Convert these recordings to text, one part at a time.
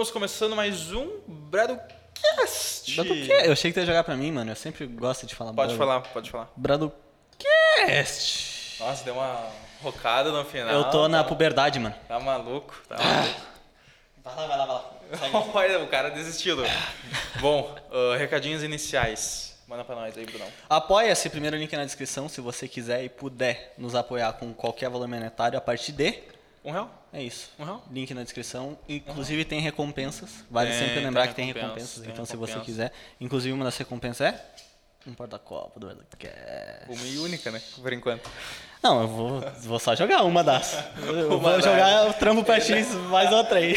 Estamos começando mais um Bradocast. Brado quê? Eu achei que tu ia jogar pra mim, mano. Eu sempre gosto de falar Pode Brado. falar, pode falar. Bradocast. Nossa, deu uma rocada no final. Eu tô na tá, puberdade, mano. Tá maluco, tá maluco. Vai lá, vai lá, vai lá. O cara desistiu. Bom, ah, recadinhos iniciais. Manda pra nós aí, Brunão. Apoia-se, primeiro link na descrição, se você quiser e puder nos apoiar com qualquer valor monetário a partir de. Um real? É isso. Um real? Link na descrição. Inclusive tem recompensas. Vale Tem, sempre tem lembrar que tem recompensas, tem então, se você quiser. Inclusive, uma das recompensas é. Um porta-copo do Bradocast. Uma e única, né? Por enquanto. Não, eu vou, vou só jogar uma das. Eu Uma vou das. jogar o trampo pra X, mais outra aí.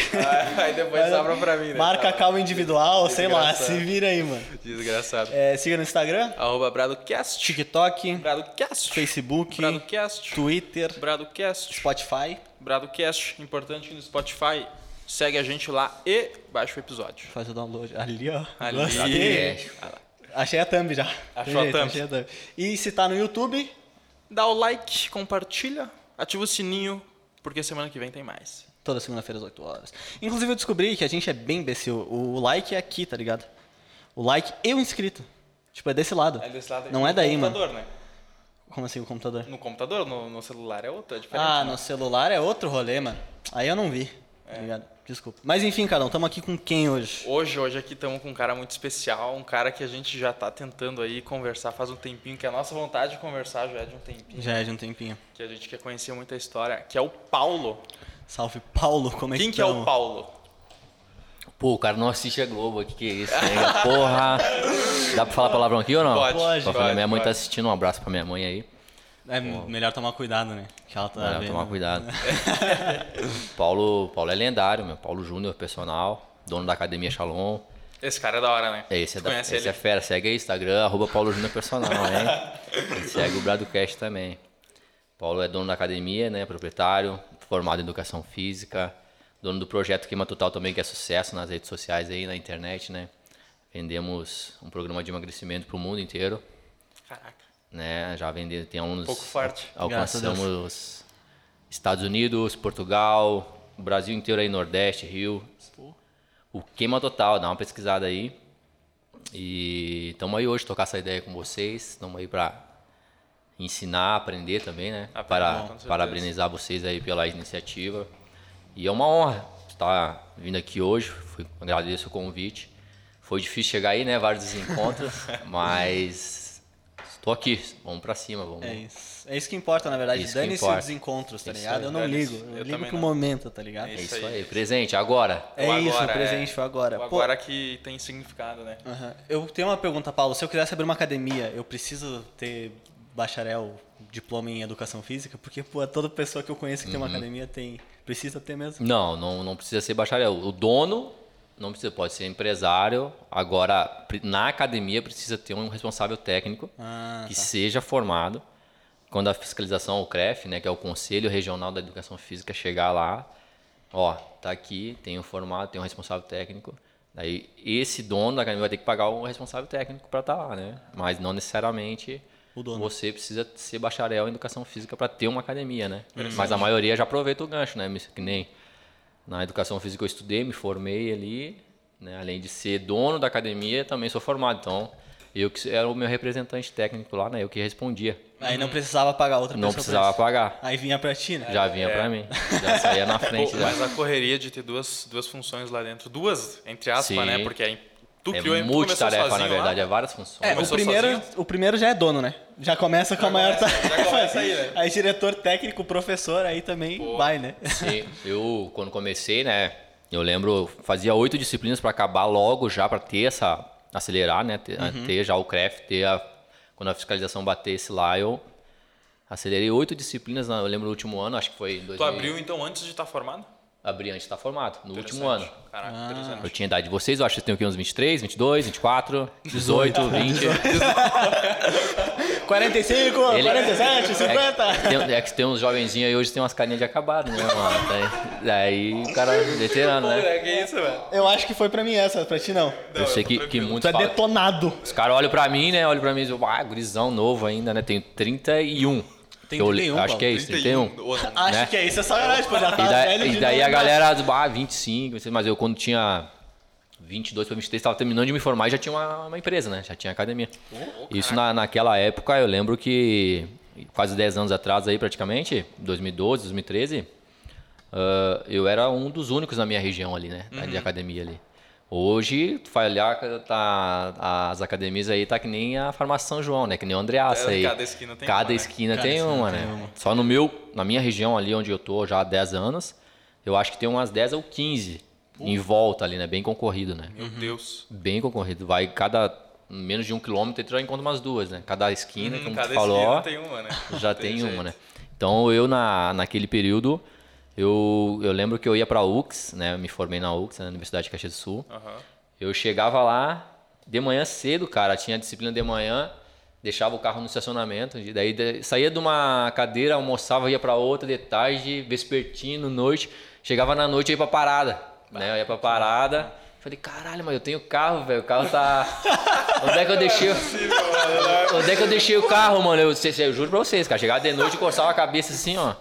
Aí depois sobra pra mim, né? Marca cal individual, sei lá, se vira aí, mano. Desgraçado. É, siga no Instagram, Arroba Bradocast. TikTok, Bradocast. Facebook, Bradocast. Twitter, Bradocast. Spotify. Bradocast, importante no Spotify. Segue a gente lá e baixa o episódio. Faz o download. Ali, ó. Ali. Gostei. Achei a thumb já. Achou Tem a jeito, thumb. achei a thumb. E se tá no YouTube, Dá o like, compartilha, ativa o sininho, porque semana que vem tem mais. toda segunda-feira às 8 horas. Inclusive eu descobri que a gente é bem imbecil. O like é aqui, tá ligado? O like e o inscrito. Tipo, é desse lado. Não é daí, mano. Né? Como assim o computador? No computador, no, no celular é outra, é diferente. Ah, né? no celular é outro rolê, mano. Aí eu não vi. Tá ligado? Desculpa. Mas enfim, Carol, estamos aqui com quem hoje? Hoje, hoje aqui estamos com um cara muito especial, um cara que a gente já tá tentando aí conversar faz um tempinho, que a nossa vontade de conversar já é de um tempinho, Já é de um tempinho. que a gente quer conhecer muita história, que é o Paulo. Salve, Paulo, como é Quem que que é o? Paulo? Pô, o cara não assiste a Globo, o que, que é isso? Né? Porra! Dá pra falar palavrão aqui ou não? Pode, Pode, Pra pode, minha mãe pode. tá assistindo, um abraço pra minha mãe aí. É melhor tomar cuidado, né? Que ela tá Melhor vendo. tomar cuidado. Paulo, Paulo é lendário, meu. Paulo Júnior, personal, dono da Academia Shalom. Esse cara é da hora, né? É, esse é, da, conhece esse ele? é fera. Segue aí, Instagram, arroba Paulo Júnior Personal, hein? E segue o Bradocast também. Paulo é dono da academia, né? Proprietário, formado em educação física, dono do projeto Queima Total também, que é sucesso nas redes sociais aí, na internet, né? Vendemos um programa de emagrecimento pro mundo inteiro, Caraca. né? Já vendemos, tem uns... pouco forte. Alcançamos Estados Unidos, Portugal, o Brasil inteiro aí, Nordeste, Rio. O Queima Total, dá uma pesquisada aí. E estamos aí hoje tocar essa ideia com vocês. Estamos aí para ensinar, aprender também, né? Aprender, para parabenizar vocês aí pela iniciativa. E é uma honra estar vindo aqui hoje. Fui, agradeço o convite. Foi difícil chegar aí, né? Vários desencontros, mas estou aqui. Vamos para cima, vamos. É isso. É isso que importa, na verdade. Isso Dane-se os desencontros, tá Isso ligado? aí. Eu não ligo. Eu, Eu ligo pro não. momento, tá ligado? É Isso isso aí. aí. Presente, agora. É O isso, o agora, presente é. foi agora. O Pô, agora que tem significado, né? aham. Eu tenho uma pergunta, Paulo. Se eu quisesse abrir uma academia, eu preciso ter bacharel, diploma em educação física? Porque, pô, toda pessoa que eu conheço que tem Uhum. uma academia tem. Precisa ter mesmo. Não, não, não precisa ser bacharel. O dono não precisa, pode ser empresário. Agora, na academia precisa ter um responsável técnico Ah, que tá. seja formado. Quando a fiscalização, o CREF, né, que é o Conselho Regional da Educação Física, chegar lá, ó, tá aqui, tem um formado, tem um responsável técnico. Daí esse dono da academia vai ter que pagar o responsável técnico para estar lá, né? Mas não necessariamente. Você precisa ser bacharel em educação física para ter uma academia, né? Mas a maioria já aproveita o gancho, né? Que nem na educação física eu estudei, me formei ali, né? Além de ser dono da academia, também sou formado. Então, eu que era o meu representante técnico lá, né? Eu que respondia. Aí não precisava pagar outra Não pessoa. precisava pra isso. pagar. Aí vinha pra ti, né? Já vinha pra mim. Já saía na frente. Pô, mas a correria de ter duas, duas funções lá dentro, duas, entre aspas, Sim. né? Porque aí tu É criou multitarefa, na verdade, lá. é várias funções. É, o Começou primeiro, sozinho? o primeiro já é dono, né? Já começa com a maior começa- tarefa. já começa aí, né? Aí diretor técnico, professor, aí também vai, né? Sim, eu quando comecei, né? Eu lembro, fazia oito disciplinas para acabar logo já para ter essa acelerar, né? Ter, Uhum. ter já o CREF, ter a, quando a fiscalização batesse lá, eu acelerei oito disciplinas. na- Eu lembro no último ano, acho que foi em 2000, Tu abriu então antes de estar formado? Abri antes de estar formado, no último ano. Caraca, Ah. interessante. Eu tinha a idade de vocês, eu acho que vocês têm o quê? Uns 23, 22, 24, 18, 20. 45, Ele- 47, 50. É, tem, é que tem uns jovenzinhos aí hoje tem umas carinhas de acabado, né, mano? Daí, daí o cara veterano, né? É que isso, velho. Eu acho que foi pra mim essa, pra ti não. Eu sei que, que Tu muitos é falam, detonado. Os caras olham pra mim, né? Olham pra mim e dizem, ah, gurizão novo ainda, né? Tenho 31. Tem eu, 31, acho que é isso, 31. ou não. Acho né? que é isso, é sacanagem, pô, já tá E daí, velho e daí não a lembrar. galera, ah, 25, mas eu quando tinha 22 para 23, estava terminando de me formar e já tinha uma, uma empresa, né? Já tinha academia. Isso na, naquela época, eu lembro que quase 10 anos atrás aí praticamente, 2012, 2013, ah, eu era um dos únicos na minha região ali, né? De academia ali. Hoje, tu vai olhar, tá, as academias aí tá que nem a farmácia São João, né? Que nem o Andreaça É, aí. cada esquina tem Cada uma, né? esquina Cada tem esquina uma, tem né? uma. Só no meu, na minha região ali onde eu tô já há 10 anos, eu acho que tem umas 10 ou 15 em volta ali, né? Bem concorrido, né? Meu Deus. Bem concorrido. Vai cada menos de um quilômetro tu já encontra umas duas, né? Cada esquina, Hum, como cada tu falou, esquina tem uma, né? já tem, uma, né? Então eu na, naquele período eu, eu lembro que eu ia para a UX, né? Eu me formei na UX, na Universidade de Caxias do Sul. Aham. Eu chegava lá de manhã cedo, cara, tinha disciplina de manhã, deixava o carro no estacionamento, daí de- saía de uma cadeira, almoçava, ia para outra de tarde, vespertino, noite, chegava na noite e ia pra parada, né? Eu ia pra parada. Falei, caralho, mas eu tenho carro, velho. O carro tá. Onde é que eu deixei? o- Onde é que eu deixei o carro, mano? Eu, eu juro pra vocês, cara. Chegava de noite e coçava a cabeça assim, ó.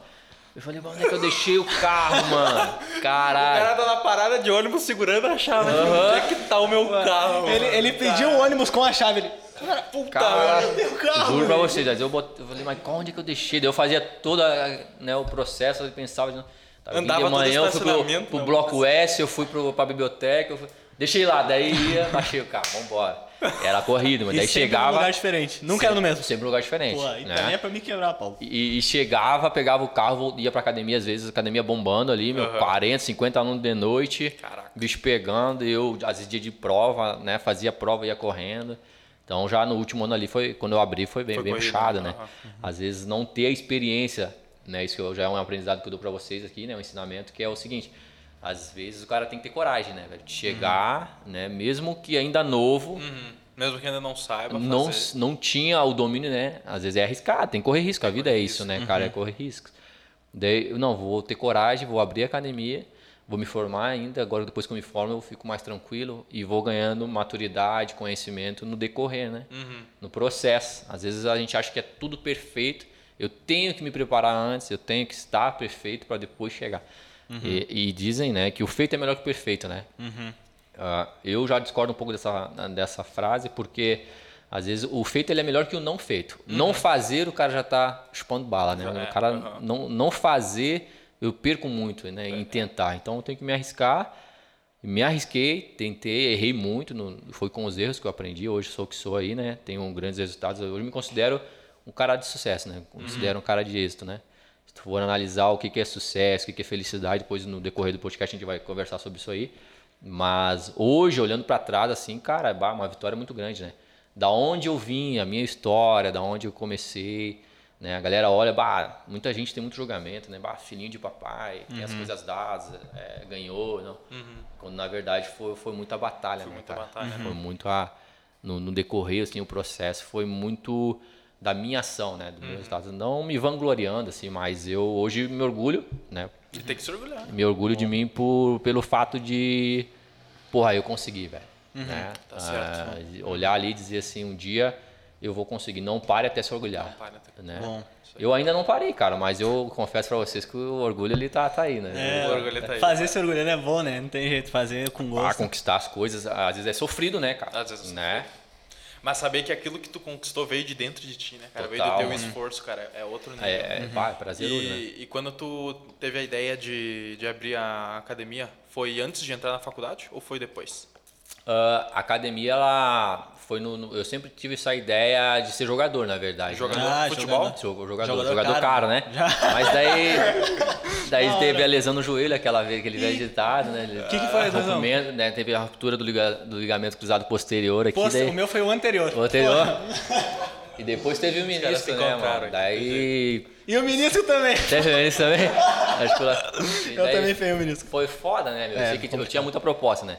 Eu falei, mas onde é que eu deixei o carro, mano? O Caralho. cara tá na parada de ônibus segurando a chave. Onde é que tá o meu carro? Ele, ele pediu o ônibus com a chave. Ele, Puta, Cara, meu carro, juro pra vocês, eu, bot... eu falei, mas onde é que eu deixei? Daí eu fazia todo né, o processo, eu pensava, Tava Andava de manhã, eu fui pro, pro não, bloco S, eu fui pro, pra biblioteca, eu fui- deixei lá, daí ia, baixei o carro, vambora. Era corrido, mas E daí sempre chegava. num lugar diferente. Nunca era no mesmo. Sempre um lugar diferente. Pô, aí né? também é pra me quebrar, Paulo. E, e chegava, pegava o carro, ia pra academia, às vezes, academia bombando ali, meu, Aham. 40, 50 alunos de noite, Caraca. bicho pegando, e eu, às vezes, dia de prova, né, fazia prova e ia correndo. Então, já no último ano ali, foi, quando eu abri, foi bem, Foi bem corrido, puxado, né? Aham. Às vezes, não ter a experiência, né, isso já é um aprendizado que eu dou pra vocês aqui, né, um ensinamento, que é o seguinte, às vezes o cara tem que ter coragem, né, velho, de chegar, né, mesmo que ainda novo, Uhum. Mesmo que ainda não saiba não, fazer. não tinha o domínio, né? Às vezes é arriscado, tem que correr risco. A vida é isso, né, cara? É correr riscos. Daí, eu, não, vou ter coragem, vou abrir a academia, vou me formar ainda. Agora, depois que eu me formo, eu fico mais tranquilo e vou ganhando maturidade, conhecimento no decorrer, né? No processo. Às vezes a gente acha que é tudo perfeito. Eu tenho que me preparar antes, eu tenho que estar perfeito para depois chegar. E, e dizem, né, que o feito é melhor que o perfeito, né? Ah, eu já discordo um pouco dessa, dessa frase, porque às vezes o feito ele é melhor que o não feito. Não fazer, o cara já está chupando bala, né? É, o cara aham. não, não fazer, eu perco muito né, em tentar. Então eu tenho que me arriscar. Me arrisquei, tentei, errei muito. no- foi com os erros que eu aprendi. Hoje sou o que sou aí, né? Tenho grandes resultados. Hoje me considero um cara de sucesso, né? Considero um cara de êxito, né? Se tu for analisar o que que é sucesso, o que que é felicidade, depois no decorrer do podcast a gente vai conversar sobre isso aí. Mas hoje, olhando para trás, assim, cara, bah, uma vitória muito grande, né? Da onde eu vim, a minha história, da onde eu comecei, né? A galera olha, bah, muita gente tem muito julgamento, né? Bah, filhinho de papai, tem Uhum. as coisas dadas, é, ganhou, não. Quando na verdade foi, foi muita batalha, né, muita cara? batalha, né? Foi muito a no, no decorrer assim o processo foi muito da minha ação, né, do Uhum. meu resultado, não me vangloriando assim, mas eu hoje me orgulho, né? E tem que se orgulhar. Me orgulho de mim por, pelo fato de, porra, eu consegui, velho. né? tá certo. Ah, olhar ali e dizer assim, um dia eu vou conseguir. Não pare até se orgulhar. para até- Né? Bom. Eu ainda não parei, cara, mas eu confesso pra vocês que o orgulho ele tá, tá aí, né? O orgulho tá aí. Fazer se orgulhando é bom, né? Não tem jeito. Fazer com Ah, gosto. conquistar as coisas, às vezes é sofrido, né, cara? Às vezes é né? Mas saber que aquilo que tu conquistou veio de dentro de ti, né, cara? Veio Total, do teu né? esforço, cara. É outro nível. É, é pá, é prazeroso, né? E, e quando tu teve a ideia de, de abrir a academia, foi antes de entrar na faculdade ou foi depois? Ah, a academia, ela foi no, no- Eu sempre tive essa ideia de ser jogador, na verdade. Jogador né? Ah, de futebol? jogador. Jogador, Jogador jogador, caro. caro, né? Mas daí. Daí teve a lesão no joelho, aquela vez, aquele velho ditado, né? O que que foi a lesão? né? Teve a ruptura do, liga- do ligamento cruzado posterior aqui. Pô, daí, o meu foi o anterior. o anterior. E depois teve o ministro, né, mano? Daí. E o ministro também. Teve o ministro também? Articula- Eu também fui o ministro. Foi foda, né, meu? Eu É, sei que eu tinha muita proposta, né?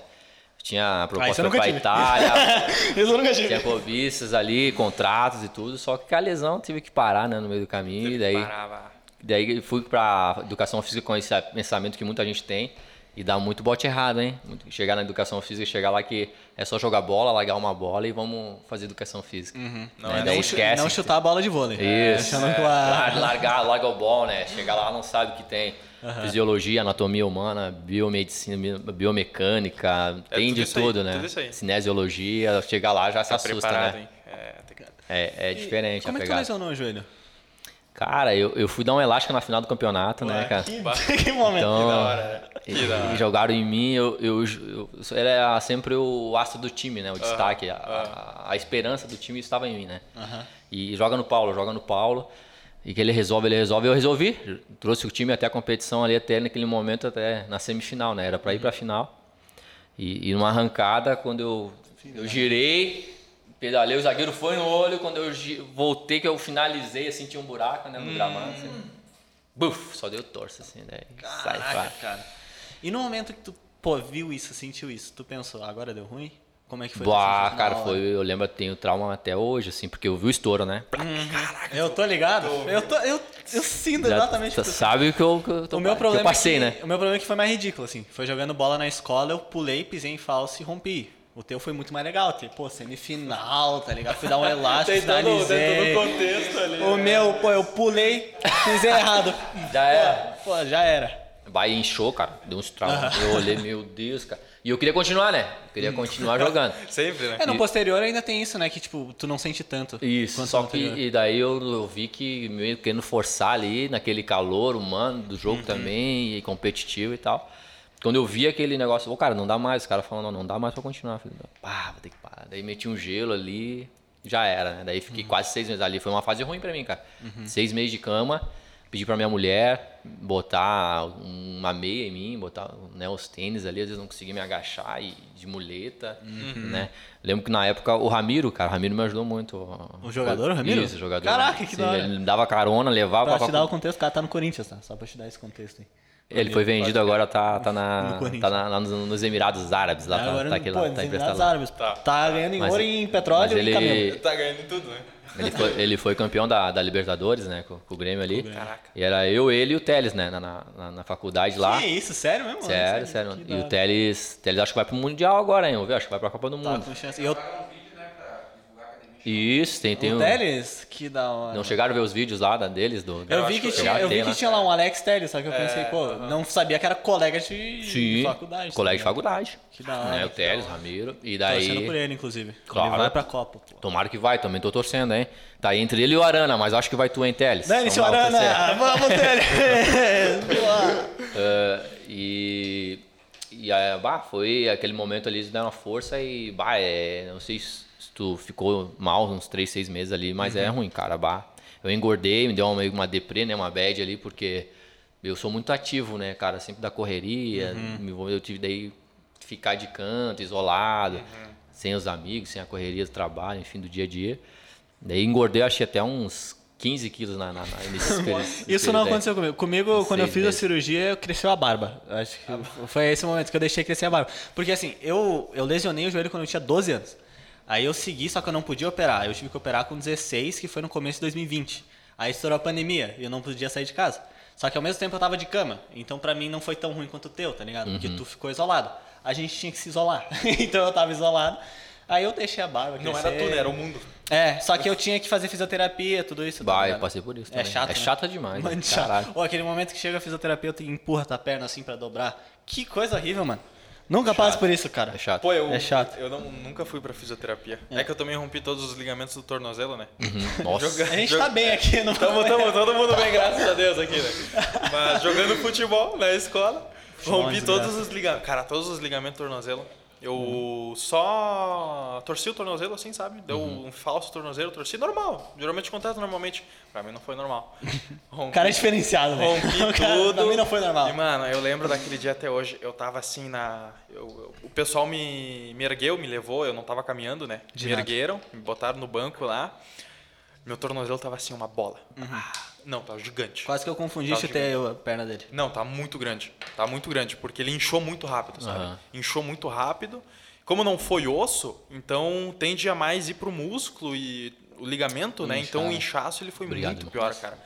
Tinha Ah, proposta pra tive. Itália, Isso eu nunca tive. tinha cobiças ali, contratos e tudo, só que a lesão tive que parar, né, no meio do caminho, e daí, Parava. daí fui pra educação física com esse pensamento que muita gente tem, E dá muito bote errado, hein? Chegar na educação física, chegar lá que é só jogar bola, largar uma bola e vamos fazer educação física. Uhum. Não, né? não, esquece. Não chutar a bola de vôlei. Isso. É, a... Largar, larga o bola, né? Chegar lá não sabe o que tem. Uhum. Fisiologia, anatomia humana, biomedicina, biomecânica, é tem de tudo, aí, né? Tudo Cinesiologia, chegar lá já tá se assusta, né? É, é, é, diferente. Como é que tu lesionou o joelho? Cara, eu, eu fui dar um elástico na final do campeonato, né, Ué, né, cara? Que, que momento. Então, que da hora. Que e, da hora. jogaram em mim, eu, eu, eu, eu era sempre o astro do time, né? O destaque, uh -huh. a, a, esperança do time estava em mim, né? Uh -huh. E joga no Paulo, joga no Paulo. E que ele resolve, ele resolve, eu resolvi. Trouxe o time até a competição ali, até naquele momento, até na semifinal, né? Era para ir para a final. E, e numa arrancada, quando eu, eu girei, pedalei, o zagueiro foi no olho, quando eu voltei, que eu finalizei, assim, tinha um buraco né, no hum. gramado. Assim, buf, só deu torça, assim, né? Caraca, Sai, cara. E no momento que tu pô, viu isso, sentiu isso, tu pensou, agora deu ruim? Como é que foi? Bah, cara, foi, eu lembro, eu tenho trauma até hoje, assim, porque eu vi o estouro, né? Uhum. Caraca, eu tô ligado. Eu, tô, eu, eu sinto exatamente isso. Sabe que eu, que eu, tô, o meu problema eu passei, é que, né? O meu problema é que foi mais ridículo, assim. Foi jogando bola na escola, eu pulei, pisei em falso e rompi. O teu foi muito mais legal, tipo, pô, semifinal, tá ligado? Fui dar um elástico, finalizei. Dentro do contexto ali. O né? meu, pô, eu pulei, fiz errado. Já era. Pô, já era. Vai inchou, cara. Deu uns traumas. Eu olhei, meu Deus, cara. E eu queria continuar, né? Eu queria continuar jogando. Sempre, né? É, no posterior ainda tem isso, né? Que, tipo, tu não sente tanto. Isso, só que... E daí eu, eu, vi que meio querendo forçar ali, naquele calor humano do jogo uhum. também, e competitivo e tal. Quando eu vi aquele negócio, o cara, não dá mais, o cara falando, não, não dá mais pra continuar. Falei, pá, vou ter que parar. Daí meti um gelo ali, já era, né? Daí fiquei uhum. quase seis meses ali. Foi uma fase ruim pra mim, cara. Uhum. Seis meses de cama, pedi pra minha mulher botar uma meia em mim, botar né, os tênis ali, às vezes não conseguia me agachar e de muleta, uhum. né? Lembro que na época o Ramiro, cara, o Ramiro me ajudou muito. O jogador, o Ramiro? Isso, o jogador. Caraca, que da hora. Ele me dava carona, levava... Pra, pra te dar o contexto, o cara tá no Corinthians, tá? Só pra te dar esse contexto aí. Ele foi vendido agora, tá, tá, na, tá na, lá nos, nos, Emirados Árabes. Lá, tá, tá aqui lá, tá emprestado lá. Árabes, tá. tá ganhando em mas, ouro e em petróleo ele, e. Tá ganhando em tudo, né? Ele foi, ele foi campeão da, da Libertadores, né? Com, com o Grêmio ali. Caraca. E era eu, ele e o Teles, né? Na, na, na faculdade lá. Que isso, sério mesmo? Sério, sério. sério. E o Teles, Teles acho que vai pro Mundial agora, hein? Acho que vai pra Copa do tá, Mundo. Com chance. E eu... Isso, tem, tem o um... Teles? Que da hora. Não chegaram a ver os vídeos lá da, deles? Do, eu, vi que, tinha, eu vi que tinha lá um Alex Teles, só que eu é, pensei, pô, uh -huh. não sabia que era colega de, Sim, de faculdade. Colega de faculdade. Que da hora. Né, o Teles, Ramiro. E daí... Torcendo por ele, inclusive. Claro. Ele vai pra Copa. Pô. Tomara que vai, também tô torcendo, hein? Tá entre ele e o Arana, mas acho que vai tu, hein, Teles? Dane-se o Arana! Vamos, Teles! uh, e... E bah, foi aquele momento ali de dar uma força e, bah, é, não sei se tu ficou mal uns 3, 6 meses ali, mas é uhum. é ruim, cara. Bah. Eu engordei, me deu uma, uma deprê, né, uma bad ali, porque eu sou muito ativo, né, cara, sempre da correria. Uhum. Eu tive daí ficar de canto, isolado, uhum. sem os amigos, sem a correria do trabalho, enfim, do dia a dia. Daí engordei, achei até uns 15 quilos na, na, na nesse período, Isso não aconteceu comigo. Comigo, quando eu fiz meses. a cirurgia, cresceu a barba. Acho que foi esse momento que eu deixei crescer a barba. Porque assim, eu, eu lesionei o joelho quando eu tinha 12 anos. Aí eu segui, só que eu não podia operar. Eu tive que operar com 16, que foi no começo de 2020. Aí estourou a pandemia e eu não podia sair de casa. Só que ao mesmo tempo eu tava de cama. Então pra mim não foi tão ruim quanto o teu, tá ligado? Porque uhum. tu ficou isolado. A gente tinha que se isolar. então eu tava isolado. Aí eu deixei a barba crescer. Não era tu, né? Era o mundo. É, só que eu tinha que fazer fisioterapia, tudo isso. Bah, tá eu passei por isso é também. É chato, É né? chata demais. Mano, chato. Ou aquele momento que chega a fisioterapia, tu empurra tua perna assim pra dobrar. Que coisa horrível, mano. Nunca chato. passe por isso, cara. É chato. Pô, eu, é chato. Eu não, nunca fui pra fisioterapia. É. é. que eu também rompi todos os ligamentos do tornozelo, né? Uhum. Nossa. Joga, a gente joga... tá bem aqui. Não tamo, tamo, todo mundo bem, graças a Deus aqui, né? Mas jogando futebol na escola, rompi todos os ligamentos. Cara, todos os ligamentos do tornozelo. Eu uhum. só torci o tornozelo assim, sabe? Deu uhum. um falso tornozelo, torci normal. Geralmente acontece normalmente. Pra mim não foi normal. Rompi, cara é diferenciado, né? Rompi tudo. pra mim não foi normal. E, mano, eu lembro daquele dia até hoje. Eu tava assim na. Eu, eu, o pessoal me, me ergueu, me levou. Eu não tava caminhando, né? De me nada. ergueram, me botaram no banco lá. Meu tornozelo tava assim, uma bola. Uhum. Ah, não, tá gigante. Quase que eu confundi e chutei a perna dele. Não, tá muito grande. Tá muito grande, porque ele inchou muito rápido, sabe? Uhum. Inchou muito rápido. Como não foi osso, então tende a mais ir pro músculo e o ligamento, né? Então o inchaço ele foi Obrigado, muito pior, cara.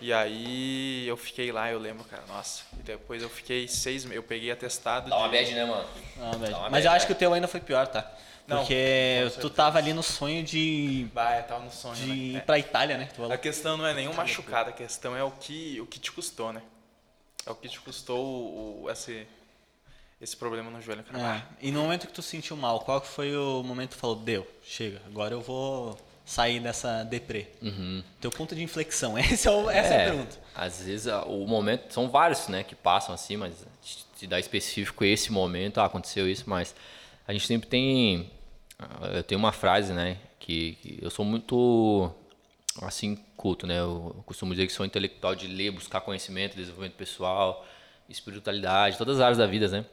E aí eu fiquei lá, eu lembro, cara, nossa. E depois eu fiquei seis meses, eu peguei atestado. Dá uma de... bad, né, mano? Não, Mas eu acho que o teu ainda foi pior, tá? Não, Porque tu tava ali no sonho de. Vai, tava no sonho. De né? ir É. pra Itália, né? A questão não é nenhum machucado, a questão é o que, o que te custou, né? É o que te custou o, esse, esse problema no joelho. Cara. É. E no momento que tu sentiu mal, qual foi o momento que tu falou, deu, chega, agora eu vou sair dessa deprê? Teu ponto de inflexão, esse é o- essa é, a pergunta. Às vezes a- o momento são vários, né, que passam assim, mas te dá específico esse momento, ah, aconteceu isso, mas a gente sempre tem ah, eu tenho uma frase, né, que, que eu sou muito assim culto, né? Eu costumo dizer que sou intelectual de ler, buscar conhecimento, desenvolvimento pessoal, espiritualidade, todas as áreas da vida, né?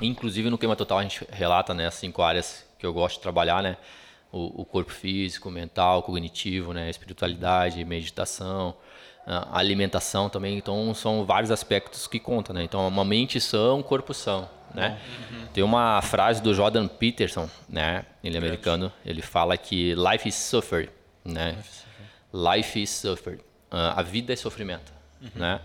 Inclusive no Queima Total a gente relata, né, as cinco áreas que eu gosto de trabalhar, né? O, o corpo físico, mental, cognitivo, né, espiritualidade, meditação, alimentação também. Então são vários aspectos que contam, né? Então uma mente sã, um corpo são, né? Tem uma frase do Jordan Peterson, né? Ele é americano. Ele fala que life is suffer, né? Life is suffer. Ah, a vida é sofrimento, né?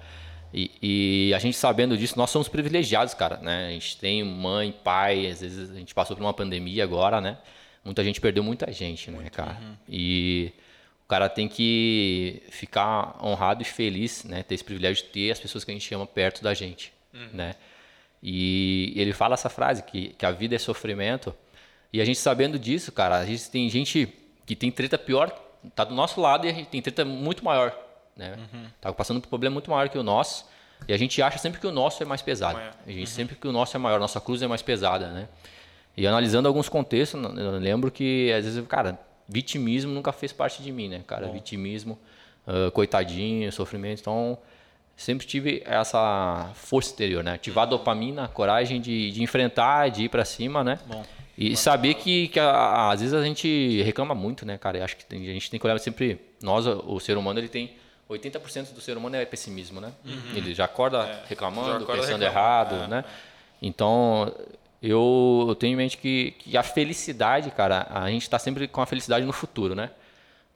E, e a gente sabendo disso, nós somos privilegiados, cara, né? A gente tem mãe, pai, às vezes a gente passou por uma pandemia agora, né? Muita gente perdeu muita gente, né, cara? E o cara tem que ficar honrado e feliz, né? Ter esse privilégio de ter as pessoas que a gente ama perto da gente, né? E ele fala essa frase, que, que a vida é sofrimento. E a gente sabendo disso, cara, a gente tem gente que tem treta pior, tá do nosso lado e a gente tem treta muito maior, né? Tá passando por um problema muito maior que o nosso. E a gente acha sempre que o nosso é mais pesado. Maior. A gente sempre que o nosso é maior, nossa cruz é mais pesada, né? E analisando alguns contextos, eu lembro que às vezes, cara, vitimismo nunca fez parte de mim, né, cara? Vitimismo, ah, coitadinho, sofrimento. Então, sempre tive essa força exterior, né? Ativar a dopamina, a coragem de, de enfrentar, de ir pra cima, né? Bom. E saber que, que a- às vezes a gente reclama muito, né, cara? Eu acho que tem- a gente tem que olhar sempre. Nós, o ser humano, ele tem. 80% do ser humano é pessimismo, né? Ele já acorda reclamando, já acorda pensando reclamando, errado, é, né? Então, eu, eu tenho em mente que, que a felicidade, cara, a gente está sempre com a felicidade no futuro, né?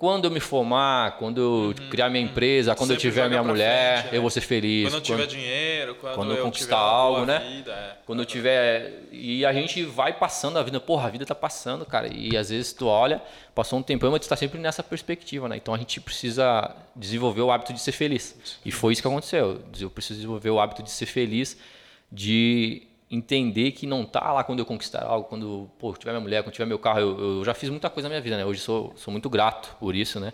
Quando eu me formar, quando eu criar minha empresa, quando eu Uhum. Tiver minha mulher, frente, né? eu vou ser feliz. Quando eu tiver dinheiro, quando, quando eu eu conquistar algo, né? Vida, é. Quando eu tiver. E a gente vai passando a vida. Porra, a vida tá passando, cara. E às vezes tu olha, passou um tempão, mas tu tá sempre nessa perspectiva, né? Então a gente precisa desenvolver o hábito de ser feliz. E foi isso que aconteceu. Eu preciso desenvolver o hábito de ser feliz, de entender que não tá lá quando eu conquistar algo, quando pô, tiver minha mulher, quando tiver meu carro. Eu, eu já fiz muita coisa na minha vida, né? Hoje sou, sou muito grato por isso, né?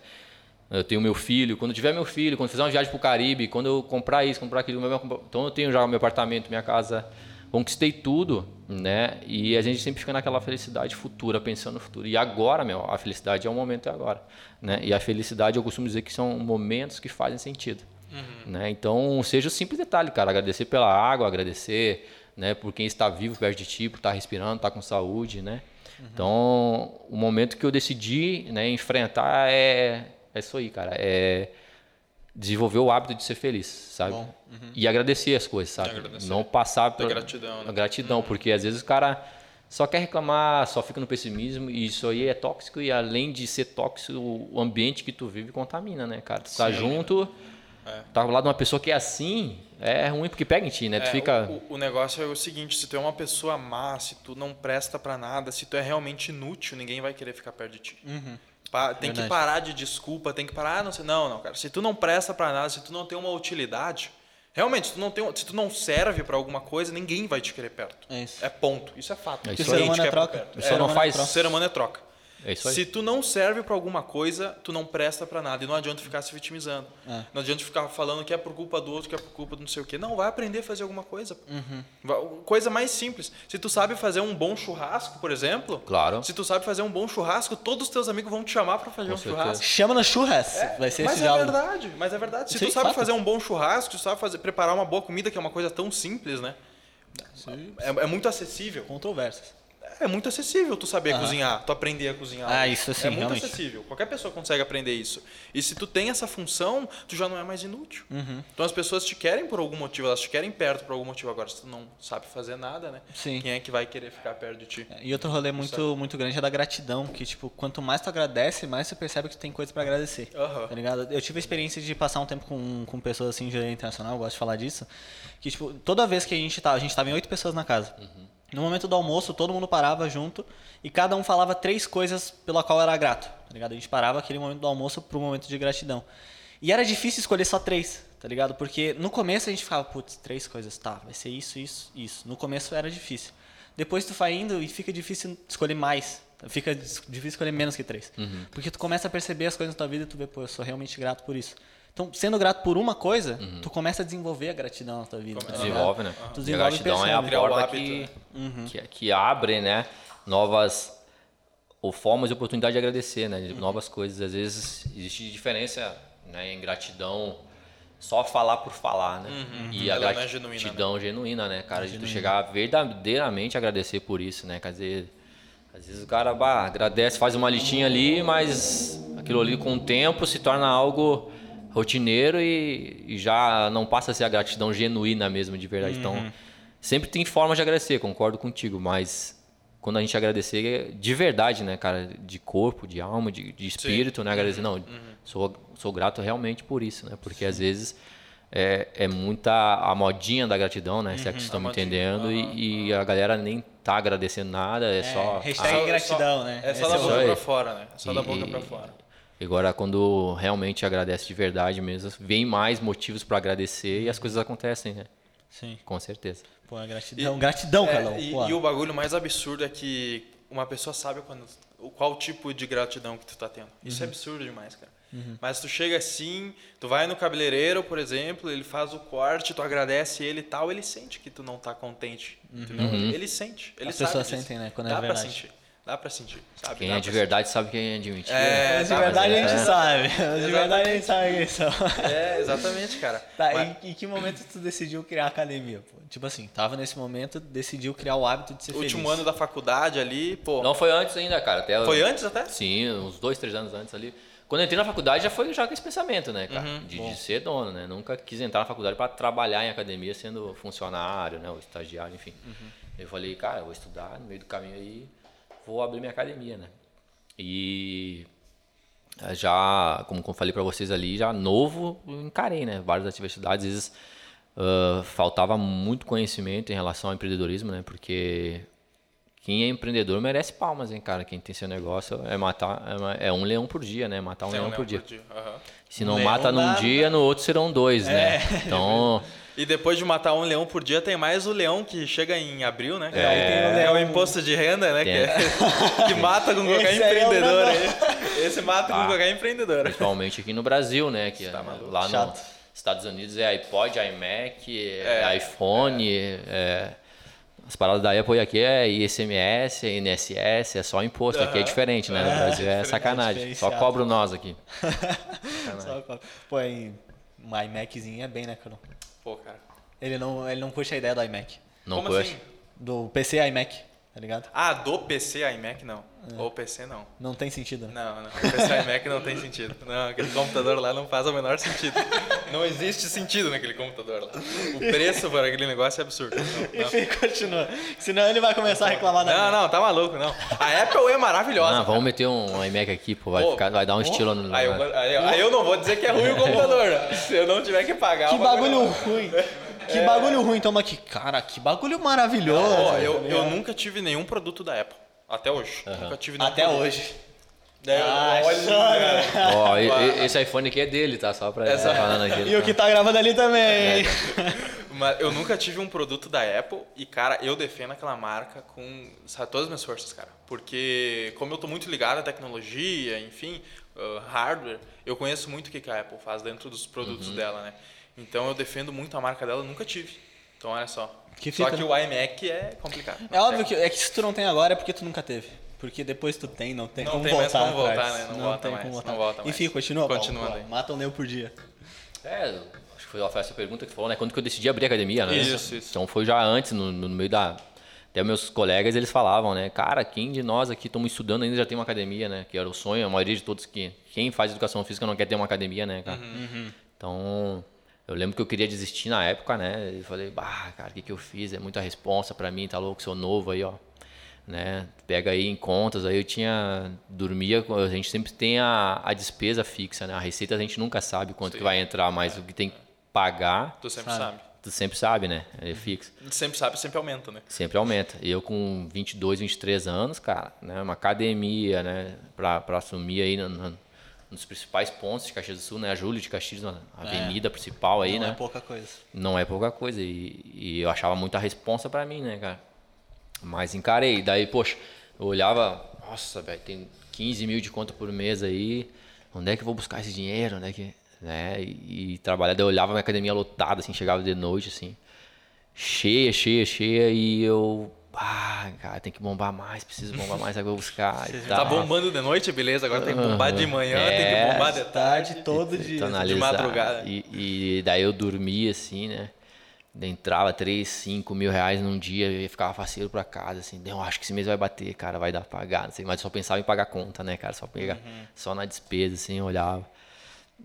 Eu tenho meu filho, quando tiver meu filho, quando fizer uma viagem pro Caribe, quando eu comprar isso, comprar aquilo, então eu tenho já meu apartamento, minha casa, conquistei tudo, né? E a gente sempre fica naquela felicidade futura, pensando no futuro. E agora, meu, a felicidade é o momento e agora, né? E a felicidade eu costumo dizer que são momentos que fazem sentido, né? Então, seja o simples detalhe, cara, agradecer pela água, agradecer, né, por quem está vivo perto de ti, por estar respirando, estar com saúde, né? Então, o momento que eu decidi, né, enfrentar é é isso aí, cara. É desenvolver o hábito de ser feliz, sabe? Bom, E agradecer as coisas, sabe? Não passar pela gratidão, né? gratidão, porque às vezes o cara só quer reclamar, só fica no pessimismo e isso aí é tóxico e além de ser tóxico, o ambiente que tu vive contamina, né, cara? Tu tá junto, tá ao lado de uma pessoa que é assim, é ruim porque pega em ti, né? Tu É, fica o, o negócio é o seguinte, se tu é uma pessoa má, se tu não presta pra nada, se tu é realmente inútil, ninguém vai querer ficar perto de ti. Pa- tem que Verdade. parar de desculpa, tem que parar, ah, não sei, não, não, cara. Se tu não presta pra nada, se tu não tem uma utilidade, realmente, se tu não tem, se tu não serve pra alguma coisa, ninguém vai te querer perto. É isso. É ponto, isso é fato. É isso o ser Ninguém te humano é troca. perto. O ser humano É, O ser humano é troca. É. Se tu não serve pra alguma coisa, tu não presta pra nada. E não adianta ficar se vitimizando. É. Não adianta ficar falando que é por culpa do outro, que é por culpa do não sei o quê. Não, vai aprender a fazer alguma coisa. Vai- Coisa mais simples. Se tu sabe fazer um bom churrasco, por exemplo. Claro. Se tu sabe fazer um bom churrasco, todos os teus amigos vão te chamar pra fazer Com um certeza. churrasco. Chama no churras. vai ser mas esse é diálogo. verdade, mas é verdade. Se tu sabe fato. fazer um bom churrasco, se tu sabe fazer, preparar uma boa comida, que é uma coisa tão simples, né? É, é muito acessível. Controvérsias. É muito acessível tu saber cozinhar, tu aprender a cozinhar. Ah, isso sim, É muito realmente. acessível. Qualquer pessoa consegue aprender isso. E se tu tem essa função, tu já não é mais inútil. Uhum. Então as pessoas te querem por algum motivo, elas te querem perto por algum motivo. Agora, se tu não sabe fazer nada, né? Sim. Quem é que vai querer ficar perto de ti? E outro rolê muito, muito grande é da gratidão, que tipo, quanto mais tu agradece, mais tu percebe que tu tem coisa pra agradecer. Aham. Tá ligado? Eu tive a experiência de passar um tempo com, com pessoas assim, de internacional, eu gosto de falar disso. Que, tipo, toda vez que a gente tava, a gente tava em oito pessoas na casa. No momento do almoço, todo mundo parava junto e cada um falava três coisas pela qual era grato. Tá ligado? A gente parava aquele momento do almoço pro momento de gratidão. E era difícil escolher só três, tá ligado? Porque no começo a gente ficava, putz, três coisas, tá, vai ser isso, isso, isso. No começo era difícil. Depois tu vai indo e fica difícil escolher mais. Fica difícil escolher menos que três. Porque tu começa a perceber as coisas na tua vida e tu vê, pô, eu sou realmente grato por isso. Então, sendo grato por uma coisa, tu começa a desenvolver a gratidão na tua vida. tá? Desenvolve, né? Tu a desenvolve e gratidão é a porta que, né? que, que abre, né? Novas ou formas e oportunidade de agradecer, né? de Novas coisas. Às vezes existe diferença né, em gratidão só falar por falar, né? E a Ela não é genuína, gratidão genuína, né, cara? De tu chegar verdadeiramente a agradecer por isso, né? Quer dizer, às vezes o cara bah, agradece, faz uma listinha ali, mas aquilo ali com o tempo se torna algo rotineiro e, e já não passa a ser a gratidão genuína mesmo, de verdade. Então, sempre tem formas de agradecer, concordo contigo, mas quando a gente agradecer é de verdade, né, cara, de corpo, de alma, de, de espírito, né, agradecer, não, sou, sou grato realmente por isso, né, porque às vezes é, é muita a modinha da gratidão, né, se é que vocês estão me modinha. entendendo, e, e a galera nem tá agradecendo nada, é, só... hashtag ah, gratidão, né? É só Esse da é o boca pra fora, né? É só da E- boca pra fora. E Agora, quando realmente agradece de verdade mesmo, vem mais motivos para agradecer e as coisas acontecem, né? Sim. Com certeza. Pô, é gratidão. gratidão, É, Carlão. e, e o bagulho mais absurdo é que uma pessoa sabe quando, o- qual tipo de gratidão que tu tá tendo. Isso é Uhum. absurdo demais, cara. Mas tu chega assim, tu vai no cabeleireiro, por exemplo, ele faz o corte, tu agradece ele e tal, ele sente que tu não tá contente, entendeu? Ele, ele sente, ele Uhum. As sabe pessoas disso. sentem, né, quando é Dá pra verdade. sentir, dá pra sentir, sabe? Quem Dá é de verdade sabe quem é de mentira. É, Mas de verdade a sentir. gente sabe. Mas De verdade a gente sabe quem são. É, exatamente, cara. Tá, Mas- e em que momento tu decidiu criar a academia? Pô? Tipo assim, tava nesse momento, decidiu criar o hábito de ser último feliz. ano da faculdade ali, pô. Não foi antes ainda, cara. Até Foi antes até? Sim, uns dois, três anos antes ali. Quando eu entrei na faculdade já foi já com esse pensamento, né, cara? Uhum. de, de ser dono, né? Nunca quis entrar na faculdade para trabalhar em academia sendo funcionário, né? Ou estagiário, enfim. Uhum. Eu falei, cara, eu vou estudar no meio do caminho aí, vou abrir minha academia, né? E eh, já, como eu falei para vocês ali, já novo, encarei, né? Várias atividades, às vezes ah, faltava muito conhecimento em relação ao empreendedorismo, né? Porque quem é empreendedor merece palmas, hein, cara? Quem tem seu negócio é matar, é é um leão por dia, né? Matar um, É, leão, né, por dia. Aham. Se não Leão mata num dá- dia, no outro serão dois, né? Então, E depois de matar um leão por dia, tem mais o leão que chega em abril, né? É, aí tem o é o leão- imposto de renda, né? Que, é- que mata com qualquer Esse aí é empreendedor aí. Esse mata com Ah. qualquer empreendedor. principalmente aqui no Brasil, né? Que é- lá nos. Estados Unidos é iPod, iMac, é iPhone, é- as paradas da Apple aqui é ICMS, é INSS, é só imposto. Aqui é diferente, né? No É, Brasil é sacanagem. Só cobro nós aqui. Só com- Pô, em uma iMaczinho é bem, né, Carlão? Pô, cara. Ele não, ele não curte a ideia do iMac. Não Como puxa. assim? Do PC iMac, tá ligado? Ah, do PC iMac não. Ou PC não. Não tem sentido, né? Não, não. O PC iMac não tem sentido. Não, aquele computador lá não faz o menor sentido. Não existe sentido naquele computador lá. O preço para aquele negócio é absurdo. Não, não. Enfim, continua. Senão ele vai começar a reclamar da Não, não, tá maluco, não. A Apple é maravilhosa. Ah, vamos meter um iMac aqui, pô. Vai, Pô, ficar, vai dar um estilo no. Aí eu, aí eu- aí eu não vou dizer que é ruim o computador. Se eu não tiver que pagar Que o bagulho- bagulho ruim. Que bagulho ruim, toma aqui. Cara, que bagulho maravilhoso. Ó, eu, tá eu nunca tive nenhum produto da Apple. Até hoje. Nunca tive nenhum Até produto. hoje. É, Ah, olha, só, né? Ó, e- e- esse iPhone aqui é dele, tá? Só pra Essa- tá falando aqui. E o que tá gravando ali também. Mas eu nunca tive um produto da Apple e, cara, eu defendo aquela marca com sabe, todas as minhas forças, cara. Porque, como eu tô muito ligado à tecnologia, enfim, uh, hardware, eu conheço muito o que que a Apple faz dentro dos produtos dela, né? Então eu defendo muito a marca dela, nunca tive. Então, olha só. Que só fita, que né? o iMac é complicado. É óbvio que, é que se tu não tem agora é porque tu nunca teve. Porque depois tu tem, não tem Não como tem mais voltar como voltar, né? Não volta mais, não volta mais. Enfim, continua, Paulo. Continuando Paulo. aí. Mata um leão por dia. É, acho que foi foi essa pergunta que falou, né? Quando que eu decidi abrir a academia, né? Isso, isso. Então foi já antes, no, no meio da, Até meus colegas, eles falavam, né? Cara, quem de nós aqui estamos estudando ainda já tem uma academia, né? Que era o sonho, a maioria de todos que... Quem faz educação física não quer ter uma academia, né, cara? Uhum. Então, eu lembro que eu queria desistir na época, né? E falei, bah, cara, o que, que eu fiz? É muita responsa para mim, tá louco, sou novo aí, ó. Né? Pega aí em contas, aí eu tinha... Dormia, a gente sempre tem a, a despesa fixa, né? A receita a gente nunca sabe quanto Sim. que vai entrar, mas é. o que tem que pagar... Tu sempre sabe. sabe tu sempre sabe, né? É fixo. Sempre sabe, sempre aumenta, né? Sempre aumenta. Eu com 22, 23 anos, cara, né? Uma academia, né? Pra, pra assumir aí no, no, nos principais pontos de Caxias do Sul, né? A Júlio de Caxias, a avenida é. principal aí, Não né? Não é pouca coisa. Não é pouca coisa. E, e eu achava muita responsa pra mim, né, cara? Mas encarei. Daí, poxa, eu olhava, nossa, velho, tem 15 mil de conta por mês aí. Onde é que eu vou buscar esse dinheiro? Onde é que né? E, e trabalhar, eu olhava minha academia lotada, assim, chegava de noite, assim, cheia, cheia, cheia, e eu, ah, cara, tem que bombar mais, preciso bombar mais, agora vou buscar. tá bombando de noite, beleza, agora tem que bombar de manhã, é, tem que é. bombar de tarde, todo dia, de madrugada. E, e daí eu dormia, assim, né? entrava 3, 5 mil reais num dia e ficava faceiro pra casa, assim, eu acho que esse mês vai bater, cara, vai dar pra pagar, não sei, mas só pensava em pagar conta, né, cara, só pegar, uhum. só na despesa, assim, olhava.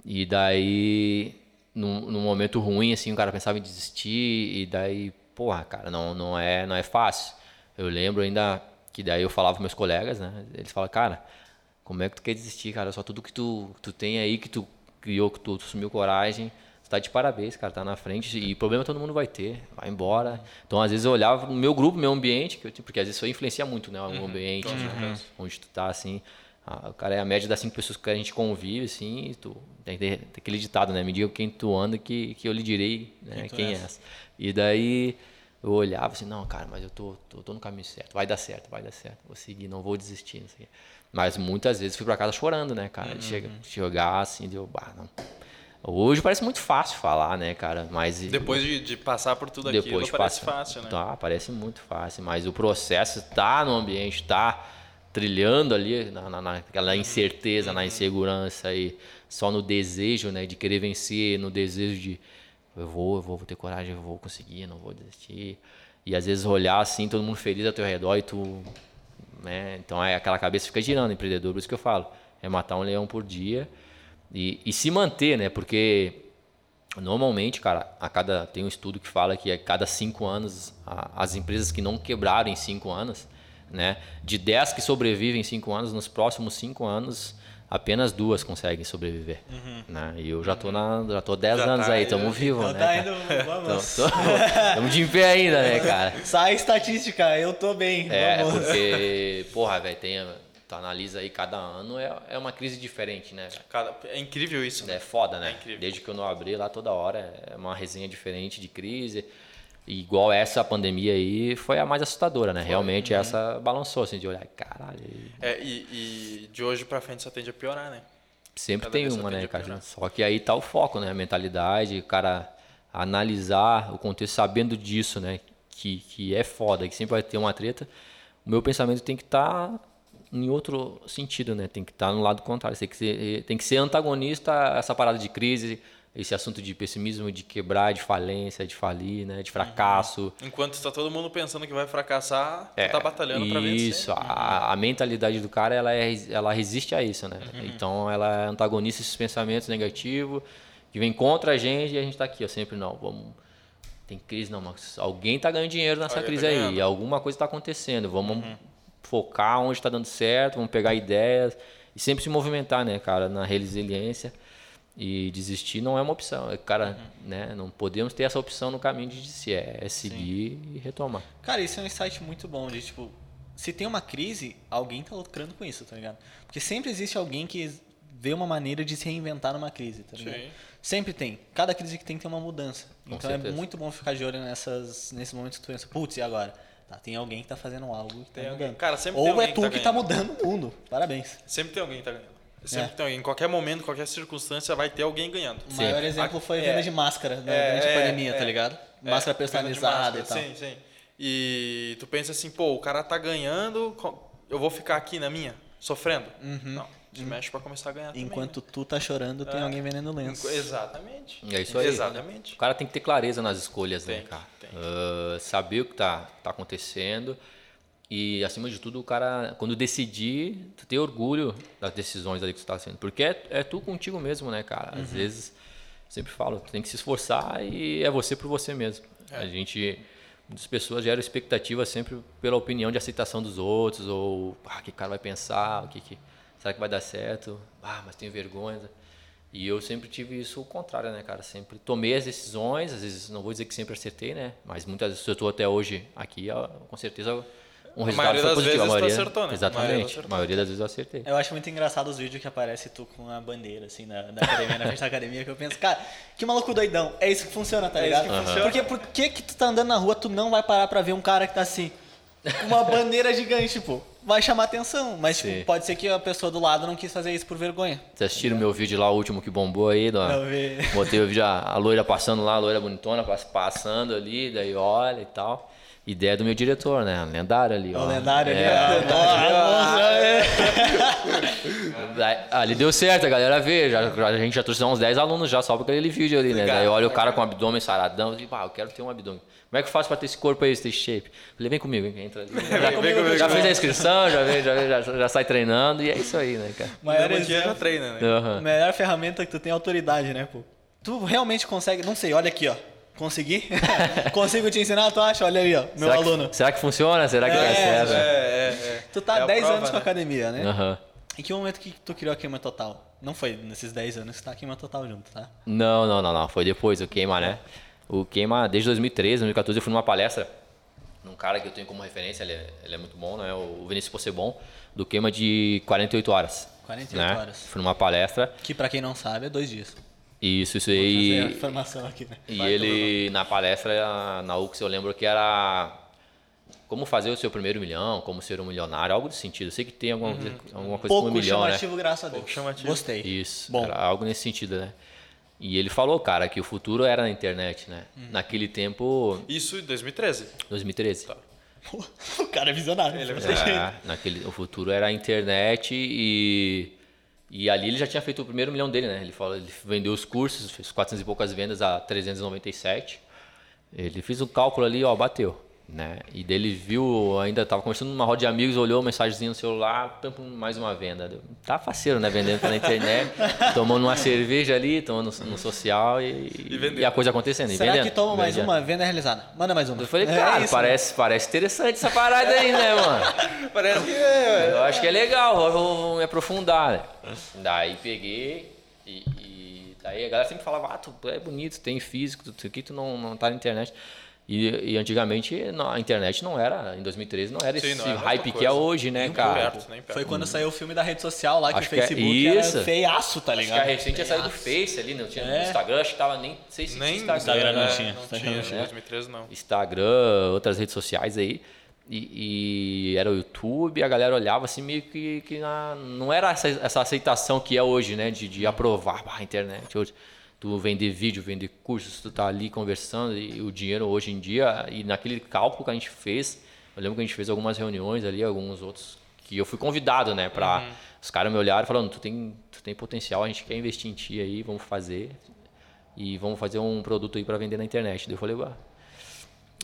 E daí, num, num, momento ruim, assim, o cara pensava em desistir. E daí, porra, cara, não, não, é, não é fácil. Eu lembro ainda que daí eu falava com meus colegas, né? Eles falam, cara, como é que tu quer desistir, cara? Só tudo que tu, tu tem aí, que tu criou, que tu, tu assumiu coragem. Tu tá de parabéns, cara, tá na frente. E problema todo mundo vai ter, vai embora. Então, às vezes eu olhava no meu grupo, meu ambiente, eu, porque às vezes isso influencia muito, né? O uhum, ambiente, né? onde tu tá, assim. Ah, o cara é a média das cinco pessoas que a gente convive, assim, tu tem, tem, tem aquele ditado, né? Me diga quem tu anda que, que eu lhe direi né? quem, quem é. és. E daí eu olhava assim, não, cara, mas eu tô, tô, tô, no caminho certo, vai dar certo, vai dar certo, vou seguir, não vou desistir. Mas muitas vezes fui para casa chorando, né, cara? Uhum. Chega, chegar assim, deu, bah, não. Hoje parece muito fácil falar, né, cara? Mas depois de, de passar por tudo aquilo, depois parece passa, fácil, né? Tá, parece muito fácil, mas o processo tá no ambiente, tá trilhando ali na, na, naquela incerteza, na insegurança e só no desejo, né, de querer vencer, no desejo de eu vou, eu vou, vou ter coragem, eu vou conseguir, não vou desistir. E às vezes olhar assim, todo mundo feliz ao teu redor e tu, né, então é aquela cabeça fica girando, empreendedor, por isso que eu falo, é matar um leão por dia e, e se manter, né, porque Normalmente, cara, a cada tem um estudo que fala que a cada cinco anos a, as empresas que não quebraram em cinco anos, né? De 10 que sobrevivem em 5 anos, nos próximos 5 anos, apenas duas conseguem sobreviver. Uhum. Né? E eu já tô na, já tô 10 anos tá aí, estamos vivos, então né? Tá indo, vamos. Estamos de pé ainda, né, cara? Sai estatística, eu tô bem. É, vamos. porque, porra, velho, tem tu analisa aí cada ano é, é uma crise diferente, né? Cada, é incrível isso. Né? É foda, né? É Desde que eu não abri lá toda hora é uma resenha diferente de crise. Igual essa pandemia aí foi a mais assustadora, né? Foi, Realmente uhum. essa balançou, assim, de olhar, caralho. É, e, e de hoje pra frente só tende a piorar, né? Sempre Cada tem uma, né, cara? Só que aí tá o foco, né? A mentalidade, o cara analisar o contexto sabendo disso, né? Que, que é foda, que sempre vai ter uma treta. O meu pensamento tem que estar tá em outro sentido, né? Tem que estar tá no lado contrário. Tem que ser, tem que ser antagonista a essa parada de crise, esse assunto de pessimismo, de quebrar, de falência, de falir, né, de fracasso. Uhum. Enquanto está todo mundo pensando que vai fracassar, é, tá batalhando para vencer. Isso, a, a, mentalidade do cara, ela, é, ela resiste a isso, né? Uhum. Então ela é antagonista esses pensamentos negativos que vem contra a gente e a gente está aqui, ó, sempre não, vamos tem crise não, mas alguém está ganhando dinheiro nessa alguém crise tá aí, alguma coisa está acontecendo, vamos uhum. focar onde está dando certo, vamos pegar ideias e sempre se movimentar, né, cara, na resiliência. E desistir não é uma opção. É, cara, uhum. né? Não podemos ter essa opção no caminho de desistir. É, é seguir Sim. e retomar. Cara, isso é um insight muito bom. De, tipo, se tem uma crise, alguém tá lucrando com isso, tá ligado? Porque sempre existe alguém que vê uma maneira de se reinventar numa crise, tá ligado? Sim. Sempre tem. Cada crise que tem tem uma mudança. Com então é certeza. é muito bom ficar de olho nessas, nesses momentos que tu pensa, putz, e agora? Tá, tem alguém que tá fazendo algo que tá tem mudando. Cara, sempre Ou é tu que tá, que tá mudando o mundo. Parabéns. Sempre tem alguém que tá ganhando. Sempre é. tem, em qualquer momento, qualquer circunstância, vai ter alguém ganhando. O maior sim. exemplo foi a venda é, de máscara né, é, durante a pandemia, tá é, ligado? É, máscara personalizada máscara, e tal. Sim, sim. E tu pensa assim, pô, o cara tá ganhando, eu vou ficar aqui na minha, sofrendo? Uhum. Não. Se mexe pra começar a ganhar Enquanto também, né? tu tá chorando, tem É. alguém vendendo lenço. Exatamente. É isso aí. Exatamente. O cara tem que ter clareza nas escolhas, né, Tem, cara? tem. Ah, saber o que tá, tá acontecendo. E, acima de tudo, o cara, quando decidir, tu ter orgulho das decisões ali que tu tá fazendo. Porque é, é tu contigo mesmo, né, cara? Às Uhum. vezes, sempre falo, tu tem que se esforçar e é você por você mesmo. É. A gente, muitas pessoas geram expectativa sempre pela opinião de aceitação dos outros, ou, ah, que cara vai pensar, o que que, será que vai dar certo? Ah, mas tenho vergonha. E eu sempre tive isso o contrário, né, cara? Sempre tomei as decisões, às vezes não vou dizer que sempre acertei, né? Mas muitas vezes eu estou até hoje aqui, com certeza um A resultado maioria foi das positivo. vezes a tu maioria, acertou, né? A maioria Exatamente. acertou. A maioria das vezes eu acertei. Eu acho muito engraçado os vídeos que aparece tu com a bandeira, assim, na, na academia, na frente da academia, que eu penso, cara, que maluco doidão. É isso que funciona, tá É isso ligado? que funciona. Porque por que que tu tá andando na rua, tu não vai parar pra ver um cara que tá assim, uma bandeira gigante, tipo, vai chamar atenção. Mas, tipo, pode ser que a pessoa do lado não quis fazer isso por vergonha. Vocês assistiram o meu vídeo lá, o último que bombou aí? Do, Não vi. botei o vídeo, a, a loira passando lá, a loira bonitona pass- passando ali, daí olha e tal. Ideia do meu diretor, né? Lendário ali, ó. O lendário ali, É, ó. Daí- Ali deu certo, a galera vê. Já, a gente já trouxe uns 10 alunos já só por aquele vídeo ali, né? Legal. Daí olha o cara com o abdômen saradão e digo, ah, eu quero ter um abdômen. Como é que eu faço pra ter esse corpo aí, esse shape? Falei, vem comigo, hein, entra ali. Já, vem comigo, já fez a inscrição, já, vem, já, vem, já, já sai treinando e é isso aí, né, cara? Maior dia já treina, né? A melhor ferramenta que tu tem é autoridade, né, pô? Tu realmente consegue, não sei, olha aqui, ó. Consegui? Consigo te ensinar, tu acha? Olha aí, ó, meu será aluno. Que, será que funciona? Será que É, dá certo? É, é, é. Tu tá É há a 10 prova, anos com a né? academia, né? Aham. Em que momento que tu criou a Queima Total? Não foi nesses 10 anos que tá a Queima Total junto, tá? Não, não, não, não. Foi depois, o Queima, né? O Queima, desde 2013, 2014, eu fui numa palestra num cara que eu tenho como referência, ele é, ele é muito bom, né? O Vinícius Possebon, do Queima de 48 horas. 48 né? horas. Fui numa palestra. Que pra quem não sabe é dois dias. Isso, isso a aí. informação aqui, né? E ele, na palestra, na UX, eu lembro que era como fazer o seu primeiro milhão, como ser um milionário, algo desse sentido. Eu sei que tem alguma, coisa- alguma coisa Pouco com um milhão, né? chamativo, graças a Deus. Pouco chamativo. Gostei. Isso, Bom. era algo nesse sentido, né? E ele falou, cara, que o futuro era na internet, né? Hum. Naquele tempo, Isso em 2013. 2013. o cara é visionário. Ele é É, naquele, o futuro era a internet e, e ali ele já tinha feito o primeiro milhão dele, né? Ele, falou, ele vendeu os cursos, fez 400 e poucas vendas a 397. Ele fez um cálculo ali, ó, bateu. Né? E dele viu, ainda tava conversando numa roda de amigos, olhou uma mensagenzinha no celular, pam, mais uma venda. Deu- Tá faceiro, né? Vendendo pela internet, tomando uma cerveja ali, tomando no social e, E e a coisa acontecendo. e Será vendendo, que toma mais vendendo. uma? Venda realizada. Manda mais uma. Eu falei, É cara, isso, parece, parece interessante essa parada aí, né, mano? Parece que é, Eu acho que é legal, vou, vou me aprofundar, né? Daí peguei e, e daí a galera sempre falava, ah, tu é bonito, tem físico, tu, aqui tu não, não tá na internet. E, e antigamente não- a internet não era, em 2013 não era Sim, esse não era hype que é hoje, né, nem cara? perto, nem perto. Foi quando saiu o filme da rede social lá, que Acho o que é- Facebook isso. era feiaço, tá Acho que ligado? a recente tinha saído do. Face ali, não tinha É. no Instagram, acho que tava nem, sei se Nem tinha Instagram não é, tinha. Não Instagram tinha, não tinha. em 2013 não. Instagram, outras redes sociais aí. E, e era o YouTube, a galera olhava assim meio que, que na- não era essa, essa aceitação que é hoje, né? De, de aprovar "Ah, a internet hoje. Tu vender vídeo, vender cursos, tu tá ali conversando e o dinheiro hoje em dia, e naquele cálculo que a gente fez, eu lembro que a gente fez algumas reuniões ali, alguns outros, que eu fui convidado, né? Pra, Os caras me olharam e falaram, tu tem, tu tem potencial, a gente quer investir em ti aí, vamos fazer. E vamos fazer um produto aí para vender na internet. Daí eu falei, "Ué,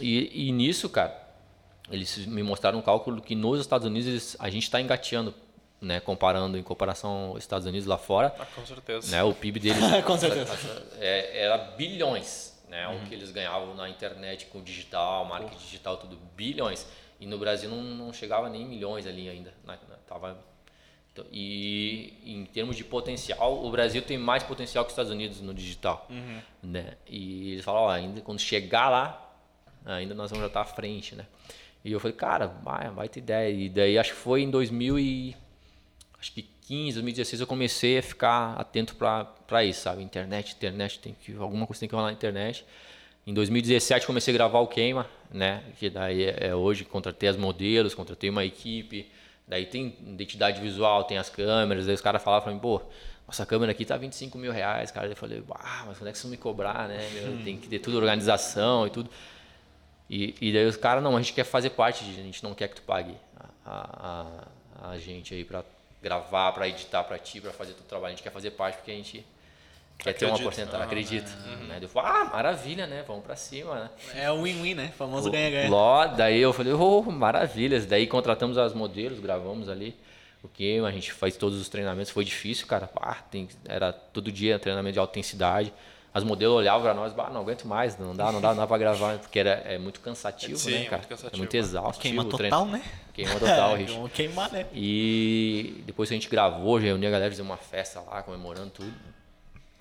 e, e nisso, cara, eles me mostraram um cálculo que nos Estados Unidos eles- a gente está engateando, né? Comparando em comparação aos Estados Unidos lá fora, Ah, com certeza. né? O PIB deles Com certeza. é, era bilhões, né? O que eles ganhavam na internet com digital, marketing digital, tudo bilhões. E no Brasil não, não chegava nem milhões ali ainda. na- na- tava, então, e em termos de potencial, o Brasil tem mais potencial que os Estados Unidos no digital, né? E eles falam, ó, ainda quando chegar lá, ainda nós vamos já estar à frente, né? E eu falei, cara, vai, vai ter ideia. E daí acho que foi em 2000 e acho que 15, 2016 eu comecei a ficar atento para isso, sabe? Internet, internet, tem que alguma coisa tem que rolar na internet. Em 2017 comecei a gravar o Queima, né? Que daí é, é hoje contratei as modelos, contratei uma equipe, daí tem identidade visual, tem as câmeras, daí os caras falavam pra mim, pô, nossa câmera aqui tá 25 mil reais, cara. Eu falei, ah, mas quando é que vocês vão me cobrar, né? meu? Tem que ter tudo organização e tudo. E, e daí os caras, não, a gente quer fazer parte disso, a gente não quer que tu pague a, a, a, a gente aí pra, gravar, para editar para ti, para fazer todo o trabalho. A gente quer fazer parte porque a gente quer ter uma Acredito. porcentagem, Aham. acredita. Né? Eu falo, ah, maravilha, né? Vamos para cima, né? É o win-win, né? Famoso ganha-ganha. Ló, daí eu falei, oh, maravilhas. Daí contratamos as modelos, gravamos ali o que a gente faz todos os treinamentos. Foi difícil, cara. Pá, tem, era todo dia treinamento de alta intensidade. As modelos olhavam pra nós, bah, não aguento mais, não dá, não dá, não dá pra gravar, porque era, é muito cansativo, Sim, né, é cara? muito cansativo, é muito exausto. Queima total, né? Queima total, Rich. Vamos queimar, né? E depois que a gente gravou, já reuni a galera, fizemos uma festa lá, comemorando tudo.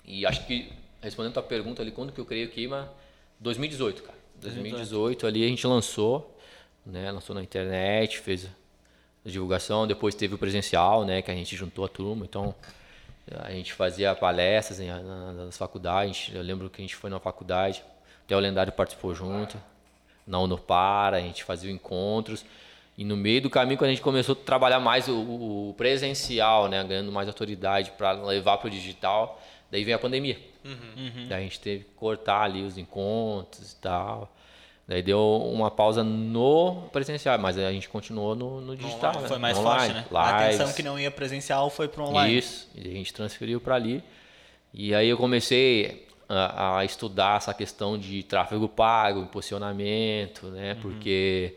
E acho que, respondendo a tua pergunta ali, quando que eu criei o Queima? 2018, cara. 2018 ali a gente lançou, né? Lançou na internet, fez a divulgação, depois teve o presencial, né? Que a gente juntou a turma, então a gente fazia palestras em- na- nas faculdades. Eu lembro que a gente foi na faculdade, até o Lendário participou junto, na Unopara, a gente fazia encontros. E no meio do caminho, quando a gente começou a trabalhar mais o, o presencial, né, ganhando mais autoridade para levar para o digital, daí veio a pandemia. Daí a gente teve que cortar ali os encontros e tal. Daí deu uma pausa no presencial, mas a gente continuou no, no digital. né? Foi mais Online, forte, né? A atenção lives. que não ia presencial foi pro online. Isso, e a gente transferiu para ali. E aí eu comecei a, a estudar essa questão de tráfego pago, impulsionamento, né? Porque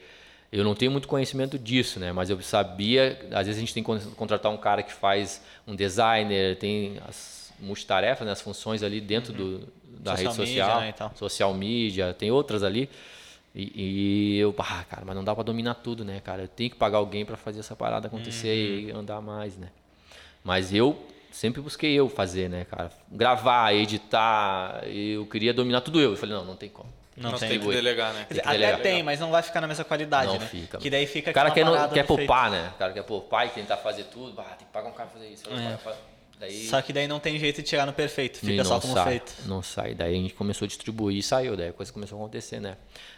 eu não tenho muito conhecimento disso, né? Mas eu sabia, às vezes a gente tem que con- contratar um cara que faz um designer, tem as multitarefas, né? as funções ali dentro do, da Social rede media, social, né, e tal. social media, tem outras ali. E, e eu, ah, cara, mas não dá para dominar tudo, né, cara? Eu tenho que pagar alguém para fazer essa parada acontecer e andar mais, né? Mas eu sempre busquei eu fazer, né, cara? Gravar, editar, eu queria dominar tudo eu. Eu falei, não, não tem como. Não Nós tem. tem que delegar, né? Dizer, que Até delegar. tem, mas não vai ficar na mesma qualidade, Não né? fica. Que daí fica O cara quer, não, quer feito. poupar, né? O cara quer poupar e tentar fazer tudo. Ah, tem que pagar um cara pra fazer isso. Daí Só que daí não tem jeito de chegar no perfeito, fica não só como sai, feito. Não sai. Daí a gente começou a distribuir e saiu. Daí a coisa começou a acontecer, né?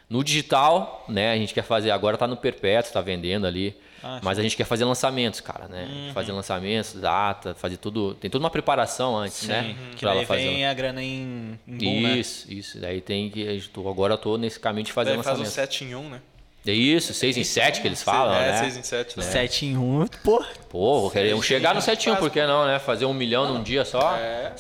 No digital, né? A gente quer fazer. Agora tá no perpétuo, tá vendendo ali. Ah, mas a gente quer fazer lançamentos, cara, né? Fazer lançamentos, data, fazer tudo. Tem toda uma preparação antes, né? Que Pra ela daí fazer. vem a grana em, em boom, né? Isso, isso. Daí tem que. Agora eu tô nesse caminho de fazer Daí faz o. 7 em 1, né? É isso, 6 em 7 que eles falam, é, né? 6 em 7, né? 7 em 1, pô. Pô, queremos chegar no 7 em 1, por que não, né? Fazer um milhão num dia só. É,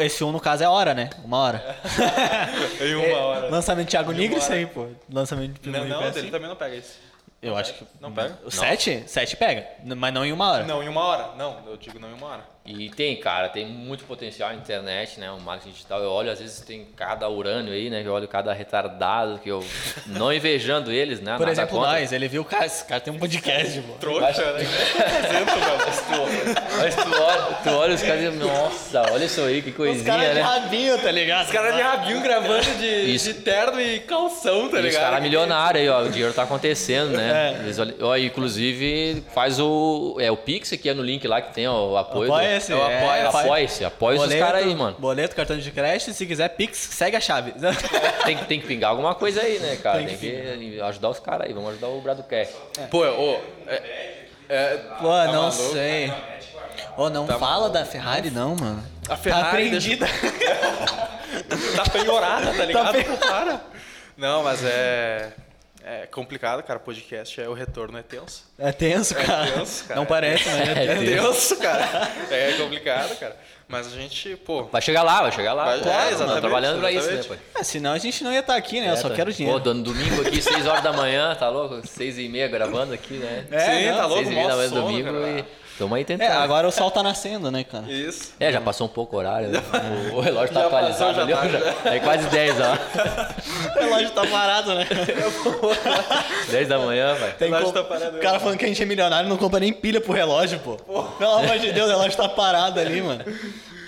Esse 1 no caso é hora, né? Uma hora. em uma hora. Lançamento de Thiago Nigro, isso aí, pô. Lançamento de Não, primeiro não, é dele assim. também não pega isso. Eu acho que. Não pega? O 7? 7 pega, mas não em uma hora. Não, em uma hora. Não, eu digo não em uma hora. E tem, cara, tem muito potencial na internet, né? O marketing digital. Eu olho, às vezes, tem cada urânio aí, né? Eu olho cada retardado que eu. Não invejando eles, né? Por Nada exemplo, contra. nós, ele viu o cara, esse cara tem um podcast, pô. Trouxa, né? Mas tu, mas tu olha, tu olha os caras e nossa, olha isso aí, que Os coisinha, caras de né? rabinho, tá ligado? Os caras de rabinho gravando de, de terno e calção, tá E os ligado? caras milionários aí, ó. O dinheiro tá acontecendo, né? Eles olham- ó, inclusive, faz o. É o Pix aqui é no link lá que tem ó, o apoio. do- Apoia-se. É o apoia-se. faz- Apoia-se, apoia Boleto- caras aí, mano. Boleto, cartão de crédito, se quiser Pix, segue a chave. Tem, que- tem que pingar alguma coisa aí, né, cara? Tem Tem, que ajudar os caras aí. Vamos ajudar o Bradocast. Pô, ô, é, é, Pô, tá não maluco? sei. Ô, não fala da Ferrari, não, mano. A Ferrari Tá apreendida. Tá penhorada, tá ligado? pen- pro cara. Não, mas é. É complicado, cara. Podcast é o retorno é tenso. É tenso, cara. tenso, cara. Não parece, mas é É tenso. tenso, cara. É complicado, cara. Mas a gente, pô. Vai chegar lá, vai chegar lá. Vai- Pô, é, mano, exatamente, trabalhando pra isso, né, exatamente. pai? Ah, senão a gente não ia estar aqui, né? Eu só tá. quero dinheiro. Pô, dando domingo aqui, 6 horas da manhã, tá louco? 6 e meia gravando aqui, né? É, Sim, não, tá louco, 6 e meia da manhã domingo cara. e tamo aí É, tentando. agora o sol tá nascendo, né, cara? Isso. É, já passou um pouco o horário. né? O, o relógio tá Já atualizado passou, ali, tá, já. É quase 10, ó. O relógio tá parado, né? 10 da manhã, vai. Tem relógio como- tá parado, O cara falando que a gente é milionário não compra nem pilha pro relógio, pô. Pelo amor de Deus, o relógio tá parado ali, mano.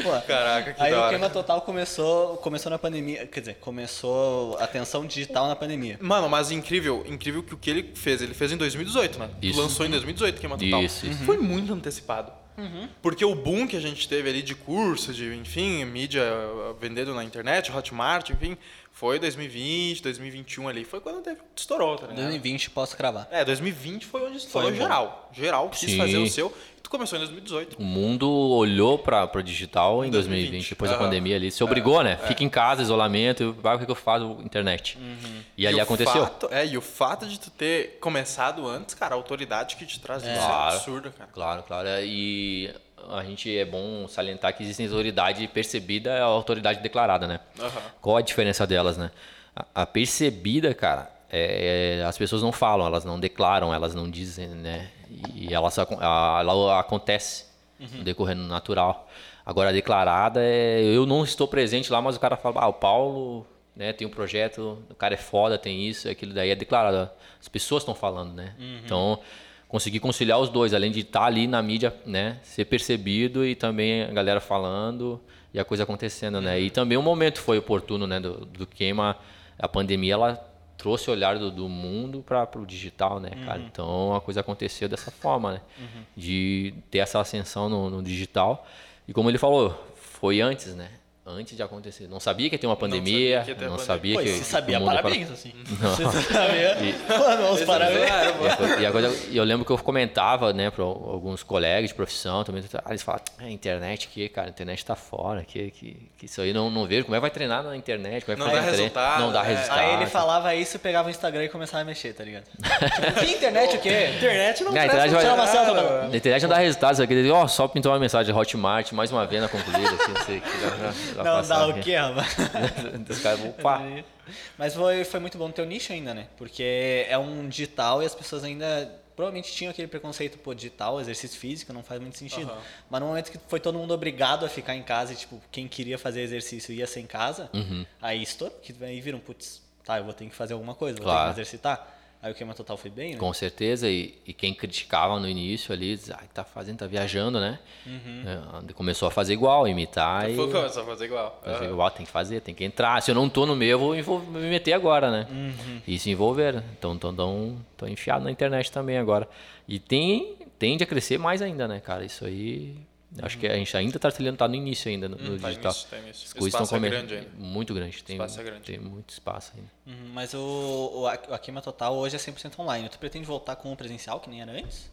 Pô. Caraca, que Aí da o. Queima Total começou, começou na pandemia, quer dizer, começou a atenção digital na pandemia. Mano, mas incrível, incrível que o que ele fez, ele fez em 2018, né? Isso. Lançou em 2018 Queima Total. Isso, isso. Foi muito antecipado. Porque o boom que a gente teve ali de curso, de, enfim, mídia uh, vendendo na internet, Hotmart, enfim, foi 2020, 2021 ali. Foi quando teve, estourou, tá ligado? 2020 posso cravar. É, 2020 foi onde estourou Foi geral. Geral quis Sim. fazer o seu. Tu começou em 2018. O mundo olhou para o digital em 2020, 2020. depois da pandemia ali. Se obrigou, né? Fica em casa, isolamento, vai, o que, que eu faço? Internet. E ali o aconteceu. fato- é, e o fato de tu ter começado antes, cara, a autoridade que te traz isso é Claro. absurda, cara. Claro, claro. é, E a gente é bom salientar que existem autoridade percebida e a autoridade declarada, né? Uhum. Qual a diferença delas, né? A, a percebida, cara, é, é, as pessoas não falam, elas não declaram, elas não dizem, né? E ela, ela acontece uhum. decorrendo natural. Agora, a declarada é. Eu não estou presente lá, mas o cara fala, ah, o Paulo né, tem um projeto, o cara é foda, tem isso, aquilo daí é declarado. As pessoas estão falando, né? Uhum. Então, conseguir conciliar os dois, além de estar tá ali na mídia, né, ser percebido e também a galera falando e a coisa acontecendo, né? E também o momento foi oportuno, né, do, do queima, a pandemia, ela trouxe o olhar do, do mundo para o digital, né, cara? Uhum. Então a coisa aconteceu dessa forma, né? Uhum. De ter essa ascensão no, no digial. E como ele falou, foi antes, né? Antes de acontecer. Não sabia que ia ter uma pandemia, não sabia que, não se sabia, parabéns, para... assim. Não. Você sabia? E, Mano, os parabéns. E, a coisa, e eu lembro que eu comentava, né, para alguns colegas de profissão também, eles falavam, a internet que, cara, a internet tá fora, que, que, que isso aí não, não vejo, como é que vai treinar na internet, como é que não dá resultado. Não dá é. resultado. Aí ele falava isso, pegava o Instagram e começava a mexer, tá ligado? tipo, que internet o quê? Internet não, não internet vai... uma ah, A internet não dá resultado, isso aqui, ó, oh, só pintou uma mensagem de Hotmart, mais uma venda concluída, assim, não sei, que não dá o quê, rapaz? Os caras vão pá. Mas foi, foi muito bom ter o nicho ainda, né? Porque é um digital e as pessoas ainda provavelmente tinham aquele preconceito, pô, digital, exercício físico, não faz muito sentido. Uhum. Mas no momento que foi todo mundo obrigado a ficar em casa e, tipo, quem queria fazer exercício ia ser em casa, uhum. aí estourou, que aí viram, putz, tá, eu vou ter que fazer alguma coisa, vou claro. ter que exercitar. Aí o queima total foi bem, né? Com certeza, e, e quem criticava no início ali, diz, ah, tá fazendo, tá viajando, né? Uhum. É, começou a fazer igual, imitar e... Começou a fazer igual. Fazer uhum. igual, tem que fazer, tem que entrar. Se eu não tô no meu, eu vou me meter agora, né? Uhum. E se envolver. Então, tô, tô, tô enfiado na internet também agora. E tem, tende a crescer mais ainda, né, cara? Isso aí Acho que a gente ainda está trilhando, está no início ainda no, hum, digital. Início, tem isso. As coisas estão é grande ainda. Muito grande. Tem, espaço é grande. tem muito espaço ainda. Uhum, mas o, o, a Queima Total hoje é 100% online. Tu pretende voltar com o presencial, que nem era antes?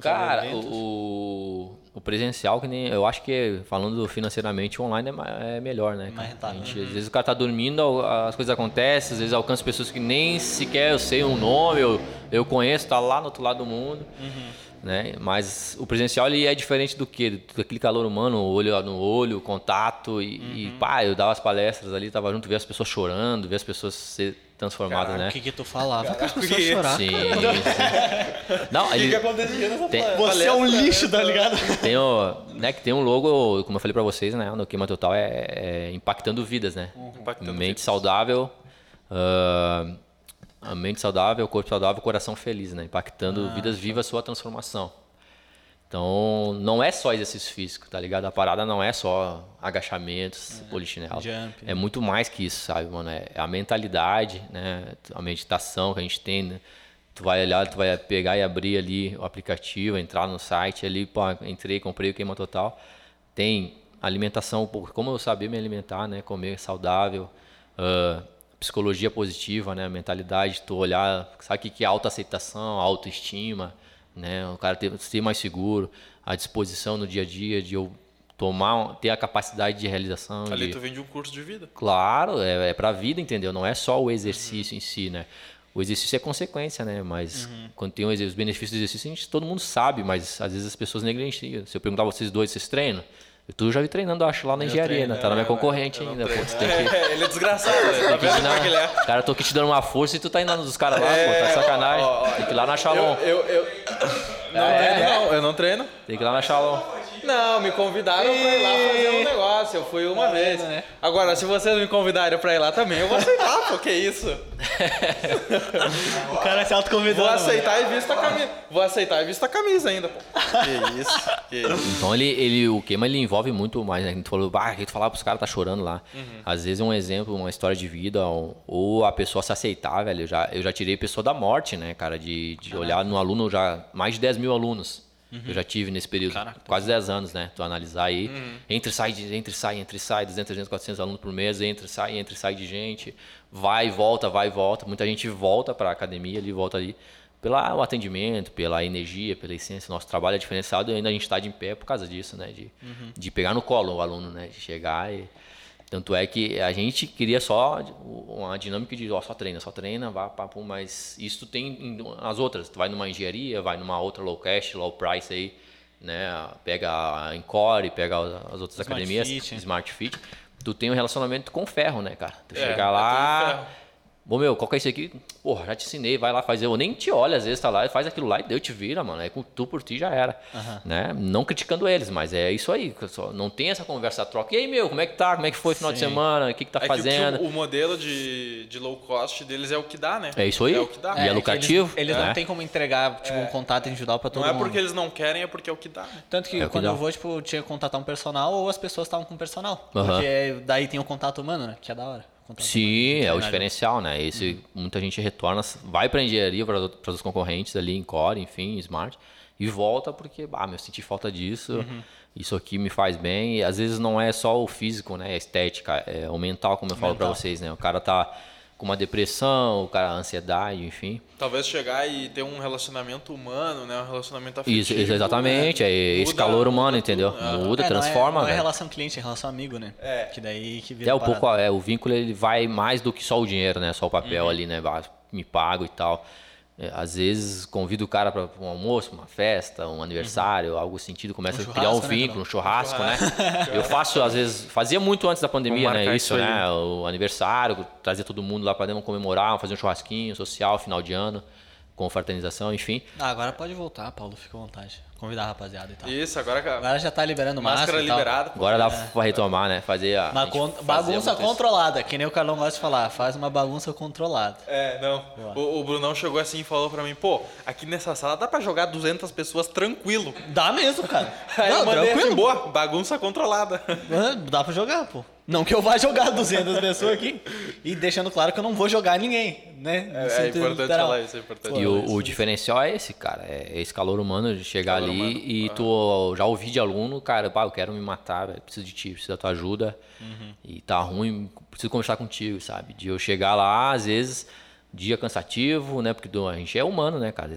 Cara, o, o presencial, que nem. Eu acho que, falando financeiramente, o online é, é melhor, né? Mais rentável. Gente, uhum. Às vezes o cara tá dormindo, as coisas acontecem, às vezes alcança pessoas que nem sequer eu sei um nome, eu, eu conheço, tá lá no outro lado do mundo. Uhum né? Mas o presencial ele é diferente do que daquele calor humano, olho no olho, contato e, uhum. e pá, eu dava as palestras ali, tava junto, ver as pessoas chorando, ver as pessoas ser transformadas, Caraca, né? O que que tu falava? Caraca, as pessoas chorar. Sim, sim. Não, o que, que acontecia nessa tem, Você é um lixo, tá ligado? Tem o, né, que tem um logo, como eu falei para vocês, né, no Queima Total é, é impactando vidas, né? Uhum. Impactando Mente vidas. saudável, uh, a mente saudável, o corpo saudável, o coração feliz, né? Impactando ah, vidas vivas, sua transformação. Então, não é só exercício físico, tá ligado? A parada não é só agachamentos, é, polichinelo. Jump, é muito mais que isso, sabe, mano? É a mentalidade, né? A meditação que a gente tem, né? Tu vai olhar, tu vai pegar e abrir ali o aplicativo, entrar no site ali, pô, entrei, comprei o Queima Total. Tem alimentação, como eu saber me alimentar, né? Comer saudável, uh, psicologia positiva, né? Mentalidade, tu olhar, sabe o que é autoaceitação, autoestima, né? O cara ter, ser mais seguro, a disposição no dia a dia de eu tomar, ter a capacidade de realização. Ali de... tu vende um curso de vida. Claro, é, é pra vida, entendeu? Não é só o exercício uhum. em si, né? O exercício é consequência, né? Mas uhum. quando tem os benefícios do exercício, a gente, todo mundo sabe, mas às vezes as pessoas negligenciam. Se eu perguntar vocês dois, vocês treinam? Tu já vi treinando, acho, lá na engenharia, treino, né? Tá na minha concorrente ainda. Pô, tem que... É, ele é desgraçado, né? Tá vendo como é que ele é? Cara, tô aqui te dando uma força e tu tá indo dos caras lá, é, pô, tá de sacanagem. Ó, ó, tem que ir lá na Shalom. Eu, eu, eu... Não, é. não, eu não treino. Tem que ir lá na Shalom. Não, me convidaram pra ir lá fazer um negócio. Eu fui uma vez. Né? Agora, se vocês me convidarem pra ir lá também, eu vou aceitar, pô, que isso? o cara se autoconvidou. Vou aceitar mano. e visto a camisa. Vou aceitar e visto a camisa ainda, pô. Que isso, que isso. Então ele, ele, o queima ele envolve muito mais, né? A gente falou, ah, a gente falava pros caras tá chorando lá. Uhum. Às vezes é um exemplo, uma história de vida, ou, ou, a pessoa se aceitar, velho. Eu já, eu já tirei pessoa da morte, né, cara? De, de olhar no aluno já mais de 10 mil alunos. Uhum. Eu já tive nesse período, Caraca, quase 10 anos, né? Tu analisar aí, uhum. entre e sai, entre sai, entre sai, 200, 300, 400 alunos por mês, entre sai, entre sai de gente, vai e volta, vai e volta. Muita gente volta para a academia ali, volta ali pelo atendimento, pela energia, pela essência. Nosso trabalho é diferenciado e ainda a gente está de pé por causa disso, né? De, uhum. de pegar no colo o aluno, né? De chegar e tanto é que a gente queria só uma dinâmica de ó, só treina, só treina, vá, papo, mas isso tem as outras. Tu vai numa engenharia, vai numa outra low cash, low price aí, né? Pega a Encore, pega as outras Smart academias, Fit. Smart Fit. Tu tem um relacionamento com o ferro, né, cara? Tu É, chega lá. Bom, meu, qual que é isso aqui? Porra, já te ensinei, vai lá fazer. Eu nem te olho, às vezes tá lá faz aquilo lá e Deus te vira, mano. É com tu por ti já era. Né? Não criticando eles, mas é isso aí. só Não tem essa conversa troca. E aí, meu, como é que tá? Como é que foi o final de Sim. semana? O que, que tá É fazendo? que o, o modelo de, de low cost deles é o que dá, né? É isso aí. É o que dá. E é que lucrativo, Eles, eles né? não tem como entregar tipo, um contato individual pra todo Não é mundo. porque eles não querem, é porque é o que dá, né? Tanto que É quando dá. eu vou, tipo, tinha que contatar um personal ou as pessoas estavam com personal. Aham. Porque daí tem o contato humano, né? Que é da hora. Sim, é o diferencial, né? Esse muita gente retorna, vai para engenharia, para os concorrentes ali em Core, enfim, Smart, e volta porque, ah, meu, senti falta disso. Isso aqui me faz bem. E às vezes não é só o físico, né? A estética, é o mental, como eu falo para vocês, né? O cara tá com uma depressão, o cara ansiedade, enfim. Talvez chegar e ter um relacionamento humano, né? Um relacionamento afetivo. Isso, isso, exatamente, né? é esse Muda- calor humano, muda entendeu? tudo, né? Muda, É, não é- transforma, Não é, relação cliente, é relação amigo, né? É. Que daí que vira É um pouco, é, o vínculo ele vai mais do que só o dinheiro, né? Só o Uhum. papel ali, né? Me pago e tal. É, às vezes convido o cara para um almoço, uma festa, um aniversário, algo sentido, começa Um a criar um churrasco, né, vínculo, Bruno? um churrasco, né? Eu faço às vezes, fazia muito antes da pandemia, Vamos né? Isso, isso né? O aniversário, trazer todo mundo lá para dentro comemorar, fazer um churrasquinho social, final de ano, com fraternização, enfim. Ah, agora pode voltar, Paulo, fica à vontade. Convidar a rapaziada e tal. Isso, agora Agora já tá liberando máscara máscara liberada. pô. Agora dá pra retomar, né? Fazer a. Uma con- bagunça muito isso. controlada, que nem o Carlão gosta de falar. Faz uma bagunça controlada. É, não. O, o Brunão chegou assim e falou pra mim, pô, aqui nessa sala dá pra jogar 200 pessoas tranquilo. Dá mesmo, cara. Aí Não, eu mandei assim, tranquilo. boa, bagunça controlada. Ah, Dá pra jogar, pô. Não que eu vá jogar 200 pessoas aqui. E deixando claro que eu não vou jogar ninguém, né? É, é importante literal. falar isso, é importante. E o, o diferencial é esse, cara. É esse calor humano de chegar Calor ali humano, e tu já ouvi de aluno, cara, pá, eu quero me matar, velho, preciso de ti, preciso da tua ajuda. Uhum. E tá ruim, preciso conversar contigo, sabe? De eu chegar lá, às vezes, dia cansativo, né? Porque a gente é humano, né, cara?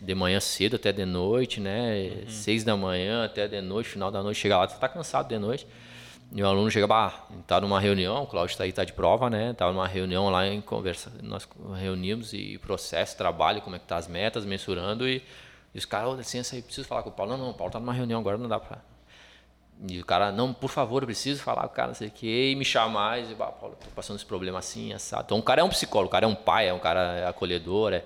De manhã cedo até de noite, né? Uhum. Seis da manhã até de noite, final da noite, chega lá, tu tá cansado de noite. E o aluno chega, bah, tá numa reunião, o Cláudio tá aí, tá de prova, né? Tá numa reunião lá em conversa, nós reunimos e processo, trabalho, como é que tá as metas, mensurando e, e os caras, ô, licença aí, preciso falar com o Paulo. Não, não, o Paulo tá numa reunião agora, não dá pra... E o cara, não, por favor, eu preciso falar com o cara, não sei o quê, e me chamar e dizer, bah, Paulo, tô passando esse problema assim, assado. Então o cara é um psicólogo, o cara é um pai, é um cara acolhedor, é,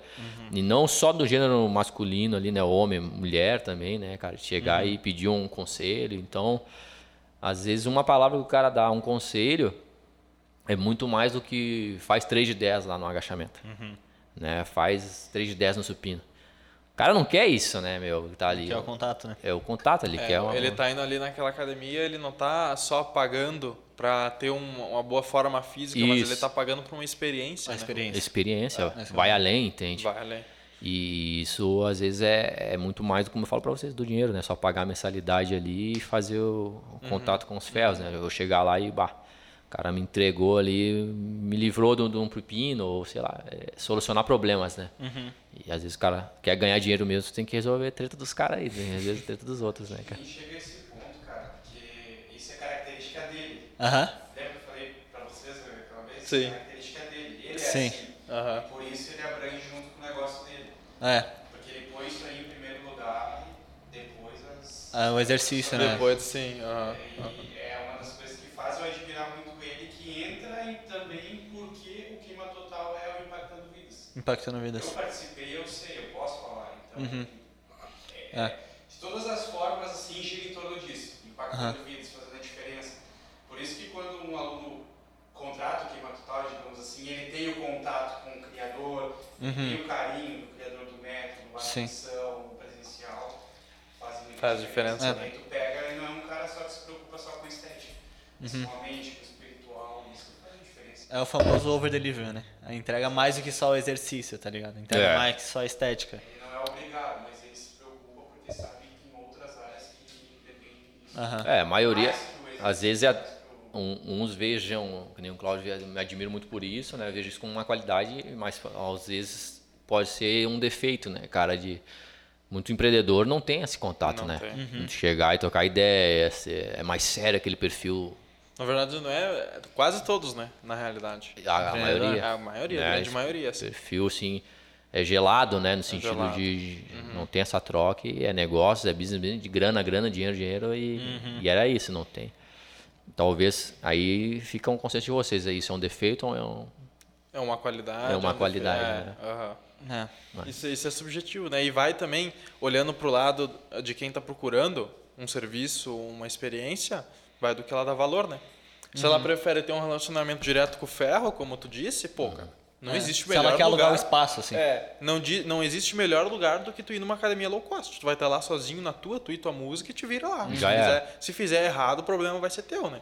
e não só do gênero masculino ali, né, homem, mulher também, né, cara, chegar e pedir um conselho, então... Às vezes uma palavra que o cara dá, um conselho, é muito mais do que faz 3 de 10 lá no agachamento. Né? Faz 3 de 10 no supino. O cara não quer isso, né, meu, que tá ali. Que é o contato, né? É o contato ali, É, que é uma... Ele tá indo ali naquela academia, ele não tá só pagando pra ter um- uma boa forma física, mas Isso. ele tá pagando pra uma experiência. A né? experiência. experiência, essa vai é. além, entende? Vai além. E isso às vezes é, é muito mais, como eu falo para vocês, do dinheiro, né? Só pagar a mensalidade ali e fazer o, o contato com os ferros, né? Eu chegar lá e, bah, cara me entregou ali, me livrou de, um- um pepino, ou sei lá, é, solucionar problemas, né? E às vezes o cara quer ganhar dinheiro mesmo, tem que resolver a treta dos caras aí, né? às vezes a treta dos outros, né, cara? E chega a esse ponto, cara, que isso é característica dele. Aham. Lembra que eu falei pra vocês né, aquela vez? Sim. É característica dele. Ele Sim. é assim. Aham. E por isso ele abrange junto com o negócio dele. É. Porque ele pôs isso aí em primeiro lugar e depois as. Ah, o exercício, né? Depois, sim. aham. E é uma das coisas que faz eu admirar muito e também porque o clima total é o impactando vidas. Impactando Eu vidas. participei, eu sei, eu posso falar. Então, Uhum. é, É. de todas as formas, assim, gira em torno disso, impactando vidas, fazendo a diferença. Por isso que quando um aluno contrata o Clima Total, digamos assim, ele tem o contato com o criador, ele tem o carinho do criador do método, a Uhum. Sim. atenção, o presencial, faz muita Faz diferença, né? aí tu pega e não é um cara só que se preocupa só com estética, Uhum. mas com o espiritual, isso diferença. É o famoso over delivery, né? A entrega mais do que só o exercício, tá ligado? Entrega É. mais que só a estética. Ele não é obrigado, mas ele se preocupa porque sabe que tem outras áreas que dependem disso. Aham. É, a maioria, às vezes, é, um- uns vejam, que nem o Cláudio, me admiro muito por isso, né? Vejo isso como uma qualidade, mas às vezes pode ser um defeito, né, cara, de muito empreendedor não tem esse contato, Não né? tem. De chegar e trocar ideia, ser- é mais sério aquele perfil, Na verdade, não é. Quase todos, né? Na realidade. a, a maioria. A maioria, a né, grande esse maioria. Assim. Perfil, assim, é gelado, né? No sentido gelado. de não tem essa troca, e é negócio, é business, business, de grana, grana, dinheiro, dinheiro, e, e era isso, não tem. Talvez aí fica um consenso de vocês aí, isso é um defeito ou é um. É uma qualidade. É uma um qualidade, defe- né? é, aham. É. Isso, isso é subjetivo, né? E vai também, olhando pro lado de quem está procurando um serviço, uma experiência, vai do que ela dá valor, né? Se Uhum. ela prefere ter um relacionamento direto com o ferro, como tu disse, pô, cara, não É. existe Se melhor ela quer alugar lugar. o espaço, assim. É, não, não existe melhor lugar do que tu ir numa academia low cost. Tu vai estar lá sozinho na tua, tu e tua música e te vira lá. Se Já é. fizer, se fizer errado, o problema vai ser teu, né?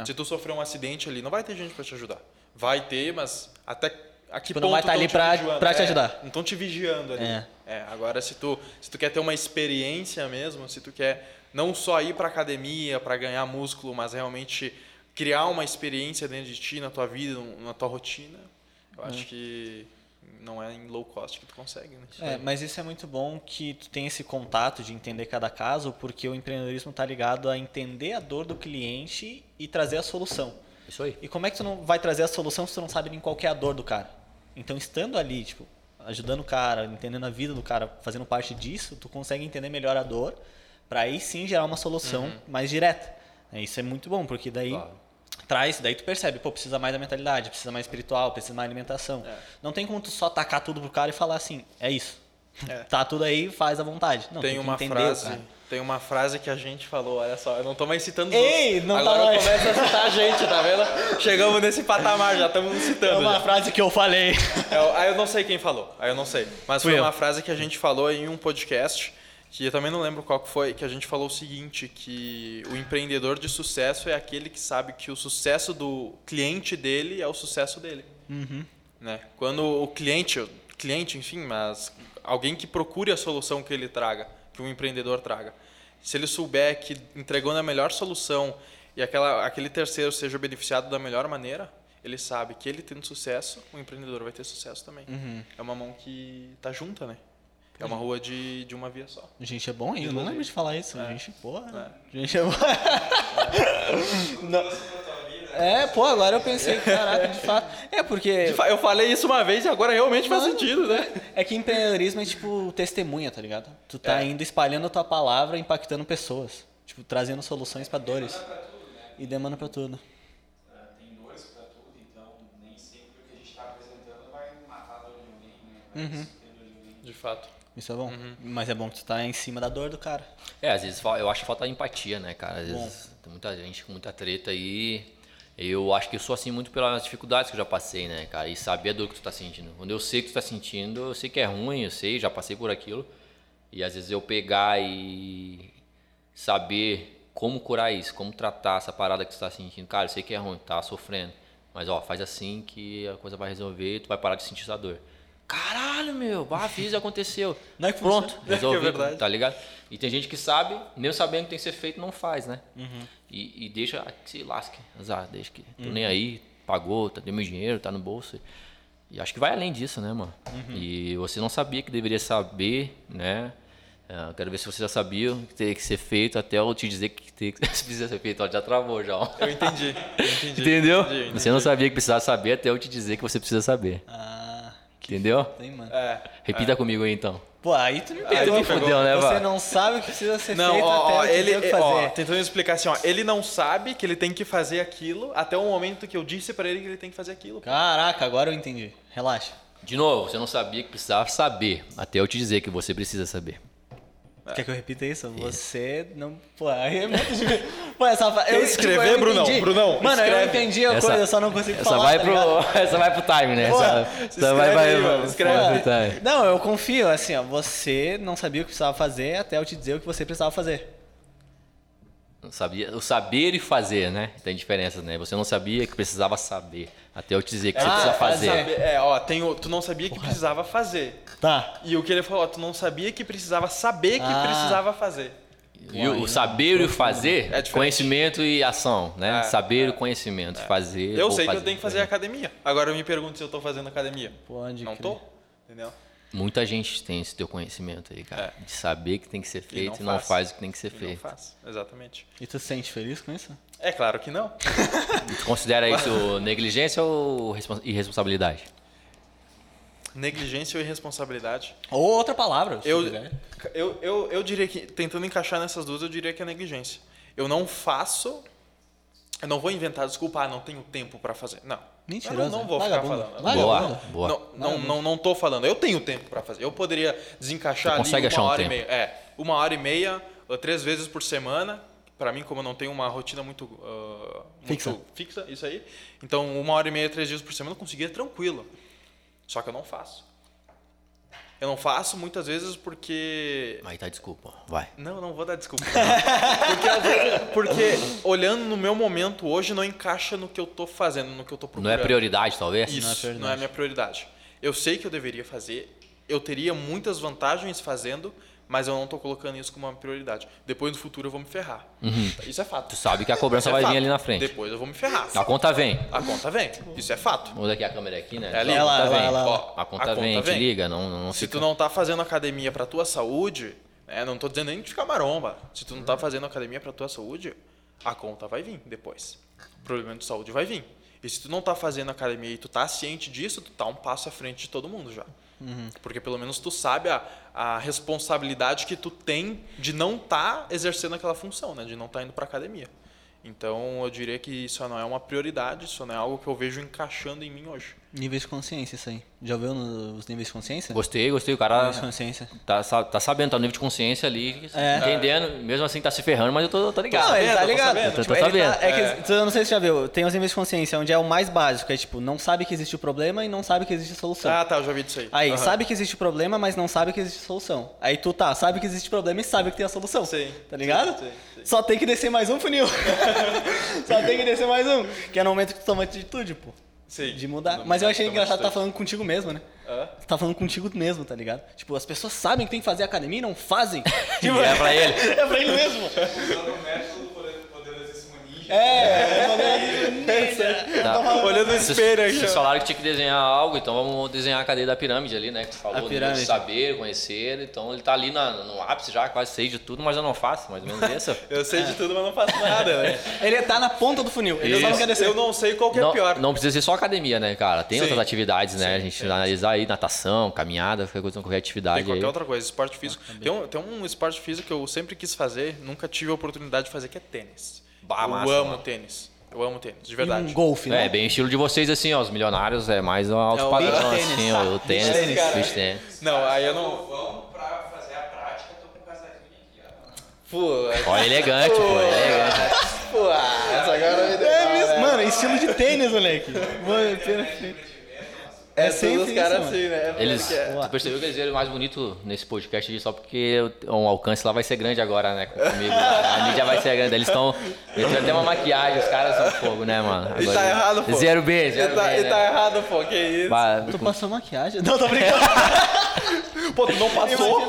É. Se tu sofrer um acidente ali, não vai ter gente pra te ajudar. Vai ter, mas até a que ponto não vai estar tão ali te pra- vigiando? pra te É, ajudar. Não estão te vigiando ali. É. É, agora se tu, se tu quer ter uma experiência mesmo, se tu quer não só ir pra academia pra ganhar músculo, mas realmente criar uma experiência dentro de ti, na tua vida, na tua rotina, eu acho que não é em low cost que tu consegue, né? É, mas isso é muito bom que tu tem esse contato de entender cada caso, porque o empreendedorismo está ligado a entender a dor do cliente e trazer a solução. Isso aí. E como é que tu não vai trazer a solução se tu não sabe nem qual que é a dor do cara? Então, estando ali, tipo, ajudando o cara, entendendo a vida do cara, fazendo parte disso, tu consegue entender melhor a dor, para aí sim gerar uma solução mais direta. É, Isso é muito bom, porque daí Claro. traz, daí tu percebe, pô, precisa mais da mentalidade, precisa mais espiritual, precisa mais alimentação. Não tem como tu só tacar tudo pro cara e falar assim, é isso. É. Tá tudo aí, faz à vontade. Não, tem que uma entender, frase, cara. tem uma frase que a gente falou, olha só, eu não tô mais citando os Ei, outros. não tá Agora mais. começa a citar a gente, tá vendo? Chegamos nesse patamar, já estamos nos É citando. uma já. frase que eu falei. É, aí eu não sei quem falou, aí eu não sei. Mas Fui foi eu. uma frase que a gente falou em um podcast, que eu também não lembro qual que foi, que a gente falou o seguinte, que o empreendedor de sucesso é aquele que sabe que o sucesso do cliente dele é o sucesso dele. Né? Quando o cliente, o cliente, enfim, mas alguém que procure a solução que ele traga, que um empreendedor traga, se ele souber que entregou na melhor solução e aquela, aquele terceiro seja beneficiado da melhor maneira, ele sabe que ele tendo sucesso, o empreendedor vai ter sucesso também. É uma mão que tá junta, né? É uma rua de, de uma via só. Gente é bom? Eu não lembro de falar isso. Gente, porra. É. Gente é bom. Não. É, pô, agora eu pensei, caraca, de fato. É porque. Eu falei isso uma vez e agora realmente faz Mano, sentido, né? É que empreendedorismo é tipo testemunha, tá ligado? Tu tá É. indo espalhando a tua palavra, impactando pessoas. Tipo, trazendo soluções pra dores. E demanda pra tudo. É, Tem dores para tudo, então nem sempre o que a gente está apresentando vai matar a dor de ninguém, né? Vai Uhum. suprir a dor de ninguém. De fato. Isso é bom. Uhum. Mas é bom que tu tá em cima da dor do cara. É, às vezes eu acho que falta empatia, né, cara? Às vezes tem muita gente com muita treta aí. Eu acho que eu sou assim muito pelas dificuldades que eu já passei, né, cara? E saber a dor que tu tá sentindo. Quando eu sei que tu tá sentindo, eu sei que é ruim, eu sei, já passei por aquilo. E às vezes eu pegar e saber como curar isso, como tratar essa parada que tu tá sentindo. Cara, eu sei que é ruim, tá sofrendo. Mas ó, faz assim que a coisa vai resolver e tu vai parar de sentir essa dor. Caralho, meu, bah, fiz aconteceu. Não é que Pronto, funciona. É que é verdade. tá ligado? E tem gente que sabe, mesmo sabendo que tem que ser feito, não faz, né? Uhum. E, e deixa que se lasque, azar, deixa que tô Uhum. nem aí, pagou, tá deu meu dinheiro, tá no bolso. E acho que vai além disso, né, mano? Uhum. E você não sabia que deveria saber, né? É, eu quero ver se você já sabia que teria que ser feito até eu te dizer que tem que precisa ser feito. Ó, já travou já. ó. Eu entendi. Eu entendi. Entendeu? Entendi, entendi. Você não sabia que precisava saber até eu te dizer que você precisa saber. Ah, Entendeu? tem, mano. É. Repita comigo aí então. Pô, aí tu me Aí pegou. tu me fudeu, né, Você não sabe o que precisa ser Não, feito ó, ó, até eu te ele, que ó, fazer. tentando explicar assim, ó, ele não sabe que ele tem que fazer aquilo até o momento que eu disse pra ele que ele tem que fazer aquilo. Caraca, agora eu entendi. Relaxa. De novo, você não sabia que precisava saber até eu te dizer que você precisa saber. Quer que eu repita isso? Você não. Pô, aí é muito difícil. Pô, essa eu, escrever, eu Brunão? entendi. Brunão, Mano, eu escreve. entendi a Essa- coisa, eu só não consigo Essa falar. vai tá pro, essa vai pro time, né? Porra, essa, essa vai, vai, aí, mano, escreve. vai pro time. Não, eu confio, assim, ó. Você não sabia o que precisava fazer até eu te dizer o que você precisava fazer. Não sabia, o saber e fazer, né? Tem diferença, né? Você não sabia que precisava saber até eu te dizer que você Ah, precisa fazer. fazer. É, ó, tem o, tu não sabia que precisava fazer. Tá. E o que ele falou, ó, tu não sabia que precisava saber que Ah. precisava fazer. E o, o saber e o fazer, É diferente. conhecimento e ação, né? É, saber e o conhecimento, fazer. Eu sei que eu fazer. tenho que fazer academia. Agora eu me pergunto se eu tô fazendo academia. Pode não crer. tô? Entendeu? Muita gente tem esse teu conhecimento aí, cara. De saber que tem que ser feito e não, faz. faz o que tem que ser E não feito. faz, exatamente. E tu se sente feliz com isso? É claro que não. Tu considera isso negligência ou respons- irresponsabilidade? Negligência ou irresponsabilidade? Ou outra palavra. se Eu, quiser. eu, eu, eu diria que, tentando encaixar nessas duas, eu diria que é negligência. Eu não faço. Eu não vou inventar desculpa, ah, não tenho tempo para fazer. Não. Mentiroso, Eu não, não vou né? ficar Vagabundo. falando. Vagabundo. Boa, boa. Não, não, não, não tô falando. Eu tenho tempo para fazer. Eu poderia desencaixar Você ali consegue uma achar um hora e tempo. meia. É, uma hora e meia, uh, três vezes por semana. Para mim, como eu não tenho uma rotina muito, uh, muito Fixa. fixa, isso aí. Então, uma hora e meia, três dias por semana, eu conseguia tranquilo. Só que eu não faço. Eu não faço muitas vezes porque Aí tá, desculpa. Vai. não, não vou dar desculpa. porque, porque olhando no meu momento hoje não encaixa no que eu tô fazendo, no que eu tô Não procurando. é prioridade, talvez? Isso, Não é não é, prioridade. a minha prioridade. Eu sei que eu deveria fazer, eu teria muitas vantagens fazendo, mas eu não tô colocando isso como uma prioridade. Depois no futuro eu vou me ferrar. Isso é fato. Tu sabe que a cobrança é vai vir fato. ali na frente. Depois eu vou me ferrar. A conta vem. A conta vem. Isso é fato. Muda aqui a câmera aqui, né? É ali. a Ela- conta ela- vem. ela- Ó, A conta vem, te liga. Não, não Se fica... tu não tá fazendo academia pra tua saúde, né, não tô dizendo nem de ficar maromba. Se tu não tá fazendo academia pra tua saúde, a conta vai vir depois. O problema de saúde vai vir. E se tu não tá fazendo academia e tu tá ciente disso, tu tá um passo à frente de todo mundo já. Porque pelo menos tu sabe a, a responsabilidade que tu tem de não estar exercendo aquela função, né? De não estar indo pra academia. Então eu diria que isso não é uma prioridade, isso não é algo que eu vejo encaixando em mim hoje. Níveis de consciência, isso aí. Já no- os níveis de consciência? Gostei, gostei. O cara Níveis de consciência. tá, tá sabendo, tá no nível de consciência ali, É. entendendo. Mesmo assim tá se ferrando, mas eu tô, tô ligado. Não, ele tá tô ligado. sabendo. Tipo, Tô ele sabendo. tá- é que, tu- eu não sei se você já viu, tem os níveis de consciência, onde é o mais básico, é tipo, não sabe que existe o problema e não sabe que existe a solução. Ah, tá, eu já vi disso aí. Aí, Aham. sabe que existe o problema, mas não sabe que existe solução. Aí tu tá, sabe que existe o problema e sabe que tem a solução. Sim. Tá ligado? Sim, sim. Só tem que descer mais um funil. Só tem que descer mais um. Que é no momento que tu toma atitude, pô. Sim. De mudar. Mas eu achei engraçado que tá falando contigo mesmo, né? Hã? Tu tá falando contigo mesmo, tá ligado? Tipo, as pessoas sabem que tem que fazer academia e não fazem. Tipo, é pra ele. É pra ele mesmo. É, Tá. Olhando no espelho aqui. Vocês falaram que tinha que desenhar algo, então vamos desenhar a cadeia da pirâmide ali, né? Que tu falou, pirâmide. saber, conhecer. Então ele tá ali na- no ápice já, quase sei de tudo, mas eu não faço, mais ou menos isso. Eu sei de tudo, mas não faço nada, né? Ele tá na ponta do funil. Ele só não quer descer. Eu não sei qual que é não, pior. não precisa ser só academia, né, cara? Tem Sim. outras atividades, né? a gente analisar aí natação, caminhada, qualquer coisa, qualquer atividade Tem qualquer aí. outra coisa, esporte físico. Tem um, tem um esporte físico que eu sempre quis fazer, nunca tive a oportunidade de fazer, que é tênis. Bah, eu massa, amo mano. tênis. Eu amo tênis, de E verdade. um golfe, É, né? bem estilo de vocês, assim, ó. Os milionários é mais o alto É o padrão, beach tênis. assim, ó. O tênis, tênis, cara. tênis. Não, aí eu não. Vamos pra fazer a prática, tô com o casaquinho aqui, ó. Pô, Ó, elegante, pô, elegante. pô, essa agora me deu. É mesmo, mano, estilo de tênis, moleque. Mano, perfeito. É, É sempre todos os caras assim, né? Eles, Porque é- tu percebeu que eles viram mais bonito nesse podcast aqui só porque o o alcance lá vai ser grande agora, né? Comigo. A mídia vai ser grande. Eles estão. Eles têm até uma maquiagem, os caras são fogo, né, mano? E tá errado, pô. Zero B, E zero tá, B. e né? tá errado, pô, que isso. Bah, Tu com passou maquiagem? Não, tô brincando. Pô, tu não passou?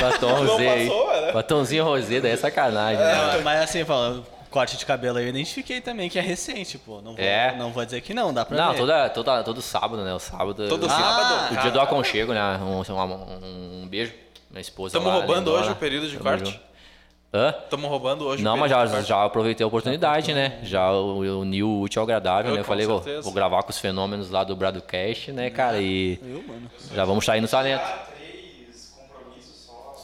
batom Não rosé né? Batomzinho rosé, daí é sacanagem, né? Não, mas assim, falando, corte de cabelo aí, eu identifiquei também que é recente, pô. Não vou, É. não vou dizer que não, dá pra Não, ver. toda, toda, todo sábado, né? O sábado. Todo o, sábado? O dia do aconchego, né? Um, um, um beijo. Minha esposa. Tamo lá, roubando lindona. hoje o período de Tamo corte? junto. Hã? Estamos roubando hoje. Não, o mas período já, de corte. já aproveitei a oportunidade, né? Já o- uni o útil ao agradável, Eu, né? Eu falei, vou, vou gravar com os fenômenos lá do Bradcast, né, cara? E Eu, mano. já vamos sair no talento.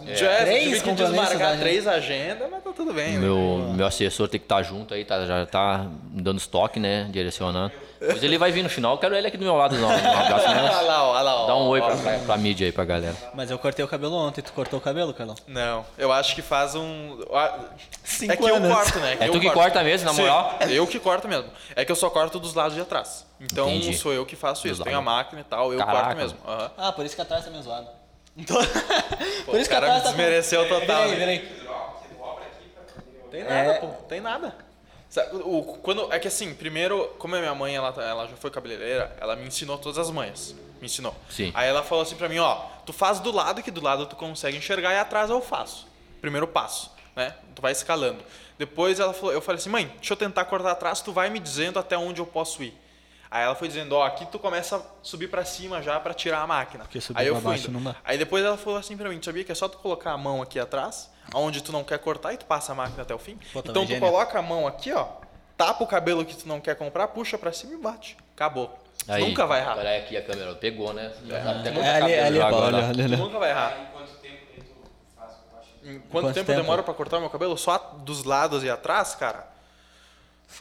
É, Três tive que desmarcar agenda. três agendas, mas tá tudo bem. né? Meu, meu assessor tem que estar junto aí, tá, já tá dando estoque, né? Direcionando. Mas ele vai vir no final, eu quero ele aqui do meu lado, não. Um abraço, Olha né? lá, ó, olha lá. ó, Dá um oi ó. pra, pra, pra mídia aí, pra galera. Mas eu cortei o cabelo ontem, tu cortou o cabelo, Carlão? Não, eu acho que faz um. ah, Cinco é que eu anos. corto, né? É eu tu que corto. corta mesmo, na Sim, moral? eu que corto mesmo. É que eu só corto dos lados de atrás. Então Entendi. sou eu que faço isso. Tenho a máquina e tal, eu Caraca. corto mesmo. Aham. Ah, por isso que atrás tá meio zoado. Então- por o isso que cara atrás me tá... desmereceu total, Vem aí, né? vem aí. Que dobra aqui pra poder... Tem nada, É. pô. Tem nada. Sabe, o, quando, é que assim, primeiro, como a minha mãe, ela, ela já foi cabeleireira, ela me ensinou todas as manhas. Me ensinou. Sim. Aí ela falou assim pra mim, ó, tu faz do lado, que do lado tu consegue enxergar, e atrás eu faço. Primeiro passo, né? Tu vai escalando. Depois ela falou, eu falei assim, mãe, deixa eu tentar cortar atrás, tu vai me dizendo até onde eu posso ir. Aí ela foi dizendo, ó, aqui tu começa a subir pra cima já pra tirar a máquina. Porque subir Aí eu pra fui baixo indo. não dá. Aí depois ela falou assim pra mim, tu sabia que é só tu colocar a mão aqui atrás, aonde tu não quer cortar e tu passa a máquina até o fim? Pô, então tu gênio. coloca a mão aqui, ó, tapa o cabelo que tu não quer comprar, puxa pra cima e bate. Acabou. Aí, Nunca vai errar. Olha aqui a câmera, pegou, né? Até É ali, ali, agora. olha, olha, olha. Nunca vai errar. Em quanto quanto, tempo, tempo? demora pra cortar meu cabelo? Só dos lados e atrás, cara?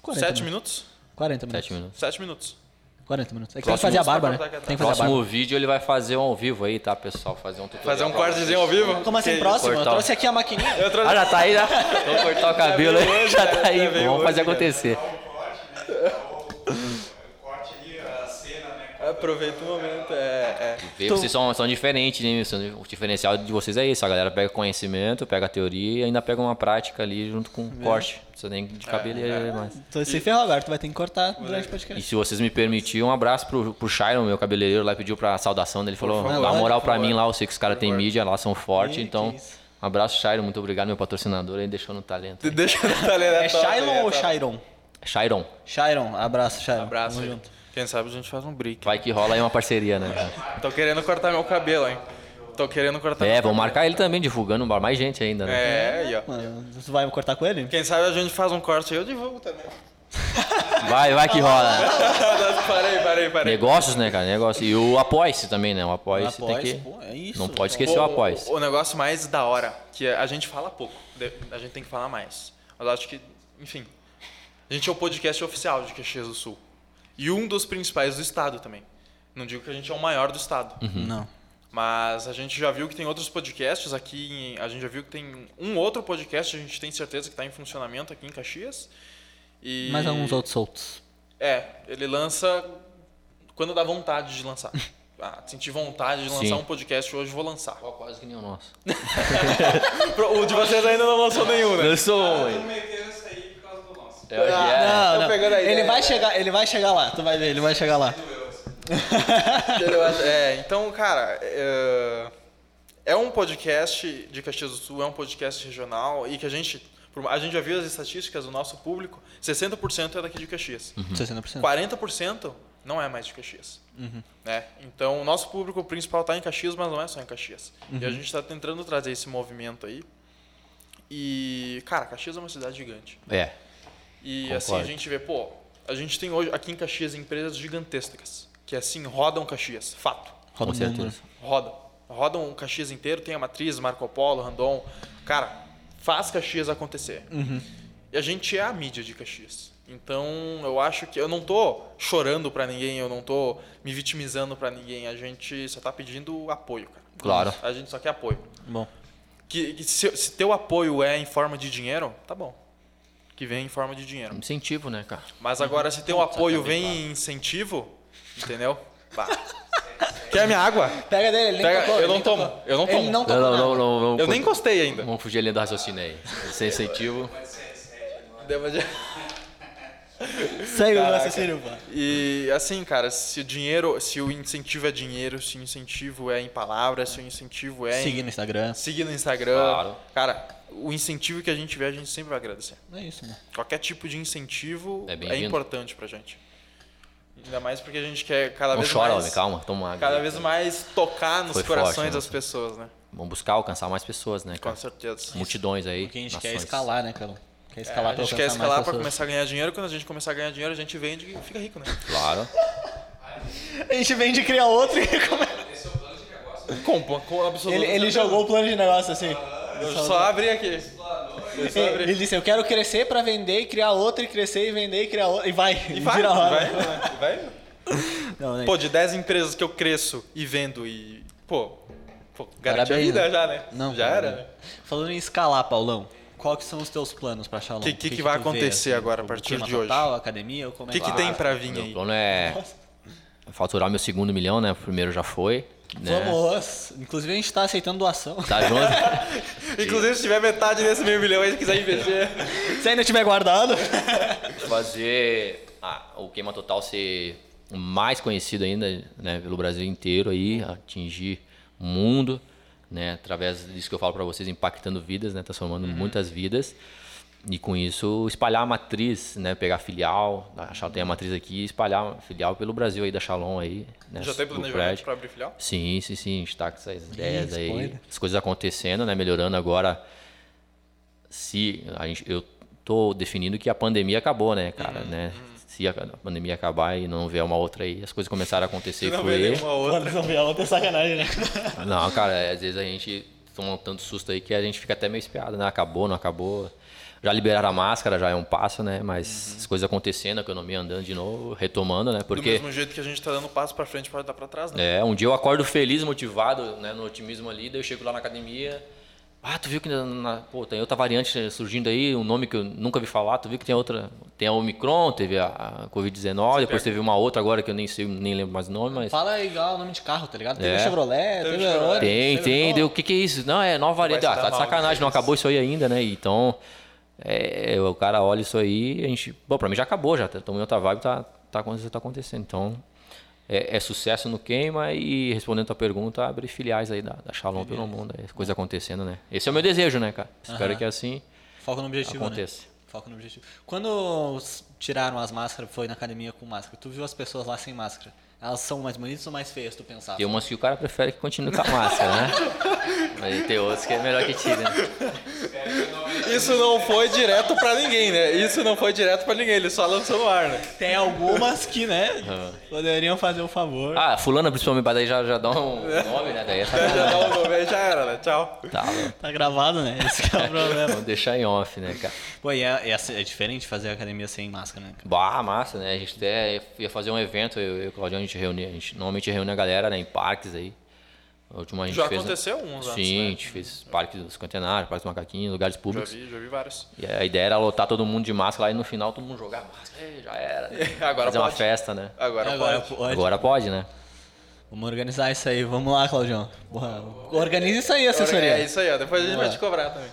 40 Sete minutos? 40 minutos. Sete minutos. Sete minutos. 40 minutos. É que Próximo tem que fazer a barba, né? Tem que fazer a barba. Próximo vídeo ele vai fazer um ao vivo aí, tá, pessoal? Fazer um tutorial. Fazer um cortezinho ao vivo? Como assim, próximo? Eu cortar. trouxe aqui a maquininha. Eu trouxe- Ah, já tá aí, já? Vamos cortar o cabelo aí, hoje, já já- tá aí. já veio Vamos hoje, fazer já. acontecer. O corte, né? O corte ali, a cena, né? Aproveita o momento, é. é. Vê, Vocês são, são diferentes, né? São- O diferencial de vocês é isso. A galera pega conhecimento, pega a teoria e ainda pega uma prática ali junto com o corte. Você nem de cabelo e é mais. Tô se ferrou agora, tu vai ter que cortar durante o E podcast. se vocês me permitirem, um abraço pro, pro Shiron, meu cabeleireiro lá, pediu pra saudação dele. Falou, favor. dá uma moral pra mim lá, eu sei que os caras têm mídia, lá são fortes, então... Um abraço, Shiron, muito obrigado, meu patrocinador aí, deixou no talento. Tá ali, né? É Top, Shylon é ou top. Chiron? Shiron, Chiron, abraço, Chiron. Abraço Tamo junto. Quem sabe a gente faz um break. vai que rola aí uma parceria, né? Tô querendo cortar meu cabelo, hein? Tô querendo cortar É, cabelo. marcar ele também, divulgando mais gente ainda, né? É, aí, ó. Mano, tu vai cortar com ele? Quem sabe a gente faz um corte aí, eu divulgo também. Vai, vai que rola. parei, parei, parei. Negócios, né, cara? Negócio. E o apoie-se também, né? O apoie-se tem Apoia-se, que... pô, é isso. Não pode esquecer o apoie-se. O, o negócio mais da hora, que a gente fala pouco, a gente tem que falar mais. Mas eu acho que, enfim, a gente é o podcast oficial de Caxias do Sul. E um dos principais do estado também. Não digo que a gente é o maior do estado. Não. Mas a gente já viu que tem outros podcasts aqui. em- A gente já viu que tem um outro podcast, a gente tem certeza que está em funcionamento aqui em Caxias. E, Mais alguns outros soltos. É, ele lança quando dá vontade de lançar. Ah, senti vontade de lançar Sim. um podcast hoje, vou lançar. Quase que nem o nosso. O de vocês ainda não lançou nenhum, né? Eu sou... Tu meteu isso aí por é. Não, tô não. pegando a Ele ideia. vai chegar, ele vai chegar lá. Tu vai ver, ele vai chegar lá. É, então, cara, é, é um podcast de Caxias do Sul, é um podcast regional e que a gente, a gente já viu as estatísticas do nosso público, 60% é daqui de Caxias. 60%. 40% não é mais de Caxias. Né? Então, o nosso público principal está em Caxias, mas não é só em Caxias. E a gente está tentando trazer esse movimento aí. E, cara, Caxias é uma cidade gigante. É. E Concordo. assim a gente vê, pô, a gente tem hoje aqui em Caxias empresas gigantescas que assim rodam Caxias, fato. Roda Com certeza. Rodam. Rodam o Caxias inteiro, tem a matriz, Marco Polo, Randon. Cara, faz Caxias acontecer. E a gente é a mídia de Caxias. Então, eu acho que eu não tô chorando pra ninguém, eu não tô me vitimizando pra ninguém, a gente só tá pedindo apoio, cara. Claro. A gente só quer apoio. Bom. Que, que se, se teu apoio é em forma de dinheiro, tá bom. Que vem em forma de dinheiro. Incentivo, né, cara? Mas agora, se teu apoio vem em incentivo, entendeu? Pá. Quer minha água? Pega dele, ele nem Pega- tocou, eu ele não nem tomo, tocou. eu não Ele tomo. não Não, tocou não, nada. não, não, não. Eu nem encostei ainda. Vamos fugir ali do raciocínio aí. Sem incentivo. Segue o raciocínio, pô. E assim, cara, se o dinheiro, se o incentivo é dinheiro, se o incentivo é em palavras, se o incentivo é Seguir em no Instagram. seguir no Instagram, Claro. cara, o incentivo que a gente vê, a gente sempre vai agradecer. É isso, né? Qualquer tipo de incentivo É é, importante pra gente. Ainda mais porque a gente quer cada Não vez chora, mais homem, calma, toma água. cada vez mais tocar nos Foi corações forte, das nossa. pessoas, né? Vamos buscar alcançar mais pessoas, né, Com cara? certeza. Multidões aí. Porque a gente quer nações. escalar, né, cara? Quer É, escalar a pra gente quer escalar pra pessoas. começar a ganhar dinheiro. Quando a gente começar a ganhar dinheiro, a gente vende e fica rico, né? Claro. A gente vende e cria outro e come- Com, com absoluto. ele, ele jogou o plano de negócio assim. Eu só abri aqui. Eu só Ele, abri. ele disse, eu quero crescer pra vender e criar outro, e crescer e vender e criar outro. E vai, E vai, vira vai, vai, vai. Não, né? Pô, de 10 empresas que eu cresço e vendo e. Pô, pô a vida né? já, né? Não, já era, né? Falando em escalar, Paulão, quais que são os teus planos pra Shalom? Que- que que vai tu vê, acontecer agora a o partir de hoje? total, academia, O é que, que tem pra vir Meu aí? plano é faturar meu segundo milhão, né? O primeiro já foi. Né? Vamos! Inclusive a gente tá aceitando doação. Tá junto? Inclusive, se tiver metade desse meio milhão aí, se quiser investir. Se ainda tiver guardado. fazer ah, o Queima Total ser mais conhecido ainda né, pelo Brasil inteiro aí, atingir o mundo, né, através disso que eu falo para vocês, impactando vidas, né, transformando muitas vidas. E com isso espalhar a matriz, né, pegar filial, a Shalom tem a matriz aqui, e espalhar a filial pelo Brasil aí da Shalom aí, né, Já tem planejamento pra abrir filial? Sim, sim, sim. A gente tá com essas ideias aí. spoiler. As coisas acontecendo, né? Melhorando agora. Se a gente, eu tô definindo que a pandemia acabou, né, cara? Uhum, né? se a pandemia acabar e não vier uma outra aí, as coisas começaram a acontecer e Não vê nenhuma outra. Não vier outra é sacanagem, né? Não, cara, às vezes a gente toma tanto susto aí que a gente fica até meio espiado, né? Acabou, não acabou. Já liberaram a máscara, já é um passo, né? Mas as coisas acontecendo, a economia andando de novo, retomando, né? Do Porque mesmo jeito que a gente tá dando passo pra frente, pode dar pra trás, né? é, um dia eu acordo feliz, motivado, né? No otimismo ali, daí eu chego lá na academia. Ah, tu viu que na, na- pô, tem outra variante surgindo aí, um nome que eu nunca vi falar. Tu viu que tem outra. Tem a Omicron, teve a, a Covid-19, depois teve uma outra agora que eu nem sei, nem lembro mais o nome, mas. Fala igual o nome de carro, tá ligado? Teve É. a Chevrolet, Teve teve. Tem, tem. Deu, o que, que é isso? Não, é nova variante. Ah, tá de sacanagem, não né? acabou isso aí ainda, né? Então, é, o cara olha isso aí, a gente. Bom, pra mim já acabou, já. Tomei outra vibe, tá, tá, acontecendo, tá acontecendo. Então, é, é sucesso no queima e respondendo a tua pergunta, abre filiais aí da, da Shalom pelo mundo. É coisa acontecendo, né? Esse é o meu desejo, né, cara? Espero Aham. que assim Foco no objetivo, aconteça. né? Foco no objetivo. Quando tiraram as máscaras, foi na academia com máscara, tu viu as pessoas lá sem máscara? Elas são mais bonitas ou mais feias, tu pensava? Tem umas que o cara prefere que continue com a máscara, né? Mas tem outros que é melhor que tire, né? Isso não foi direto pra ninguém, né? Isso não foi direto pra ninguém, ele só lançou no ar, né? Tem algumas que, né, poderiam fazer o favor. Ah, fulana principalmente, mas daí já, já dá um nome, né? Daí é Já dá o nome aí, já era, né? Tchau. Tá. Tá gravado, né? Esse que é o problema. Vamos deixar em off, né, cara? Pô, e é, é, é diferente fazer academia sem máscara, né? cara? Bah, massa, né? A gente até ia fazer um evento, eu, e o Claudio, a gente reunia, a gente normalmente reúne a galera né, em parques aí. O último a gente Já fez. aconteceu uns antes, Sim, a né? gente fez parque do Cinquentenário, parque do Macaquinho, lugares Já públicos. vi, já vi vários. E a ideia era lotar todo mundo de máscara lá e no final todo mundo jogar máscara. Ei, já era. né? Agora Fazer uma pode. festa, né? Agora, Agora pode. pode. Agora pode, né? Vamos organizar isso aí. Vamos lá, Claudião. Porra, Organiza isso aí, assessoria. É isso aí, ó. Depois a gente vai te cobrar também.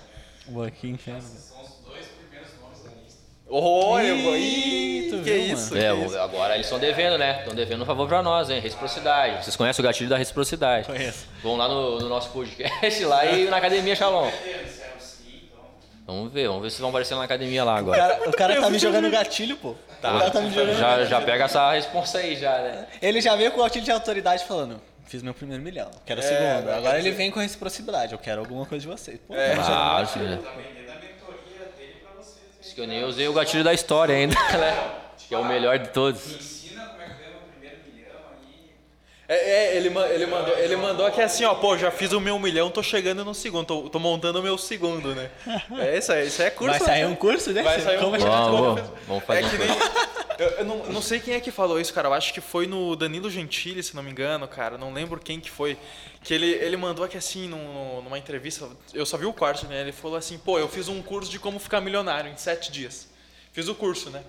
Boa, que inferno. São os dois primeiros nomes Oi, Ih, que viu, isso? É, que o- isso? agora eles estão devendo, né? Estão devendo um favor pra nós, hein? Reciprocidade. Vocês conhecem o gatilho da reciprocidade? Conheço. Vão lá no, no nosso podcast lá e na academia Shalom. Vamos ver, vamos ver se vão aparecer na academia lá O agora. cara, o cara tá me jogando gatilho, pô. O cara tá me jogando Já, já pega essa responsa aí já, né? Ele já veio com o gatilho de autoridade falando. Fiz meu primeiro milhão, quero o É, segundo. Agora ele vem com reciprocidade, eu quero alguma coisa de vocês. Pô, É. tá me jogando Ah, gatilho. sim, né? Tá vendendo a mentoria dele pra vocês. Acho que eu nem usei o gatilho da história ainda, né? Que é o melhor de todos. Ensina como é que ganha o primeiro milhão aí. É, é, ele, ele, mandou, ele mandou aqui assim, ó, pô, já fiz o meu milhão, tô chegando no segundo, tô, tô montando o meu segundo, né? É isso aí, isso aí é curso. Vai sair né? um curso desse? Vai sair um Como curso. chegar- Vamos, fazer É um que nem. Eu, eu não, não sei quem é que falou isso, cara. Eu acho que foi no Danilo Gentili, se não me engano, cara. Não lembro quem que foi. Que ele, ele mandou aqui assim, num- numa entrevista. Eu só vi o corte, né? Ele falou assim: pô, eu fiz um curso de como ficar milionário em sete dias. Fiz o curso, né?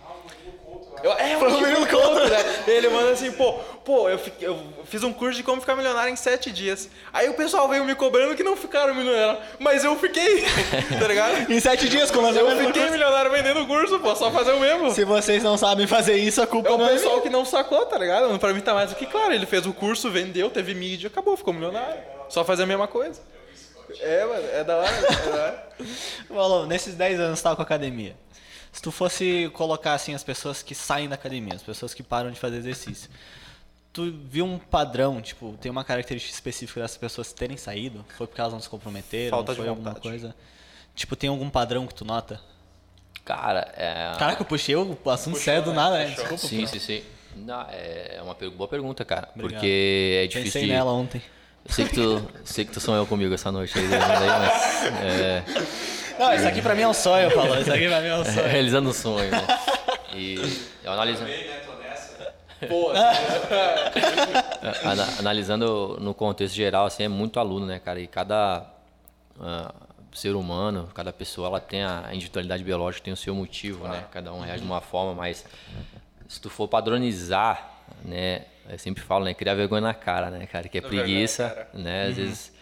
Eu, é, o né? Ele manda assim, pô, pô, eu, fi- eu fiz um curso de como ficar milionário em sete dias. Aí o pessoal veio me cobrando que não ficaram milionário. Mas eu fiquei, tá ligado? Em sete dias com o Eu fiquei milionário vendendo curso, pô, só fazer o mesmo. Se vocês não sabem fazer isso, a culpa É o é pessoal minha. que não sacou, tá ligado? Pra mim tá mais do que claro. Ele fez o curso, vendeu, teve mídia, acabou, ficou milionário. Só fazer a mesma coisa. É, mano, é da hora, é da hora. Nesses 10 anos que tava com a academia. Se tu fosse colocar assim as pessoas que saem da academia, as pessoas que param de fazer exercício, tu viu um padrão, tipo, tem uma característica específica dessas pessoas terem saído? Foi porque elas não se comprometeram? Falta de foi alguma vontade. coisa? Tipo, tem algum padrão que tu nota? Cara, é. Caraca, eu puxei o assunto sério do nada, né? Desculpa. Sim, sim, sim. Não, é uma boa pergunta, cara. Obrigado. Porque é difícil. Pensei de- nela ontem. Sei que tu, sei que tu sonhou comigo essa noite aí, aí mas. É, Não, isso aqui pra mim é um sonho, Paulo. Isso aqui pra mim é um sonho. realizando um sonho, né? E eu analisando. Bem, né? Tô nessa. Pô, Ana- analisando no contexto geral, assim, é muito aluno, né, cara? E cada ah, ser humano, cada pessoa, ela tem a individualidade biológica, tem o seu motivo, né? Cada um reage de uma forma, mas se tu for padronizar, né? Eu sempre falo, né? Criar vergonha na cara, né, cara? Que é preguiça, cara. né? Às vezes...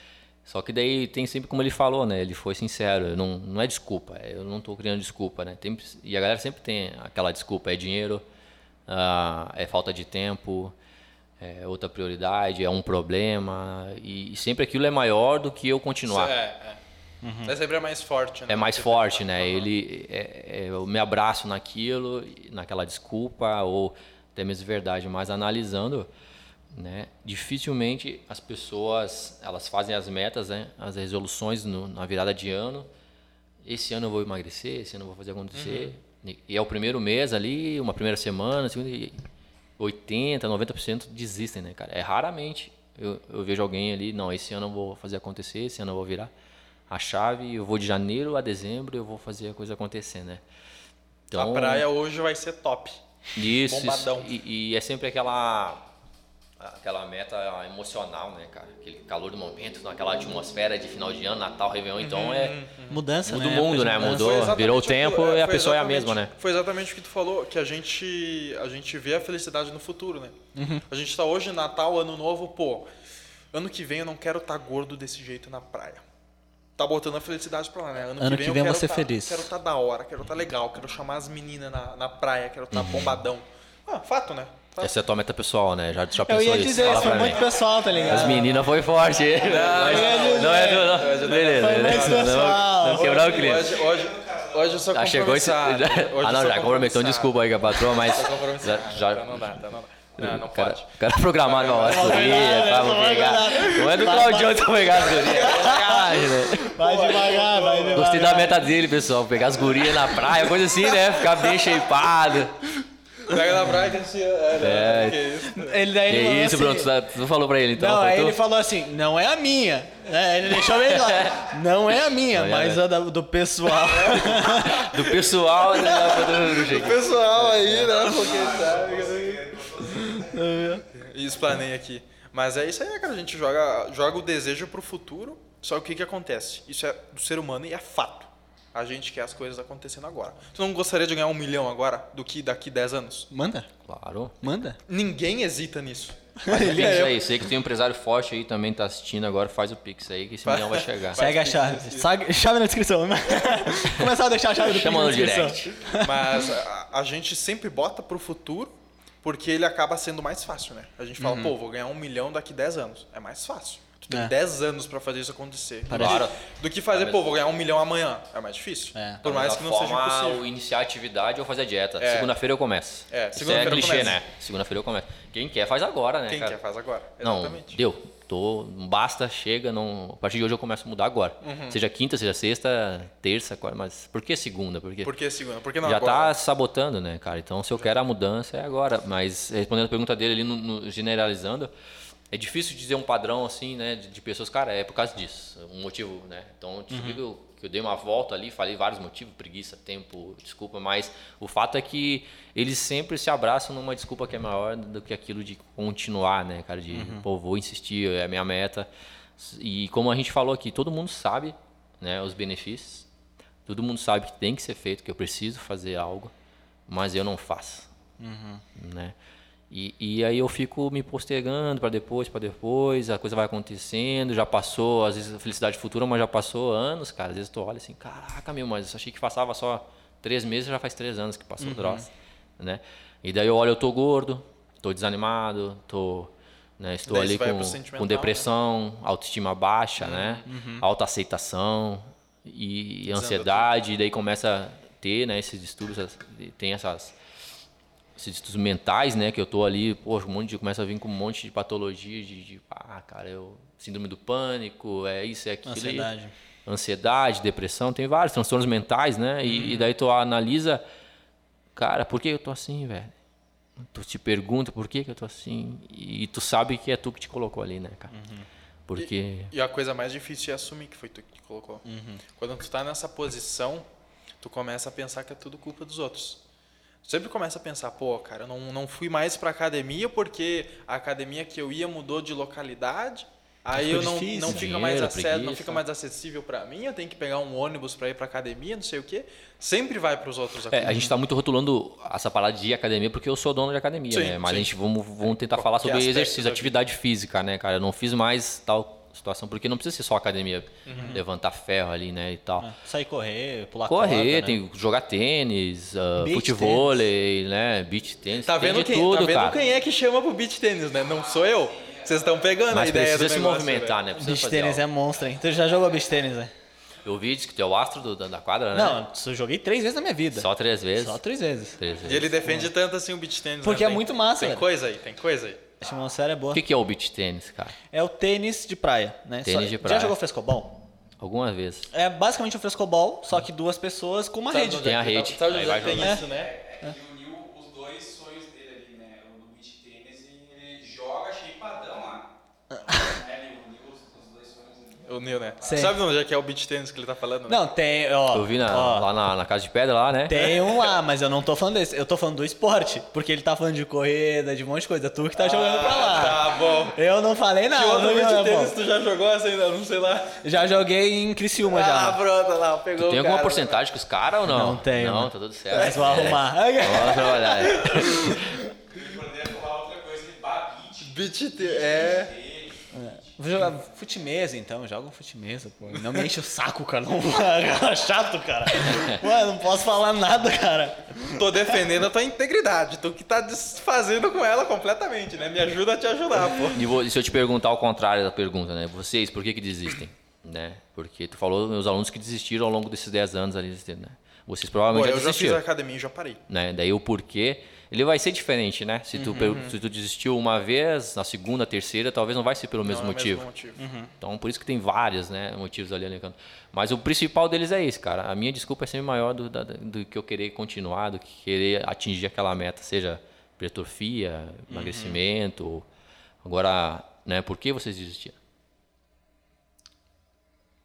Só que daí tem sempre como ele falou, né? Ele foi sincero, não, não é desculpa, eu não tô criando desculpa, né? Tem, e a galera sempre tem aquela desculpa, é dinheiro, ah, é falta de tempo, é outra prioridade, é um problema, e, e sempre aquilo é maior do que eu continuar. É, é. É sempre é mais forte, né? É mais forte, né? Ele, é- é- eu me abraço naquilo, naquela desculpa, ou até mesmo verdade, mas analisando, né? Dificilmente as pessoas, elas fazem as metas, né? As resoluções no- na virada de ano. Esse ano eu vou emagrecer, esse ano eu vou fazer acontecer. E é o primeiro mês ali, uma primeira semana, segunda, e 80, 90% desistem, né, cara? É raramente eu, eu vejo alguém ali, não, esse ano eu vou fazer acontecer, esse ano eu vou virar a chave, eu vou de janeiro a dezembro, eu vou fazer a coisa acontecer, né? Então, a praia hoje vai ser top. Isso, Bombadão. isso. E, e é sempre aquela aquela meta emocional, né, cara? Aquele calor do momento, aquela atmosfera de final de ano, Natal, Réveillon, então é uhum. mudança, muda né? o mundo, né? Mudou, virou o tempo e a pessoa é a mesma, né? Foi exatamente o que tu falou, que a gente a gente vê a felicidade no futuro, né? Uhum. A gente tá hoje Natal, Ano Novo, pô, ano que vem eu não quero estar tá gordo desse jeito na praia. Tá botando a felicidade pra lá, né? Ano, ano que vem, que vem eu quero ser tá, feliz. Quero estar tá da hora, quero estar tá legal, quero chamar as meninas na, na praia, quero estar tá uhum. bombadão. Ah, fato, né? Essa é a tua meta pessoal, né? Já, já pensou isso? Eu ia dizer, isso foi muito mim. pessoal, tá ligado? As meninas foi forte. Não, não, não é do... Não. Beleza. Pessoal. Não, não quebrar o clima. Hoje, hoje, hoje eu sou ah, chegou esse... Ah, não, já comprometeu. Desculpa aí com a patroa, mas... Já, já... Não dá, não dá. Não, não cara, pode. O cara programado uma guria, pra pegar. Não é do Claudio pra pegar as gurias. né? Vai devagar, vai devagar. Gostei da meta dele, pessoal. Pegar as gurias na praia, coisa assim, né? Ficar bem shapeado. Pega na praia que assim. É, é. Que isso, ele, daí que ele isso, assim, Bruno? Tu, tá- tu, falou pra ele então? Não, aí ele falou assim: não é a minha. É, ele deixou bem claro. Não é a minha, não, mas a do, do pessoal. do pessoal, né? Do pessoal aí, né? Porque sabe. Explanei aqui. Mas é isso aí, cara. A gente joga, joga o desejo pro futuro. Só que o que, que acontece? Isso é do ser humano e é fato. A gente quer as coisas acontecendo agora. Tu não gostaria de ganhar um milhão agora do que daqui 10 anos? Manda. Claro. Manda. Ninguém hesita nisso. Faz o Pix é aí. Sei que tem um empresário forte aí também tá assistindo agora. Faz o Pix aí que esse milhão vai chegar. Segue a chave. Segue, chave na descrição. Começar a deixar a chave do Chama no direct. Mas a, a, gente sempre bota pro futuro porque ele acaba sendo mais fácil, né? A gente fala, uhum. pô, vou ganhar um milhão daqui 10 anos. É mais fácil. Tu tem é. 10 anos para fazer isso acontecer. Claro. Do que fazer, pô, vou ganhar um milhão amanhã. É mais difícil. É. Por mais que não seja impossível. iniciar a atividade ou fazer a dieta. É. Segunda-feira eu começo. É, segunda-feira é clichê, né? Segunda-feira eu começo. Quem quer faz agora, né? Quem cara? quer faz agora. Exatamente. Não, deu. Tô, basta, chega, não. A partir de hoje eu começo a mudar agora. Uhum. Seja quinta, seja sexta, terça, quarta, mas por que segunda? Porque por que segunda? Porque não Já agora? tá sabotando, né, cara? Então se eu quero a mudança é agora. Mas respondendo a pergunta dele ali, no, no, generalizando, é difícil dizer um padrão assim, né, de, de, pessoas, cara, é por causa disso, um motivo, né? Então, eu uhum. que eu dei uma volta ali, falei vários motivos, preguiça, tempo, desculpa, mas o fato é que eles sempre se abraçam numa desculpa que é maior do que aquilo de continuar, né, cara, de, uhum. pô, vou insistir, é a minha meta. E como a gente falou aqui, todo mundo sabe, né, os benefícios. Todo mundo sabe que tem que ser feito, que eu preciso fazer algo, mas eu não faço, uhum. né? E, e aí eu fico me postergando para depois, para depois, a coisa vai acontecendo, já passou, às vezes a felicidade futura, mas já passou anos, cara. Às vezes tu olha assim, caraca, meu, mas eu achei que passava só três meses, já faz três anos que passou uhum. o troço, né? E daí eu olho, eu tô gordo, tô desanimado, tô, né, estou ali com, com né? depressão, né? autoestima baixa, uhum. né? Uhum. Autoaceitação e ansiedade, e daí começa a ter, né, esses distúrbios, tem essas esses distúrbios mentais, né? Que eu tô ali, pô, um monte de, começa a vir com um monte de patologia de, de ah, cara, eu síndrome do pânico, é isso, é aquilo. Ansiedade. ansiedade, depressão, tem vários transtornos mentais, né? E, uhum. e, daí tu analisa, cara, por que eu tô assim, velho? Tu te pergunta por que, que eu tô assim e tu sabe que é tu que te colocou ali, né, cara? Uhum. Porque... E, e, a coisa mais difícil é assumir que foi tu que te colocou. Uhum. Quando tu tá nessa posição, tu começa a pensar que é tudo culpa dos outros sempre começa a pensar, pô, cara, eu não, não fui mais para academia porque a academia que eu ia mudou de localidade. Aí eu não, difícil, não, fica mais acesso, não fica mais acessível para mim, eu tenho que pegar um ônibus para ir para academia, não sei o quê. Sempre vai para os outros é, A gente está muito rotulando essa palavra de academia porque eu sou dono de academia, sim, né? Mas sim. a gente vamos, vamos tentar falar sobre exercício, atividade física, né, cara? Eu não fiz mais tal situação, porque não precisa ser só academia, uhum. levantar ferro ali, né, e tal. É, sair correr, pular Correr, corda, tem né? jogar tênis, uh, futebol, né, beach tênis, tá vendo quem, tudo, tá vendo cara. quem é que chama pro beach tênis, né? Não sou eu. Vocês estão pegando Mas a ideia precisa se negócio, movimentar, né? Precisa beach tênis é monstro, hein? Tu já jogou beach tênis, né? Eu vi, que tu é o astro do, da quadra, né? Não, eu joguei três vezes na minha vida. Só três vezes? Só três vezes. Três vezes. E ele defende tanto assim o beach tênis, Porque né? é muito massa, Tem velho. coisa aí, tem coisa aí. A atmosfera é boa. O que, que é o beach tênis, cara? É o tênis de praia, né? Tênis Só, de praia. Já jogou frescobol? Algumas vezes. É basicamente um frescobol, só que duas pessoas com uma Sabe rede. onde Tem é a que rede. tá- Sabe onde vai é tem isso, né? É, ele uniu os dois sonhos dele ali, né? O do beach tênis e ele joga shapeadão lá. né? Ele uniu os, os dois sonhos ali. O Nil, né? Sim. Sabe onde é que é o beach tennis que ele tá falando? né? Não, tem, ó. Eu vi na- ó, lá na, na Casa de Pedra, lá, né? Tem um lá, mas eu não tô falando desse. Eu tô falando do esporte. Porque ele tá falando de corrida, de um monte de coisa. Tu que tá jogando pra lá. Tá bom. Eu não falei nada. Que outro não, tênis bom. tu já jogou essa ainda? Não sei lá. Já joguei em Criciúma Ah, já. pronto, lá, pegou Tem o alguma cara. porcentagem com os caras ou não? Não tenho, Não, tá tudo certo. Mas vou arrumar. Vamos trabalhar. é. Beach tênis, é... Vou jogar então, joga um fute-mesa, pô. Não me enche o saco, cara. Não, cara, chato, cara. Mano, não posso falar nada, cara. Tô defendendo a tua integridade. Tu que tá desfazendo com ela completamente, né? Me ajuda a te ajudar, pô. E vou- e se eu te perguntar ao contrário da pergunta, né? Vocês, por que que desistem? Né? Porque tu falou meus alunos que desistiram ao longo desses 10 anos ali, né? Vocês Pô, provavelmente eu já já fiz desistiram. academia e já parei. né? Daí o porquê, ele vai ser diferente, né? Se tu, per- se tu desistiu uma vez, na segunda, terceira, talvez não vai ser pelo mesmo Não é o motivo. motivo. Então, por isso que tem vários né, motivos ali alencando. Mas o principal deles é esse, cara. A minha desculpa é sempre maior do, da- do que eu querer continuar, do que querer atingir aquela meta, seja hipertrofia, emagrecimento. Agora, né, por que vocês desistiram?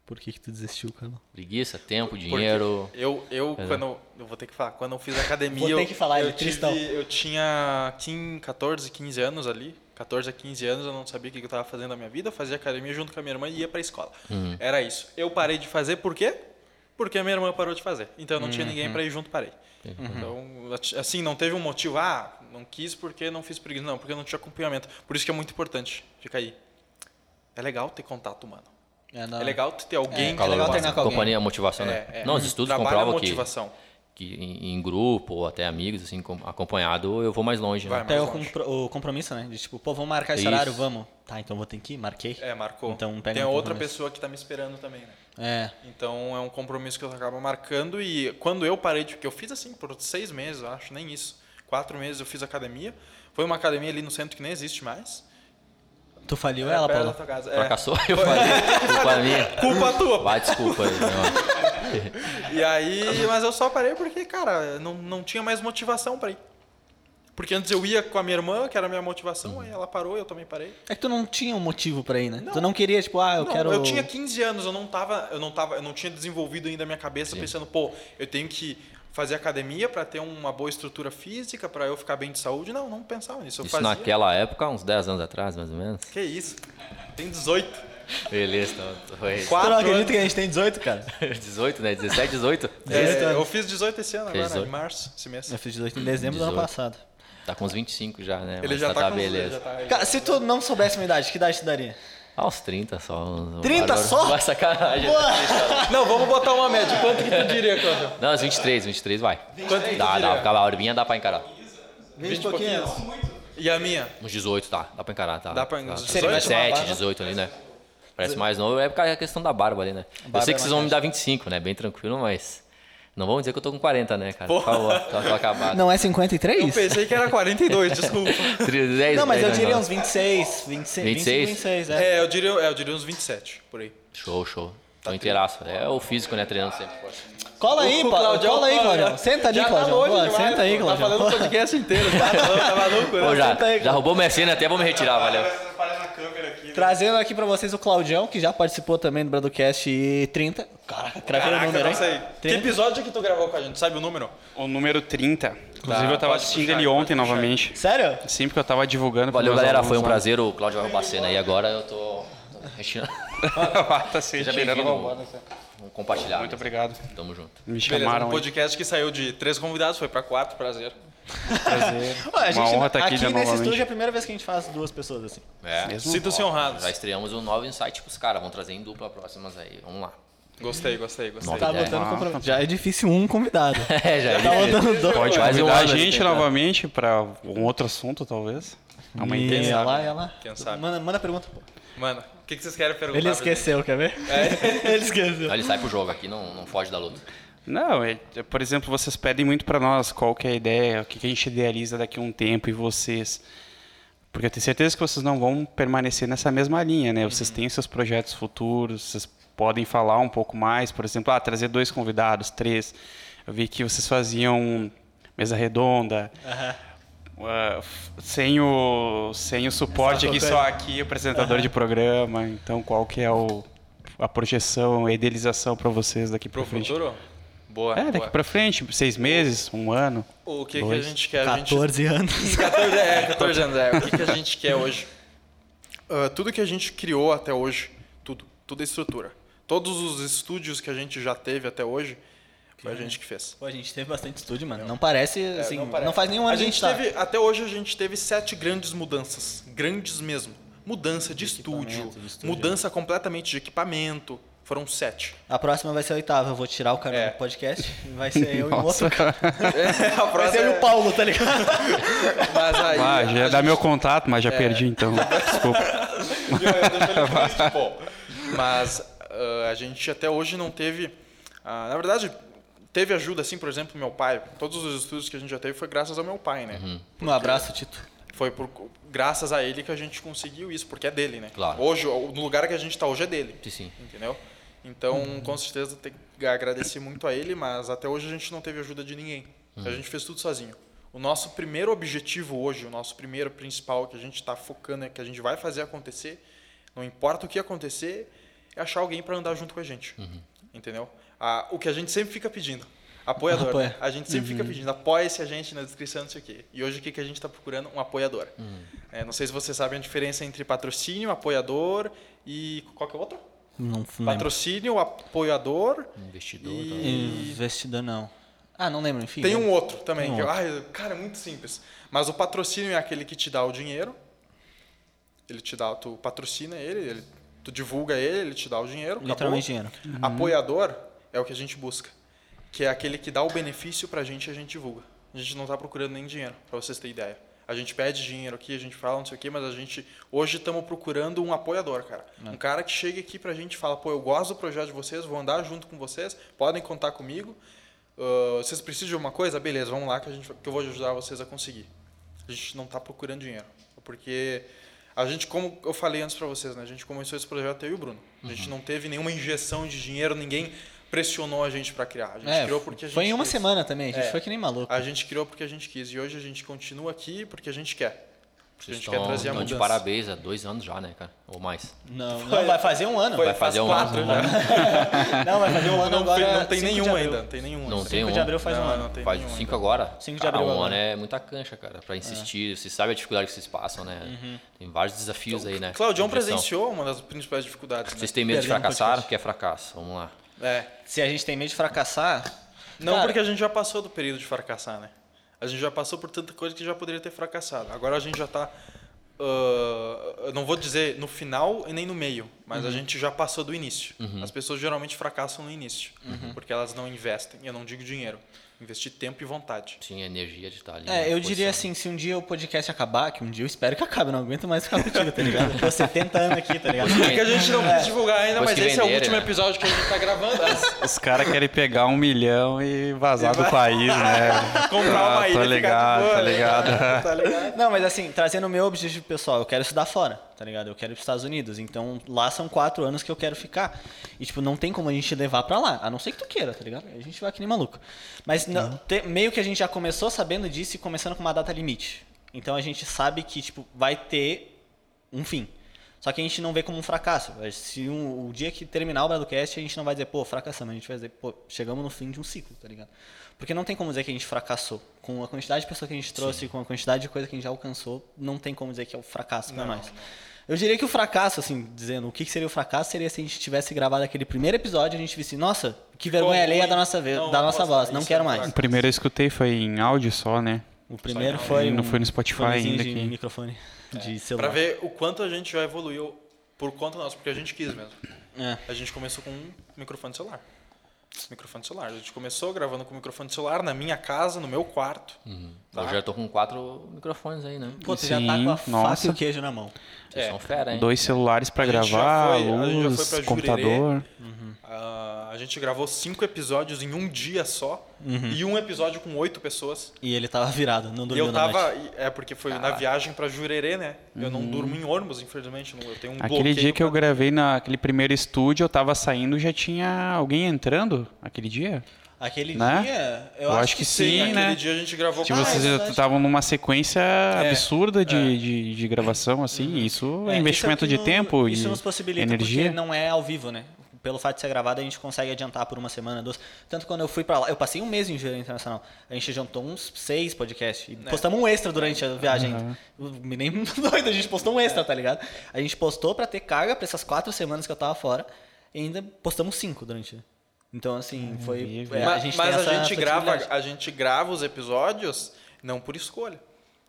Por que que tu desistiu, cara? Preguiça, tempo, Porque dinheiro. Eu, eu É. quando. Eu vou ter que falar. Quando eu fiz academia. Vou ter eu- que falar, ele eu, é cristão. tive, eu tinha 15, 14, 15 anos ali. 14 a 15 anos, eu não sabia o que eu estava fazendo na minha vida. Eu fazia academia junto com a minha irmã e ia pra escola. Uhum. Era isso. Eu parei de fazer por quê? Porque a minha irmã parou de fazer. Então eu não tinha Uhum. ninguém para ir junto, parei. Então, assim, não teve um motivo. Ah, não quis porque não fiz preguiça. Não, porque não tinha acompanhamento. Por isso que é muito importante. Fica aí. É legal ter contato humano. É, não. É legal ter alguém É, que é legal treinar com alguém. companhia, motivação, né? É, é. Não, os estudos comprovam que, motivação. que em, em grupo ou até amigos, assim, com- acompanhado, eu vou mais longe, Vai né? Até o, o compromisso, né? De tipo, pô, vamos marcar esse Isso. horário, vamos. Tá, então vou ter que ir, marquei. É, marcou. Então pega Tem um outra pessoa que tá me esperando também, né? É. Então é um compromisso que eu acabo marcando e quando eu parei de. que eu fiz assim por seis meses, eu acho, nem isso. Quatro meses eu fiz academia. Foi uma academia ali no centro que nem existe mais. Tu faliu É, ela, casa. É. Fracassou, eu falei. Culpa minha. Culpa tua. Vai, desculpa. E aí, mas eu só parei porque, cara, não, não tinha mais motivação pra ir. Porque antes eu ia com a minha irmã, que era a minha motivação, aí ela parou, eu também parei. É que tu não tinha um motivo pra ir, né? Não. Tu não queria, tipo, ah, eu não, quero. eu tinha 15 anos, eu não tava, eu não tava, eu não tinha desenvolvido ainda a minha cabeça pensando, pô, eu tenho que fazer academia pra ter uma boa estrutura física, pra eu ficar bem de saúde. Não, não pensava nisso. Eu Isso fazia. naquela época, uns 10 anos atrás, mais ou menos. Que isso? Tem 18. Beleza, então foi não Quatro acredita anos. que a gente tem 18, cara? 18, né? 17, 18? É, 18 eu fiz 18 esse ano agora, 18. em março, esse mês. Eu fiz 18 em dezembro do ano 18. passado. Tá com uns 25 já, né? Ele Mas já tá, com beleza. ele já tá- Cara, se tu não soubesse minha idade, que idade tu daria? Ah, uns 30 só. uns- 30 barulho. só? Vai sacanagem. Não, vamos botar uma média. Quanto que tu diria, Cláudio? Não, uns 23, 23 vai. Quanto que tu Dá, dá. A Urbinha dá pra encarar. 20 e pouquinhos. E a minha? Uns 18, tá. Dá pra encarar, tá. Dá pra- tá. uns 18? 17, Barba? 18 ali, né? Parece mais novo, é por causa da questão da barba ali, né? Eu Barba sei é que vocês mais vão me dar 25, né? Bem tranquilo, mas. Não vamos dizer que eu tô com 40, né, cara? Por Porra. favor, tô, tô acabado. Não é Eu 53? pensei que era 42, desculpa. 10, Não, mas eu 10, diria não. uns 26, 26, 26? 26, é. É, eu diria, é, eu diria uns 27, por aí. Show, show. Tô inteiraço. É o físico, né? Treinando sempre. Cola aí, Paulo. Claudião, Cola aí, já- Senta ali, já tá Senta aí, pô. Claudião. Tá falando o podcast inteiro, tá, tá maluco, né? Pô, já, Senta aí, já roubou minha cena, até vou me retirar, valeu. Né? Trazendo aqui pra vocês o Claudião, que já participou também do Bradocast 30. Caraca, cravei o número, sei. hein? Que 30. episódio que tu gravou com a gente? Sabe o número? O número 30. Inclusive Tá, eu tava assistindo puxar, ele ontem puxar. novamente. Sério? Sim, porque eu tava divulgando. Valeu, galera. alunos Foi um prazer. O Claudio vai roubar a cena e agora eu tô recheando. tá se Seja bem-vindo. compartilhar. Muito né? obrigado. Tamo junto. Me Beleza, chamaram um aí. podcast que saiu de três convidados, foi pra quatro, prazer. Prazer. A gente, Uma honra estar aqui, aqui de nesse novamente. estúdio é a primeira vez que a gente faz duas pessoas assim. É. Sinto-se honrados. Já estreamos um novo insight pros caras. Vamos trazer em dupla próximas aí. Vamos lá. Gostei, gostei, gostei. Tá ideia. botando compromisso. Já é difícil um convidado. É, já Tá botando dois. Pode um convidar a gente novamente para um outro assunto, talvez. Amanhã. Quem sabe? olha lá. Quem sabe? Manda, manda a pergunta, pô. Mano, o que, que vocês querem perguntar? Ele esqueceu, quer ver? Ele esqueceu. Ele sai pro jogo aqui, não, não foge da luta. Não, é, é, por exemplo, vocês pedem muito para nós qual que é a ideia, o que, que a gente idealiza daqui a um tempo e vocês. Porque eu tenho certeza que vocês não vão permanecer nessa mesma linha, né? Vocês têm seus projetos futuros, vocês podem falar um pouco mais, por exemplo, ah, trazer dois convidados, três. Eu vi que vocês faziam mesa redonda. Uh, sem o sem o suporte aqui só aqui apresentador de programa. Então qual que é o a projeção a idealização para vocês daqui para frente? futuro? Boa é daqui boa. para frente seis meses um ano o que, que a gente quer? 14 a gente... anos. 14, é 14 anos é. O que, que a gente quer hoje? Uh, tudo que a gente criou até hoje tudo tudo é estrutura todos os estúdios que a gente já teve até hoje foi a gente que fez. Pô, a gente teve bastante estúdio, mano. Não parece, assim, não, parece. não, faz nenhum ano a gente, tá. teve, Até hoje a gente teve sete grandes mudanças. Grandes mesmo. Mudança de, de estúdio, de estúdio, mudança completamente de equipamento. Foram sete. A próxima vai ser a oitava. Eu vou tirar o cara é. do podcast. Vai ser eu e o outro cara. É, a vai ser eu e o Paulo, tá ligado? mas aí, ah, já ia gente... meu contato, mas já é. perdi então. Desculpa. mas uh, a gente até hoje não teve. Uh, na verdade, teve ajuda, assim, por exemplo, meu pai. Todos os estudos que a gente já teve foi graças ao meu pai, né? Uhum. Um abraço, Tito. Foi por, graças a ele que a gente conseguiu isso, porque é dele, né? Claro. Hoje, no lugar que a gente está hoje é dele. Sim, sim. Entendeu? Então, uhum. com certeza, tem que agradecer muito a ele, mas até hoje a gente não teve ajuda de ninguém. Uhum. A gente fez tudo sozinho. O nosso primeiro objetivo hoje, o nosso primeiro principal que a gente está focando, é que a gente vai fazer acontecer, não importa o que acontecer, é achar alguém para andar junto com a gente. Uhum. Entendeu? Ah, o que a gente sempre fica pedindo. Apoiador. Apoia. Né? A gente sempre uhum. fica pedindo, apoie-se a gente na descrição, não sei o quê. E hoje o que, que a gente está procurando? Um apoiador. Uhum. É, não sei se vocês sabem a diferença entre patrocínio, apoiador e. Qual que é o outro? Não, não Patrocínio, apoiador. Investidor. E... Investidor não. Ah, não lembro, enfim. Tem um outro também. Um que, outro. Ai, cara, é muito simples. Mas o patrocínio é aquele que te dá o dinheiro. Ele te dá, tu patrocina ele, ele tu divulga ele, ele te dá o dinheiro. Literalmente dinheiro. Uhum. Apoiador é o que a gente busca, que é aquele que dá o benefício para a gente e a gente divulga. A gente não está procurando nem dinheiro, para vocês terem ideia. A gente pede dinheiro aqui, a gente fala não sei o quê, mas a gente hoje estamos procurando um apoiador, cara. É. Um cara que chega aqui para a gente e fala, pô, eu gosto do projeto de vocês, vou andar junto com vocês, podem contar comigo. Uh, vocês precisam de uma coisa? Beleza, vamos lá que, a gente, que eu vou ajudar vocês a conseguir. A gente não está procurando dinheiro, porque a gente, como eu falei antes para vocês, né? A gente começou esse projeto eu e o Bruno. A gente uhum. não teve nenhuma injeção de dinheiro, ninguém pressionou a gente para criar. A gente é, criou porque a gente Foi em uma quis. semana também, a gente é, foi que nem maluco. A gente criou porque a gente quis e hoje a gente continua aqui porque a gente quer. Porque a gente estão, quer trazer a mudança. de parabéns há dois anos já, né, cara? Ou mais. Não, não vai fazer um ano. Foi, vai fazer um quatro, ano. Já. não, vai fazer um ano não, agora. Não tem nenhum ainda. Não tem nenhum. Não tem 5 um. de abril faz não, um ano. Não tem faz nenhum cinco ainda. agora? 5 de abril um agora. ano é muita cancha, cara, pra insistir. É. Você sabe a dificuldade que vocês passam, né? Uhum. Tem vários desafios então, aí, né? Claudião presenciou uma das principais dificuldades. Vocês né? têm medo de fracassar? O que é fracasso? Vamos lá. É. Se a gente tem medo de fracassar. Não, cara, porque a gente já passou do período de fracassar, né? A gente já passou por tanta coisa que já poderia ter fracassado. Agora a gente já está Uh, eu não vou dizer no final e nem no meio, mas uhum. a gente já passou do início. Uhum. As pessoas geralmente fracassam no início, uhum. porque elas não investem. Eu não digo dinheiro, investir tempo e vontade. Sim, energia de estar ali. É, eu diria assim, se um dia o podcast acabar, que um dia eu espero que acabe, não aguento mais ficar contigo, tá ligado? Tô 70 anos aqui, tá ligado? É que a gente não quis divulgar ainda, mas esse é o último né? episódio que a gente tá gravando. Os caras querem pegar um milhão e vazar do país, né? Comprar uma ah, ilha. Tá ligado, tá ligado. tá ligado. Não, mas assim, trazendo o meu objetivo pessoal, eu quero estudar fora, tá ligado? Eu quero ir pros Estados Unidos. Então lá são quatro anos que eu quero ficar. E, tipo, não tem como a gente levar pra lá. A não ser que tu queira, tá ligado? A gente vai que nem maluco. Mas não, te, meio que a gente já começou sabendo disso e começando com uma data limite. Então a gente sabe que, tipo, vai ter um fim. Só que a gente não vê como um fracasso. Se um, o dia que terminar o Bradocast, a gente não vai dizer, pô, fracassamos. A gente vai dizer, pô, chegamos no fim de um ciclo, tá ligado? Porque não tem como dizer que a gente fracassou. Com a quantidade de pessoas que a gente trouxe, Sim. com a quantidade de coisa que a gente já alcançou, não tem como dizer que é o um fracasso para nós. Não. Eu diria que o fracasso, assim, dizendo o que seria o fracasso, seria se a gente tivesse gravado aquele primeiro episódio e a gente visse, nossa, que vergonha alheia da nossa, não, da nossa voz, não quero é mais. O primeiro eu escutei foi em áudio só, né? O primeiro foi. Não foi no Spotify ainda. De microfone é. de celular. Pra ver o quanto a gente já evoluiu por conta nossa, porque a gente quis mesmo. É. A gente começou com um microfone celular. Microfone celular. A gente começou gravando com microfone celular na minha casa, no meu quarto. Uhum. Tá? Eu já tô com quatro microfones aí, né? Pô, tu Sim, já tá com a nossa. faca e o queijo na mão. Vocês são fera, hein? Dois celulares pra A gente já gravar, foi- a gente já luz, foi pra computador. Ah, a gente gravou cinco episódios em um dia só. E um episódio com oito pessoas. E ele tava virado, não E dormiu eu na noite. tava. É porque foi na viagem pra Jurerê, né? Eu não durmo em ônibus, infelizmente. Eu tenho um Aquele dia que eu gravei naquele primeiro estúdio, eu tava saindo, já tinha alguém entrando aquele dia? Aquele Né? dia, eu, Eu acho, acho que sim. sim, Naquele né? dia a gente gravou Tipo, com- vocês é estavam numa sequência absurda de, é. de, de gravação, assim, e isso é, É, investimento isso é de o que no- tempo Isso e nos possibilita energia. porque não é ao vivo, né? Pelo fato de ser gravado, a gente consegue adiantar por uma semana, duas. Tanto quando eu fui pra lá, eu passei um mês em Engenharia Internacional. A gente jantou uns seis podcasts. E postamos um extra durante a viagem. ainda. Me nem doido, a gente postou um extra, tá ligado? A gente postou pra ter carga pra essas quatro semanas que eu tava fora. E ainda postamos cinco durante. Então, assim, foi. é, Ma- a gente mas tem a gente, grava, a gente grava os episódios não por escolha.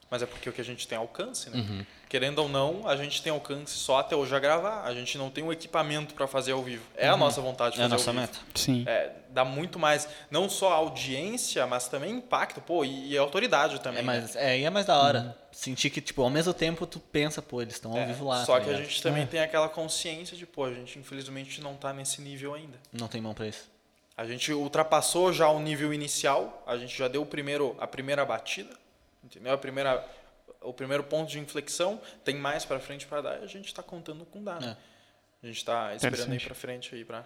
Mas é porque o que a gente tem alcance, né? Uhum. Querendo ou não, a gente tem alcance só até hoje a gravar. A gente não tem o equipamento para fazer ao vivo. É a nossa vontade de Uhum. É a fazer nossa ao vivo. meta. Sim. É, dá muito mais, não só audiência, mas também impacto, pô, e, e autoridade também. É, né? mas, é, e é mais da hora. Sentir que, tipo, ao mesmo tempo tu pensa, pô, eles estão ao É, vivo lá. Só tá que a gente também tem aquela consciência de, pô, a gente infelizmente não tá nesse nível ainda. Não tem mão pra isso. A gente ultrapassou já o nível inicial, a gente já deu o primeiro, a primeira batida, entendeu? A primeira, o primeiro ponto de inflexão, tem mais para frente para dar e a gente está contando com dar. né? A gente está esperando aí Interessante. para frente aí para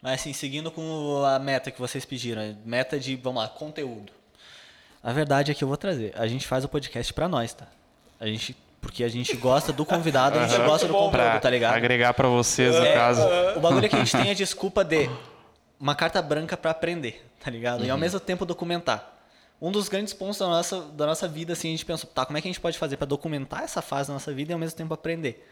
Mas assim, seguindo com a meta que vocês pediram, a meta de, vamos lá, conteúdo. A verdade é que eu vou trazer. A gente faz o podcast pra nós, tá? A gente, porque a gente gosta do convidado, a gente gosta do conteúdo, Pra tá ligado? agregar pra vocês, no É, caso. O bagulho é que a gente tem a desculpa de uma carta branca pra aprender, tá ligado? Uhum. E ao mesmo tempo documentar. Um dos grandes pontos da nossa, da nossa vida, assim, a gente pensa, tá, como é que a gente pode fazer pra documentar essa fase da nossa vida e ao mesmo tempo aprender?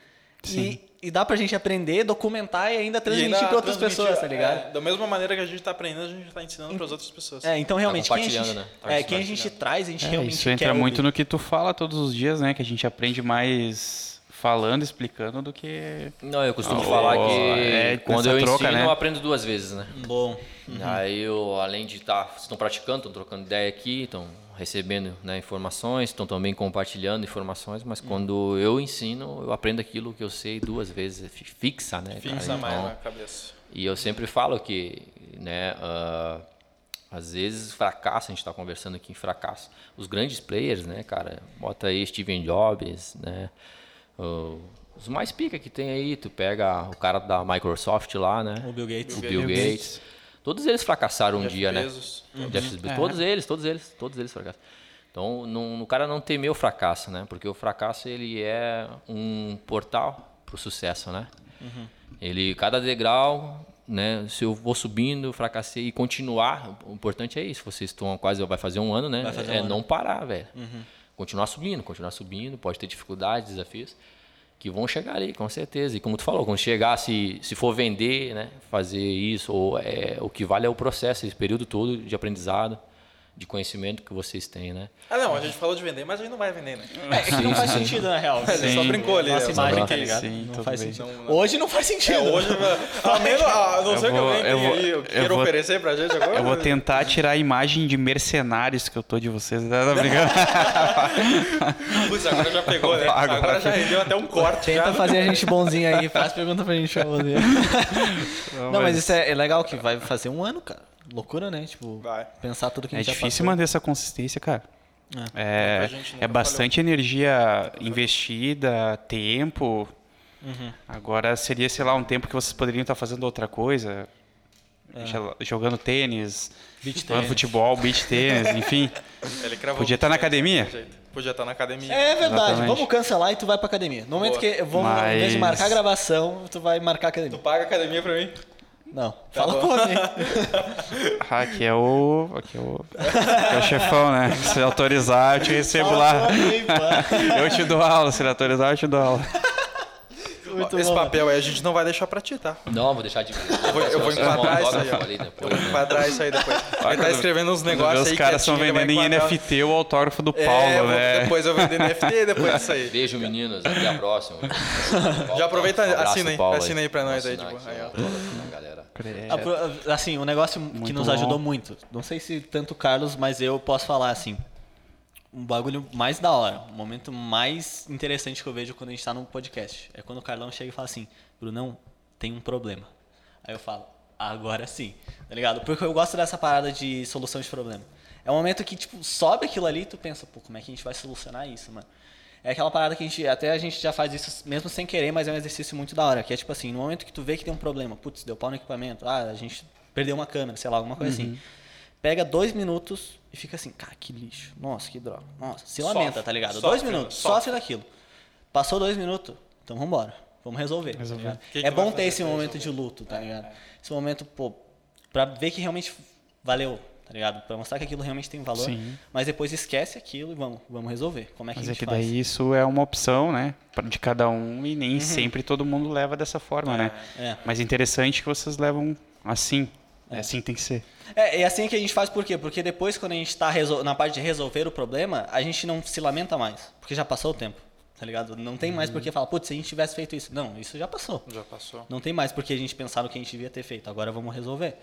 E, e dá pra gente aprender, documentar e ainda transmitir ainda pra outras transmitir, pessoas, tá ligado? é, da mesma maneira que a gente está aprendendo, a gente está ensinando para as outras pessoas. É, então realmente, quem a gente, né? Tá é, quem a gente traz, a gente É, realmente isso quer entra muito ouvir. no que tu fala todos os dias, né? Que a gente aprende mais falando, explicando do que. Não, eu costumo Oh, falar que é, quando eu troca, ensino, né? eu aprendo duas vezes, né? Bom. Aí eu, além de estar, vocês estão praticando, estão trocando ideia aqui, estão recebendo né, informações, estão também compartilhando informações, mas quando eu ensino, eu aprendo aquilo que eu sei duas vezes, fi- fixa, né? cara? Fixa mais Então, na cabeça. E eu sempre falo que, né, ah, às vezes fracasso, a gente está conversando aqui em fracasso. Os grandes players, né, cara, bota aí Steven Jobs, né, o- os mais pica que tem aí, tu pega o cara da Microsoft lá, né, O Bill Gates. o Bill Gates. Todos eles fracassaram um Jeff dia, Bezos. né? Jeff Bezos. Todos eles, todos eles, todos eles fracassaram. Então, não, o cara não temeu o fracasso, né? Porque o fracasso ele é um portal para o sucesso, né? Ele, cada degrau, né? Se eu vou subindo, fracassei e continuar, o importante é isso. Vocês estão quase, vai fazer um ano, né? Vai fazer um é ano. não parar, velho. Continuar subindo, continuar subindo. Pode ter dificuldades, desafios que vão chegar ali, com certeza. E como tu falou, quando chegar, se, se for vender, né, fazer isso, ou é, o que vale é o processo, esse período todo de aprendizado, de conhecimento que vocês têm, né? Ah, não, a gente falou de vender, mas a gente não vai vender, né? É, que não faz sentido, na real. Ele só brincou ali. Nossa imagem, tá ligado? Sim, não faz bem. sentido. Hoje não faz sentido. É, hoje, a menos, a não ser que alguém eu vou- aí, eu queira vou- oferecer pra gente agora. Eu vou tentar tirar a imagem de mercenários que eu tô de vocês. Não, tá brincando? Putz, agora já pegou, né? Agora Agora já rendeu até um corte. Tenta já. fazer a gente bonzinho aí, faz pergunta pra gente fazer. Não, mas isso é, é legal que vai fazer um ano, cara. Loucura, né? Tipo, Vai. pensar tudo que a É gente já difícil manter essa consistência, cara. É, gente nunca é bastante energia investida, tempo. Uhum. Agora seria, sei lá, um tempo que vocês poderiam estar fazendo outra coisa. Jo- Jogando tênis, É. Beach jogando tênis. futebol, beach tênis, enfim. Ele cravou Podia estar na academia. Podia estar na academia. É verdade, Exatamente. vamos cancelar e tu vai pra academia. No momento Boa. que eu vou, em vez de Mas- marcar a gravação, tu vai marcar a Tu academia. paga a academia pra mim? Não, Tá fala com alguém. Ah, aqui é o. Aqui é o, aqui é o chefão, né? Se autorizar, eu te recebo lá. Eu te dou aula, se ele autorizar, eu te dou aula. Muito Esse bom, papel aí a gente não vai deixar pra ti, tá? Não, vou deixar de Eu vou, eu vou enquadrar isso aí, ali Eu depois, vou enquadrar isso aí depois. Ele tá escrevendo uns negócios Os aí caras estão vendendo em. NFT o autógrafo do É, Paulo, né? depois eu vendo NFT depois disso aí. Beijo, meninos. Até a próxima. Já aproveita, assina aí, assina aí pra nós aí, tipo, galera? Assim, um negócio que nos ajudou muito. Não sei se tanto o Carlos, mas eu posso falar assim. Um bagulho mais da hora, o momento mais interessante que eu vejo quando a gente tá no podcast. É quando o Carlão chega e fala assim, Brunão, tem um problema. Aí eu falo, agora sim, tá ligado? Porque eu gosto dessa parada de solução de problema. É um momento que, tipo, sobe aquilo ali e tu pensa, pô, como é que a gente vai solucionar isso, mano? É aquela parada que a gente, até a gente já faz isso mesmo sem querer, mas é um exercício muito da hora, que é tipo assim, no momento que tu vê que tem um problema, putz, deu pau no equipamento, ah, a gente perdeu uma câmera, sei lá, alguma coisa assim. Pega dois minutos e fica assim, cara, que lixo. Nossa, que droga. Nossa, se lamenta, Sofre, tá ligado? sofre, dois minutos, sofre. sofre daquilo. Passou dois minutos, então vambora. Vamos resolver. tá Resolver. ligado? Que que é bom ter esse momento de resolver? luto, tá ligado? Esse momento, pô, pra ver que realmente valeu, tá ligado? Pra mostrar que aquilo realmente tem valor. Sim. Mas depois esquece aquilo e vamos, vamos resolver. Como é que Mas a é gente que faz? daí isso é uma opção, né? pra- De cada um e nem sempre todo mundo leva dessa forma, né? É. Mas interessante que vocês levam assim. É assim que tem que ser. É, é assim que a gente faz por quê? Porque depois, quando a gente tá resol- na parte de resolver o problema, a gente não se lamenta mais. Porque já passou o tempo, tá ligado? Não tem mais por que falar, putz, se a gente tivesse feito isso. Não, isso já passou. Já passou. Não tem mais porque a gente pensar no que a gente devia ter feito. Agora vamos resolver.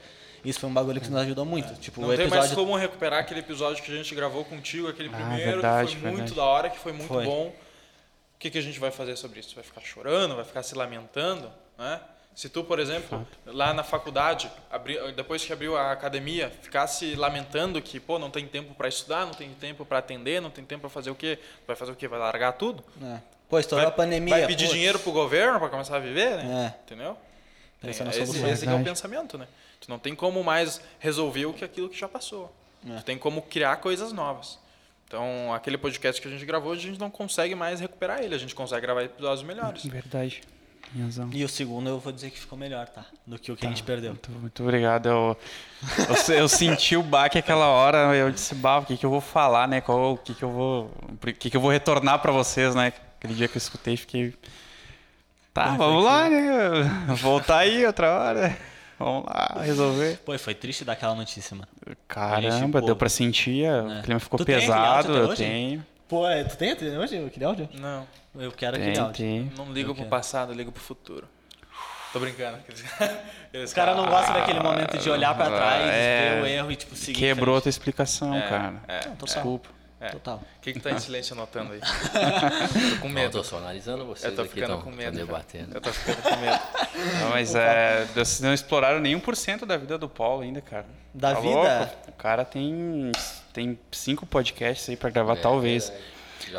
Isso foi um bagulho que nos ajudou muito. Tipo, Não o tem mais episódio. como recuperar aquele episódio que a gente gravou contigo, aquele Ah, primeiro, verdade, que foi muito verdade. da hora, que foi muito Foi. bom. O que, que a gente vai fazer sobre isso? Vai ficar chorando? Vai ficar se lamentando? Né? Se tu, por exemplo, lá na faculdade, abri- depois que abriu a academia, ficasse lamentando que, pô, não tem tempo para estudar, não tem tempo para atender, não tem tempo para fazer o quê? Vai fazer o quê? Vai largar tudo? É. Pô, estourou a pandemia. vai pedir putz. dinheiro pro governo para começar a viver, né? É. Entendeu? Pensa na esse, esse é o pensamento, né? Tu não tem como mais resolver o que aquilo que já passou. É. Tu tem como criar coisas novas. Então, aquele podcast que a gente gravou, a gente não consegue mais recuperar ele. A gente consegue gravar episódios melhores. Verdade. Tem razão. E o segundo eu vou dizer que ficou melhor, tá? Do que o que a gente perdeu. Muito, muito obrigado. Eu, eu, eu senti o baque aquela hora, eu disse, bah, o que, que eu vou falar, né? Qual, o que, que eu vou. O que, que eu vou retornar pra vocês, né? Aquele dia que eu escutei, fiquei. Tá, vamos lá, né? Voltar aí outra hora. Vamos lá, resolver. Pô, foi triste dar aquela notícia, mano. Caramba, deu pra sentir, É. o clima ficou Tu pesado, eu tenho. Pô, é, tu tem hoje aquele áudio? Não, Eu quero aquele áudio. tem. não ligo Eu pro quero. passado, eu ligo pro futuro. Tô brincando. Os caras não gostam daquele momento de olhar pra trás, é. ver o erro e, tipo, seguir. Quebrou a tua explicação, É, cara. é, total. Desculpa. É. Total. O que, que tá em silêncio anotando aí? Tô com Não, medo. tô só analisando vocês Eu tô aqui, ficando tão, com medo. debatendo. Eu tô ficando com medo. Não, mas é, vocês não exploraram nem 1% da vida do Paulo ainda, cara. Da Tá vida? louco? O cara tem, tem cinco podcasts aí pra gravar, É, talvez.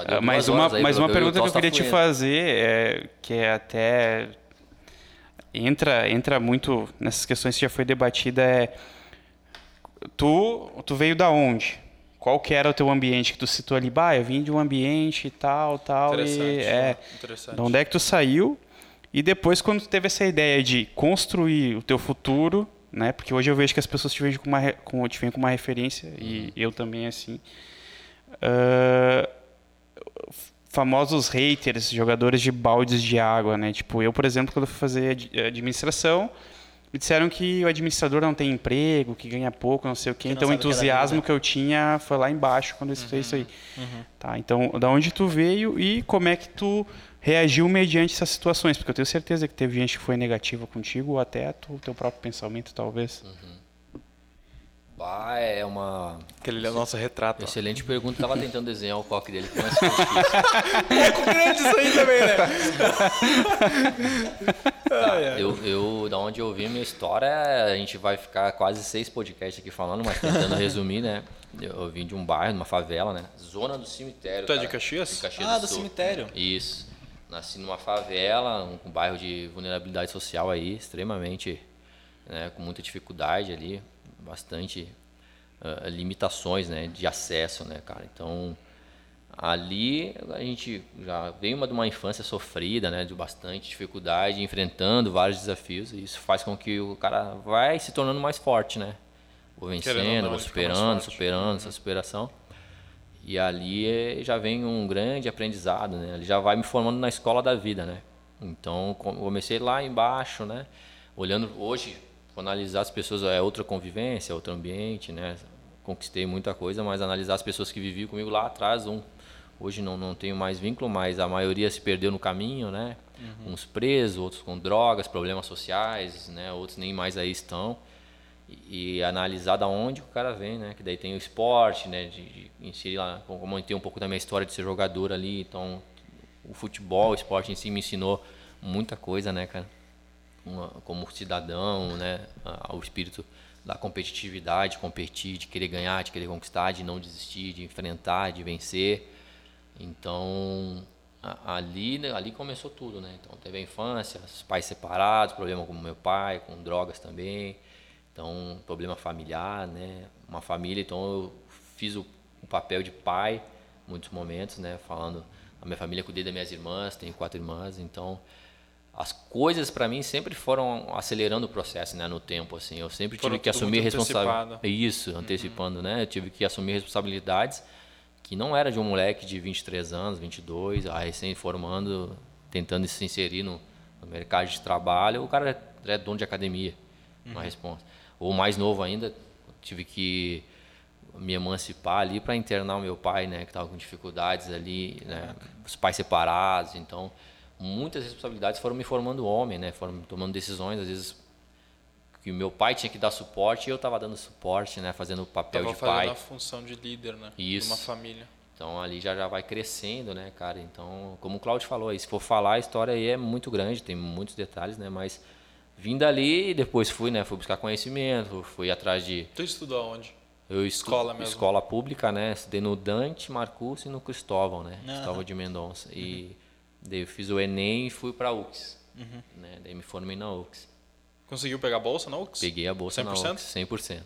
Ah, mas duas uma, mas uma pergunta que eu queria te fazer, é, que é até entra, entra muito nessas questões que já foi debatida, é tu, tu veio da onde? Qual que era o teu ambiente que tu citou ali? Bah, eu vim de um ambiente e tal, tal, Interessante. e é, Interessante. de onde é que tu saiu? E depois, quando tu teve essa ideia de construir o teu futuro, né? Porque hoje eu vejo que as pessoas te veem com uma, com, te veem com uma referência, e eu também assim. Ah, famosos haters, jogadores de baldes de água, né? Tipo, eu, por exemplo, quando fui fazer ad- administração, me disseram que o administrador não tem emprego, que ganha pouco, não sei o quê. Que Então, o que é entusiasmo vida. que eu tinha foi lá embaixo quando eu escutei isso aí. Tá, então, da onde tu veio e como é que tu reagiu mediante essas situações? Porque eu tenho certeza que teve gente que foi negativa contigo, ou até o teu próprio pensamento, talvez. Bah, é uma Aquele é o nosso retrato. ó. excelente pergunta. Tava tentando desenhar o coque dele, mas ficou difícil. Pouco grande isso aí também, né? Tá, eu, eu, da onde eu vi minha história, a gente vai ficar quase seis podcasts aqui falando, mas tentando resumir, né? Eu, vim de um bairro, de uma favela, né? Zona do cemitério. Tu é de. Caxias? De Caxias Ah, do do cemitério. Isso. Nasci numa favela, um, um bairro de vulnerabilidade social aí, extremamente, né, com muita dificuldade ali, bastante ah, limitações, né, de acesso, né, cara. Então, ali a gente já veio uma de uma infância sofrida, né, de bastante dificuldade, enfrentando vários desafios, e isso faz com que o cara vai se tornando mais forte, né? Vou vencendo, não, vou superando, superando essa superação. E ali eh, já vem um grande aprendizado, né? Ele já vai me formando na escola da vida, né? Então, com- comecei lá embaixo, né? Olhando hoje, analisar as pessoas, é outra convivência, é outro ambiente, né? Conquistei muita coisa, mas analisar as pessoas que viviam comigo lá atrás, um, hoje não, não tenho mais vínculo, mas a maioria se perdeu no caminho, né? Uns presos, outros com drogas, problemas sociais, né? Outros nem mais aí estão. E, analisar da onde o cara vem, né? Que daí tem o esporte, né? De, de inserir lá, como eu tenho um pouco da minha história de ser jogador ali, então o futebol, o esporte em si me ensinou muita coisa, né, cara? Uma, como cidadão, né? O espírito da competitividade, competir, de querer ganhar, de querer conquistar, de não desistir, de enfrentar, de vencer. Então, ali, né, ali começou tudo, né? Então, teve a infância, os pais separados, problema com meu pai, com drogas também. Então, problema familiar, né? Uma família, então eu fiz o, o papel de pai muitos momentos, né? Falando, a minha família cuidei das minhas irmãs, tenho quatro irmãs, então as coisas para mim sempre foram acelerando o processo, né, no tempo assim. Eu sempre tive que assumir responsabilidade. Isso, uhum. antecipando, uhum. né? Eu tive que assumir responsabilidades que não era de um moleque de 23 anos, 22, a recém formando, tentando se inserir no, no mercado de trabalho, o cara é dono de academia. Uhum. Uma resposta. Ou mais novo ainda, tive que me emancipar ali para internar o meu pai, né, que estava com dificuldades ali, né, os pais separados, então muitas responsabilidades foram me formando homem, né, foram tomando decisões às vezes que o meu pai tinha que dar suporte e eu estava dando suporte, né, fazendo o papel tava de pai. fazendo a função de líder, né, Isso. de uma família. Então ali já já vai crescendo, né, cara. Então, como o Claudio falou, aí, se for falar a história aí é muito grande, tem muitos detalhes, né, mas Vim dali e depois fui, né? Fui buscar conhecimento, fui atrás de. Tu estudou onde? Eu estu... Escola mesmo? Escola pública, né? Estudei no Dante, Marcus e no Cristóvão, né? Uhum. Cristóvão de Mendonça. Uhum. E daí eu fiz o Enem e fui pra UX. Uhum. Né? Daí me formei na UX. Conseguiu pegar a bolsa na UX? Peguei a bolsa 100%? na UX, 100%.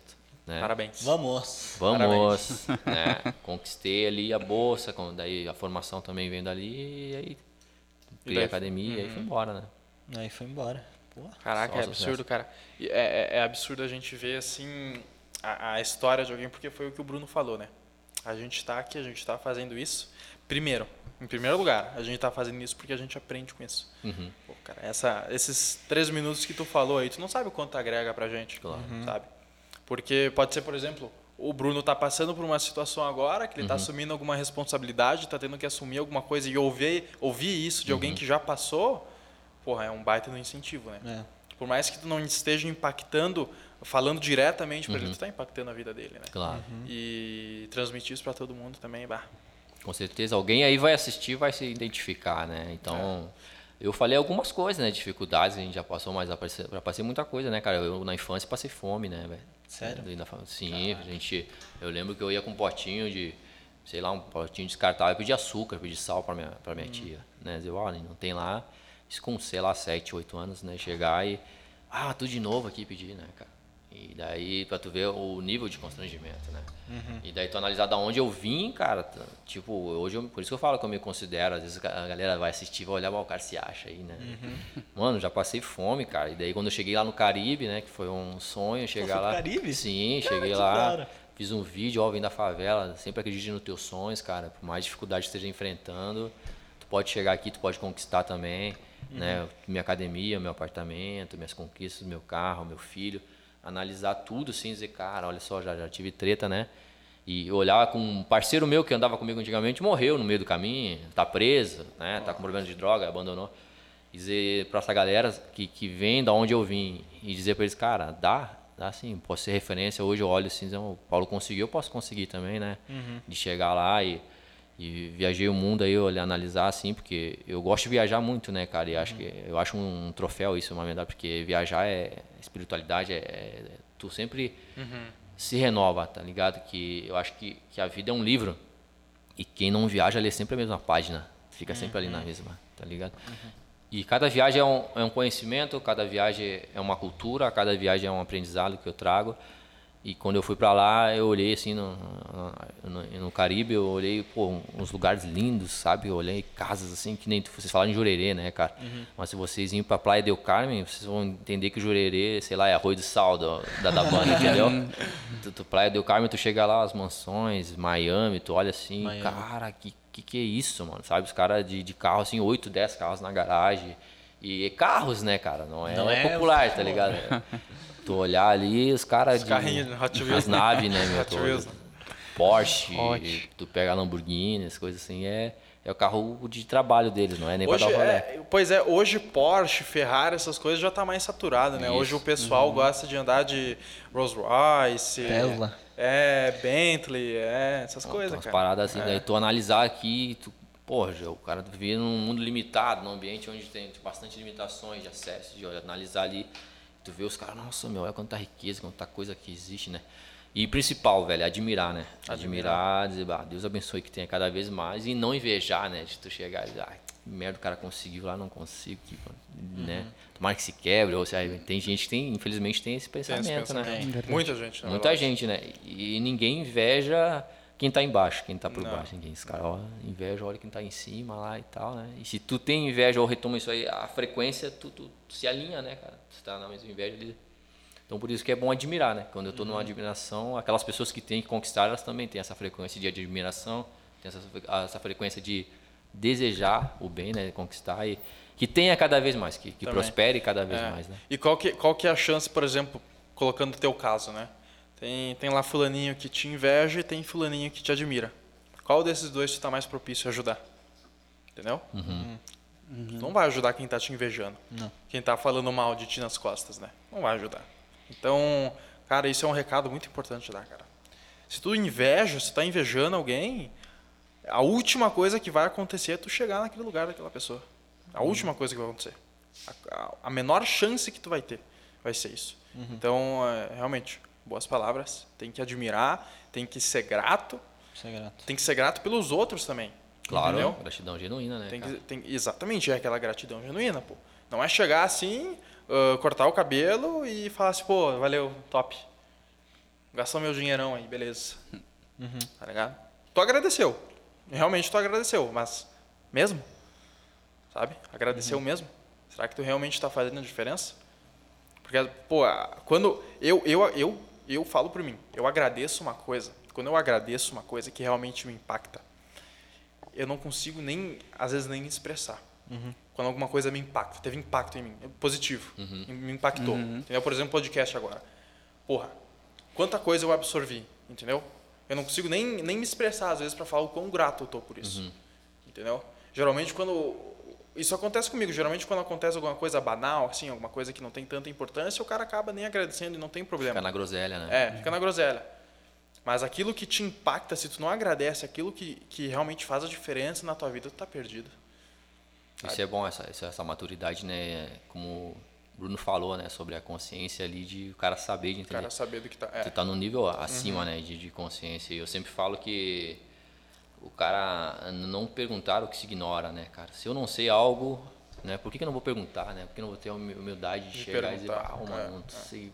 Né? Parabéns. Vamos. Vamos. né? Conquistei ali a bolsa, daí a formação também vem dali e aí criei a academia e aí fui embora, né? Aí foi embora. Caraca, é absurdo, cara. É, é, é, absurdo a gente ver, assim, a, a, história de alguém, porque foi o que o Bruno falou, né? A gente está aqui, a gente está fazendo isso. Primeiro, em primeiro lugar, a gente está fazendo isso porque a gente aprende com isso. Uhum. Pô, cara, essa, esses três minutos que tu falou aí, tu não sabe o quanto agrega pra gente, claro. uhum. sabe? Porque pode ser, por exemplo, o Bruno está passando por uma situação agora que ele está uhum. assumindo alguma responsabilidade, está tendo que assumir alguma coisa e ouvir, ouvir isso de alguém uhum. que já passou, porra, é um baita no incentivo, né? É. Por mais que tu não esteja impactando, falando diretamente para uhum. ele, tu está impactando a vida dele, né? Claro. Uhum. E transmitir isso para todo mundo também, bah. Com certeza, alguém aí vai assistir, vai se identificar, né? Então, é. eu falei algumas coisas, né? Dificuldades, a gente já passou, mas já passei muita coisa, né, cara? Eu na infância passei fome, né, velho? Sério? Sim, a gente. Eu lembro que eu ia com um potinho de, sei lá, um potinho descartável, pedir açúcar, pedir sal para minha, pra minha hum. tia, né? Dizer, olha, não tem lá. Isso com, sei lá, 7, 8 anos, né? Chegar e. Ah, tudo de novo aqui pedir, né, cara? E daí, pra tu ver o nível de constrangimento, né? Uhum. E daí tu analisar da onde eu vim, cara, tipo, hoje, eu, por isso que eu falo que eu me considero, às vezes a galera vai assistir, vai olhar, o cara se acha aí, né? Uhum. Mano, já passei fome, cara. E daí quando eu cheguei lá no Caribe, né, que foi um sonho chegar Pô, lá. Caribe? Sim, cara, cheguei lá. Fiz um vídeo, ó, vim da favela, sempre acredite nos teus sonhos, cara. Por mais dificuldade que esteja enfrentando, tu pode chegar aqui, tu pode conquistar também uhum. né? Minha academia, meu apartamento, minhas conquistas, meu carro, meu filho, analisar tudo sem dizer, cara, olha só, já, já tive treta, né? E olhar com um parceiro meu que andava comigo antigamente, morreu no meio do caminho, tá preso, né? Tá com problema de droga, abandonou. E dizer para essa galera que, que vem da onde eu vim e dizer para eles, cara, dá, dá sim, posso ser referência. Hoje eu olho assim, o Paulo conseguiu, eu posso conseguir também, né? Uhum. De chegar lá e e viajei o mundo aí, olhar, analisar assim, porque eu gosto de viajar muito, né, cara? E acho que eu acho um troféu isso, uma verdade, porque viajar é espiritualidade, é, é tu sempre uhum. se renova, tá ligado? Que eu acho que, que a vida é um livro e quem não viaja lê sempre a mesma página, fica sempre uhum. ali na uhum. mesma, tá ligado? Uhum. E cada viagem é um, é um conhecimento, cada viagem é uma cultura, cada viagem é um aprendizado que eu trago. E quando eu fui para lá, eu olhei assim no, no, no, Caribe, eu olhei, pô, uns lugares lindos, sabe? Eu olhei casas assim, que nem vocês falaram em Jurerê, né, cara? Uhum. Mas se vocês irem pra Praia del Carmen, vocês vão entender que Jurerê, sei lá, é arroz de sal do, da, da banda, entendeu? tu, tu, Praia del Carmen, tu chega lá, as mansões, Miami, tu olha assim, Miami. cara, que, que que é isso, mano? Sabe? Os caras de, de carro, assim, 8, 10 carros na garagem. E carros, né, cara? Não é, Não é popular, tá ligado? Tu olhar ali, os caras. Os carrinhos, Hot Wheels. As naves, né, meu? Hot Wheels. Porsche, tu pega Lamborghini, as coisas assim, é, é o carro de trabalho deles, não é nem Hoje, para dar rolê. é, pois é, hoje Porsche, Ferrari, essas coisas já tá mais saturado, né? Isso. Hoje o pessoal gosta de andar de Rolls Royce, Tesla. é, Bentley, é, essas Então, coisas, umas cara. paradas assim, É. daí tu analisar aqui, tu, porra, o cara vive num mundo limitado, num ambiente onde tem bastante limitações de acesso, de analisar ali, tu vê os caras, nossa, meu, olha quanta riqueza, quanta coisa que existe, né? E principal, velho, admirar, né? Admirar, dizer, bah, Deus abençoe que tenha cada vez mais e não invejar, né? De tu chegar e dizer, ai, que merda o cara conseguiu lá, não consigo, tipo, né? Tomara que se quebre, ou seja, tem gente que tem, infelizmente tem esse Tem esse pensamento, né? pensamento. Muita gente, na Muita gente, né? E ninguém inveja quem tá embaixo, quem tá por Não. baixo. Ninguém. Esse cara, ó, inveja, olha quem tá em cima lá e tal, né? E se tu tem inveja ou retoma isso aí, a frequência, tu, tu se alinha, né, cara? Tu tá na mesma inveja ali. Então por isso que é bom admirar, né? Quando eu Uhum. numa admiração, aquelas pessoas que têm que conquistar, elas também têm essa frequência de admiração, tem essa, essa frequência de desejar o bem, né? Conquistar e que tenha cada vez mais, que, que prospere cada vez É. mais, né? E qual que, qual que é a chance, por exemplo, colocando o teu caso, né? Tem, tem lá fulaninho que te inveja e tem fulaninho que te admira. Qual desses dois tu tá mais propício a ajudar? Entendeu? Tu não vai ajudar quem tá te invejando. Não. Quem tá falando mal de ti nas costas, né? Não vai ajudar. Então, cara, isso é um recado muito importante de dar, cara. Se tu inveja, se tu tá invejando alguém, a última coisa que vai acontecer é tu chegar naquele lugar daquela pessoa. A última coisa que vai acontecer. A, a- a menor chance que tu vai ter vai ser isso. Então, é, realmente, boas palavras. Tem que admirar, tem que ser grato, é grato. tem que ser grato pelos outros também. Claro, Entendeu? gratidão genuína, né? Tem que, tem, exatamente, é aquela gratidão genuína, pô. Não é chegar assim, ah, cortar o cabelo e falar assim, pô, valeu, top. Gastou meu dinheirão aí, beleza. Tá ligado? Tu agradeceu. Realmente tu agradeceu, mas mesmo? Sabe? Agradeceu mesmo? Será que tu realmente tá fazendo a diferença? Porque, pô, quando eu, eu, eu, eu falo por mim, eu agradeço uma coisa, quando eu agradeço uma coisa que realmente me impacta, eu não consigo nem, às vezes, nem expressar. Quando alguma coisa me impacta, teve impacto em mim, é positivo, me impactou. Entendeu? Por exemplo, podcast agora. Porra, quanta coisa eu absorvi, entendeu? Eu não consigo nem, nem me expressar, às vezes, para falar o quão grato eu tô por isso. Entendeu? Geralmente, quando. Isso acontece comigo. Geralmente, quando acontece alguma coisa banal, assim, alguma coisa que não tem tanta importância, o cara acaba nem agradecendo e não tem problema. Ficar na groselha, né? É, fica na groselha. Mas aquilo que te impacta, se tu não agradece, aquilo que, que realmente faz a diferença na tua vida, tu tá perdido. Isso é bom, essa, essa, maturidade, né? Como o Bruno falou, né? Sobre a consciência ali de o cara saber de O entender. cara saber do que tá. Tu É, tá num nível acima, né? De, de consciência. E eu sempre falo que o cara não perguntar o que se ignora, né, cara? Se eu não sei algo, né? Por que, que eu não vou perguntar, né? Por que eu não vou ter a humi- humildade de, De chegar e dizer, ah, é, mano, não sei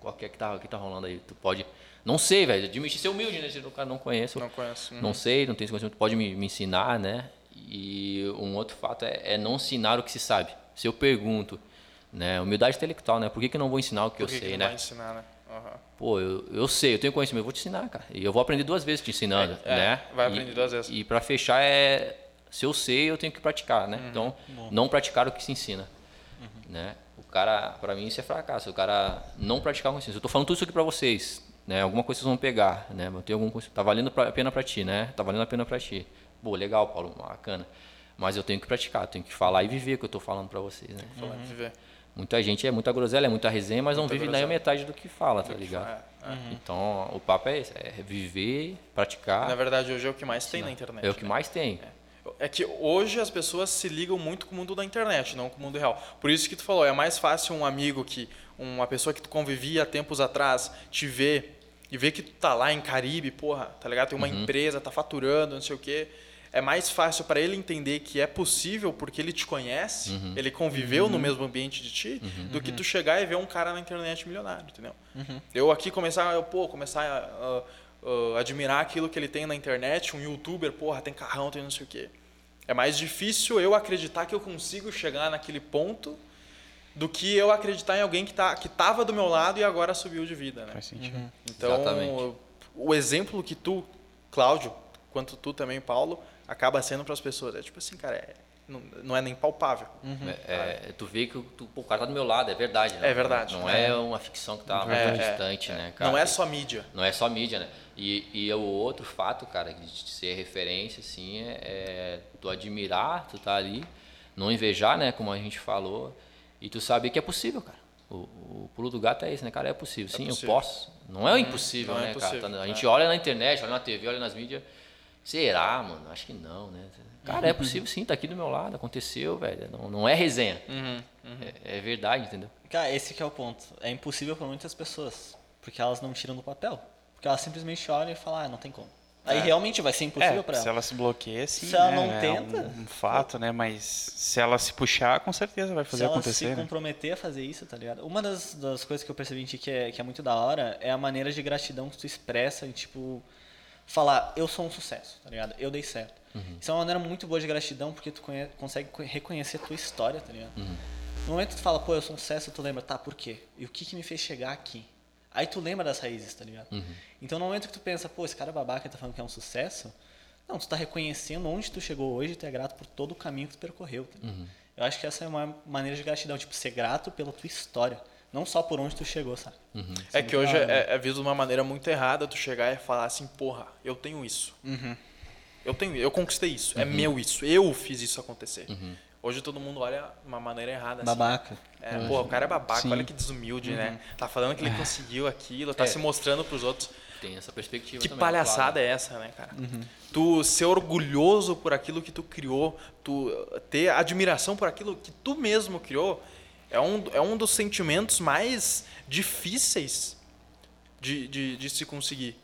qual que é que tá, que tá rolando aí. Tu pode... Não sei, velho. Admitir ser humilde, né? Se o cara não conhece. não conheço. Não sei, não tenho esse conhecimento, pode me, me ensinar, né? E um outro fato é, é não ensinar o que se sabe. Se eu pergunto, né? Humildade intelectual, né? Por que, que eu não vou ensinar o que Por eu que que sei, não né? vai ensinar, né? Aham. Pô, eu, eu sei, eu tenho conhecimento, eu vou te ensinar, cara. E eu vou aprender duas vezes te ensinando, É, é, né? vai E- aprender duas vezes. E para fechar é, se eu sei, eu tenho que praticar, Uhum. né? Então, não praticar o que se ensina, né? O cara, para mim isso é fracasso. O cara não praticar o que se ensina. Eu tô falando tudo isso aqui para vocês, né? Alguma coisa vocês vão pegar, né? Eu tenho alguma coisa, tá valendo a pena para ti, né? Tá valendo a pena para ti. Pô, legal, Paulo, bacana. Mas eu tenho que praticar, tenho que falar e viver o que eu tô falando para vocês, né? Falar de viver. Muita gente é muita groselha, é muita resenha, mas não Muita vive nem a groselha. metade do que fala, tá ligado? É, é. Então, o papo é esse, é viver, praticar. Na verdade, hoje é o que mais tem na internet. é o que né? mais tem. É que hoje as pessoas se ligam muito com o mundo da internet, não com o mundo real. Por isso que tu falou, é mais fácil um amigo que uma pessoa que tu convivia há tempos atrás te ver e ver que tu tá lá em Caribe, porra, tá ligado? Tem uma empresa, tá faturando, não sei o quê. É mais fácil para ele entender que é possível porque ele te conhece, ele conviveu no mesmo ambiente de ti, do que tu chegar e ver um cara na internet milionário, entendeu? Eu aqui começar, eu, pô, começar a, a- a admirar aquilo que ele tem na internet, um youtuber, porra, tem carrão, tem não sei o quê. É mais difícil eu acreditar que eu consigo chegar naquele ponto do que eu acreditar em alguém que tá que tava do meu lado e agora subiu de vida, né? Faz sentido. Então, Exatamente. o exemplo que tu, Cláudio, quanto tu também, Paulo, acaba sendo para as pessoas é tipo assim, cara, é- não, não é nem palpável. É, é, tu vê que o- tu- pô, o cara tá do meu lado, é verdade. né? É verdade. Não é, uma ficção que tá É, muito é, distante, né, cara? Não é só mídia. Não é só mídia, né? E, e o outro fato, cara, de ser referência, assim, é, é tu admirar, tu tá ali, não invejar, né, como a gente falou, e tu saber que é possível, cara. O, o pulo do gato é esse, né, cara? É possível. Sim, possível. eu posso. Não é impossível, não é né, impossível, cara? A é. gente olha na internet, olha na TV, olha nas mídias. Será, mano? Acho que não, né? Cara, é possível sim, tá aqui do meu lado, aconteceu, velho. Não, não é resenha. É, é verdade, entendeu? Cara, esse que é o ponto. É impossível para muitas pessoas, porque elas não tiram do papel. Porque elas simplesmente olham e falam, ah, não tem como. Aí realmente vai ser impossível É, para se ela. ela se bloqueia, sim. Se ela né, não é tenta- um, um fato, né? Mas se ela se puxar, com certeza vai Se fazer ela acontecer. se né? comprometer a fazer isso, tá ligado? Uma das, das coisas que eu percebi em ti que é, que é muito da hora é a maneira de gratidão que tu expressa em, tipo, falar, eu sou um sucesso, tá ligado? Eu dei certo. Isso é uma maneira muito boa de gratidão porque tu conhe- consegue co- reconhecer a tua história, tá ligado? No momento que tu fala, pô, eu sou um sucesso, tu lembra, tá, por quê? E o que que me fez chegar aqui? Aí tu lembra das raízes, tá ligado? Então no momento que tu pensa, pô, esse cara é babaca tá falando que é um sucesso, não, tu tá reconhecendo onde tu chegou hoje e tu é grato por todo o caminho que tu percorreu. Tá ligado? Eu acho que essa é uma maneira de gratidão, tipo, ser grato pela tua história, não só por onde tu chegou, sabe? Isso É que hoje hora, né? é, é visto de uma maneira muito errada tu chegar e falar assim, porra, eu tenho isso. Eu tenho, eu conquistei isso, é meu isso, eu fiz isso acontecer. Hoje todo mundo olha de uma maneira errada. assim. Babaca. É, pô, o cara é babaca, Sim. olha que desumilde, né? Tá falando que ele conseguiu aquilo, tá É. se mostrando pros outros. Tem essa perspectiva Que também. palhaçada é essa, né, cara? Tu ser orgulhoso por aquilo que tu criou, tu ter admiração por aquilo que tu mesmo criou, é um, é um dos sentimentos mais difíceis de, de, de se conseguir.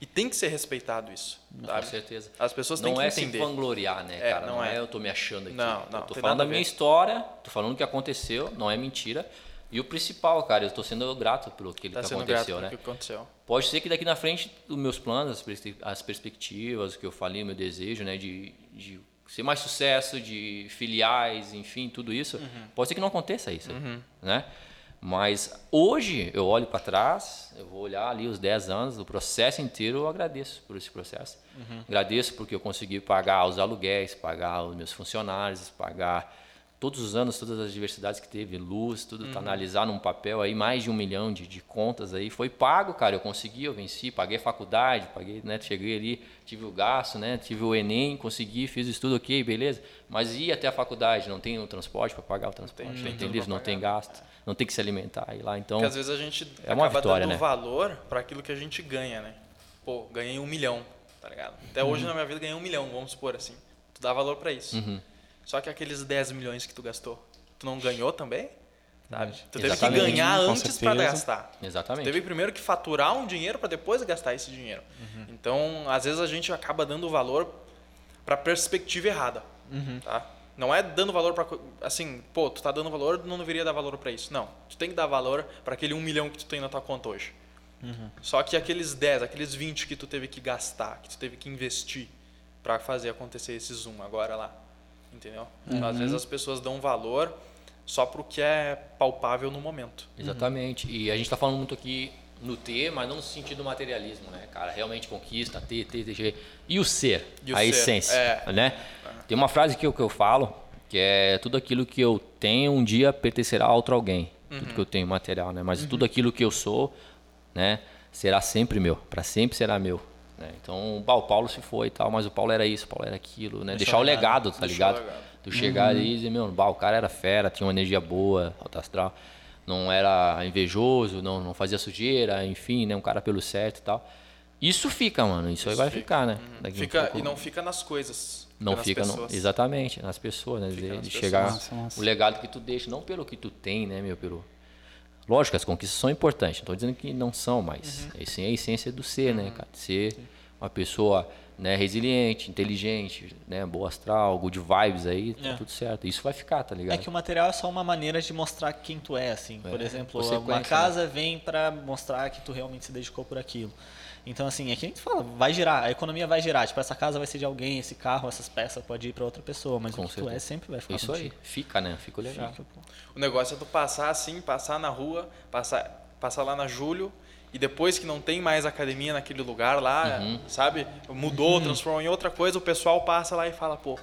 E tem que ser respeitado isso, Com sabe? certeza. As pessoas têm não que é entender. se vangloriar, né, É, cara? não Não, é. é. eu tô me achando aqui. Não, não, Eu tô falando da a minha história, tô falando o que aconteceu, não é mentira. E o principal, cara, eu tô sendo grato pelo que, Tá que sendo aconteceu, grato né? pelo que aconteceu. Pode ser que daqui na frente os meus planos, as perspectivas, o que eu falei, o meu desejo, né, de, de ser mais sucesso, de filiais, enfim, tudo isso, Uhum. pode ser que não aconteça isso, né? Mas hoje eu olho para trás, eu vou olhar ali os 10 anos, o processo inteiro, eu agradeço por esse processo. Uhum. Agradeço porque eu consegui pagar os aluguéis, pagar os meus funcionários, pagar todos os anos, todas as diversidades que teve, luz, tudo Uhum. tá analisar num papel aí, mais de um milhão de, de contas aí, foi pago, cara, eu consegui, eu venci, paguei a faculdade, paguei, né, cheguei ali, tive o gasto, né, tive o Enem, consegui, fiz o estudo, ok, beleza, mas ia até a faculdade, não tem o transporte para pagar o transporte, tem não tudo tem pra livro, não tem gasto, não tem que se alimentar, aí lá, então, Porque às vezes a gente é uma acaba vitória, dando né? valor para aquilo que a gente ganha, né? Pô, ganhei um milhão, tá ligado? Até hoje na minha vida ganhei um milhão, vamos supor assim. Tu dá valor para isso. Uhum. Só que aqueles 10 milhões que tu gastou, tu não ganhou também? Sabe? Tu teve que Exatamente. ganhar Com antes para gastar. Tu exatamente. teve primeiro que faturar um dinheiro para depois gastar esse dinheiro. Então, às vezes a gente acaba dando valor para perspectiva errada, tá? Não é dando valor para assim, pô, tu tá dando valor, não deveria dar valor para isso. Não, tu tem que dar valor para aquele um milhão que tu tem na tua conta hoje. Só que aqueles 10, aqueles 20 que tu teve que gastar, que tu teve que investir para fazer acontecer esse zoom agora lá, entendeu? Então, às vezes as pessoas dão valor só pro que é palpável no momento. Exatamente. E a gente está falando muito aqui no ter, mas não no sentido materialismo, né, cara? Realmente conquista, ter, ter, ter. E o ser, E o a ser, essência, é. né? Tem uma frase que eu, que eu falo, que é tudo aquilo que eu tenho um dia pertencerá a outro alguém. Tudo que eu tenho material, né? Mas tudo aquilo que eu sou, né, será sempre meu, para sempre será meu. Né? Então, bah, o Paulo se foi e tal, mas o Paulo era isso, o Paulo era aquilo, né? Deixar o legado, tá ligado? legado. Tu chegar ali e dizer, meu, bah, o cara era fera, tinha uma energia boa, alto astral, não era invejoso, não, não fazia sujeira, enfim, né? Um cara pelo certo e tal. Isso fica, mano, isso, aí vai ficar, né? Daqui um Fica, pouco- e não fica nas coisas. não nas fica, no- pessoas. exatamente, nas pessoas, né? De, nas de pessoas. chegar Nossa, nossa. o legado que tu deixa, não pelo que tu tem, né, meu, pelo... Lógico, as conquistas são importantes, não estou dizendo que não são, mas Uhum. esse é a essência do ser, né, cara? De ser uma pessoa né, resiliente, inteligente, né, boa astral, good vibes aí, tá É. tudo certo. Isso vai ficar, tá ligado? É que o material é só uma maneira de mostrar quem tu é, assim. Por É, exemplo, consequência, uma casa vem pra mostrar que tu realmente se dedicou por aquilo. Então, assim, é que a gente fala, vai girar, a economia vai girar. Tipo, essa casa vai ser de alguém, esse carro, essas peças pode ir pra outra pessoa, mas Com o que tu é sempre vai ficar Isso aí, contigo. fica, né? Fica legal. Fica. O negócio é tu passar assim, passar na rua, passar, passar lá na Júlio, e depois que não tem mais academia naquele lugar lá, Uhum. sabe? Mudou, transformou em outra coisa, o pessoal passa lá e fala, pô,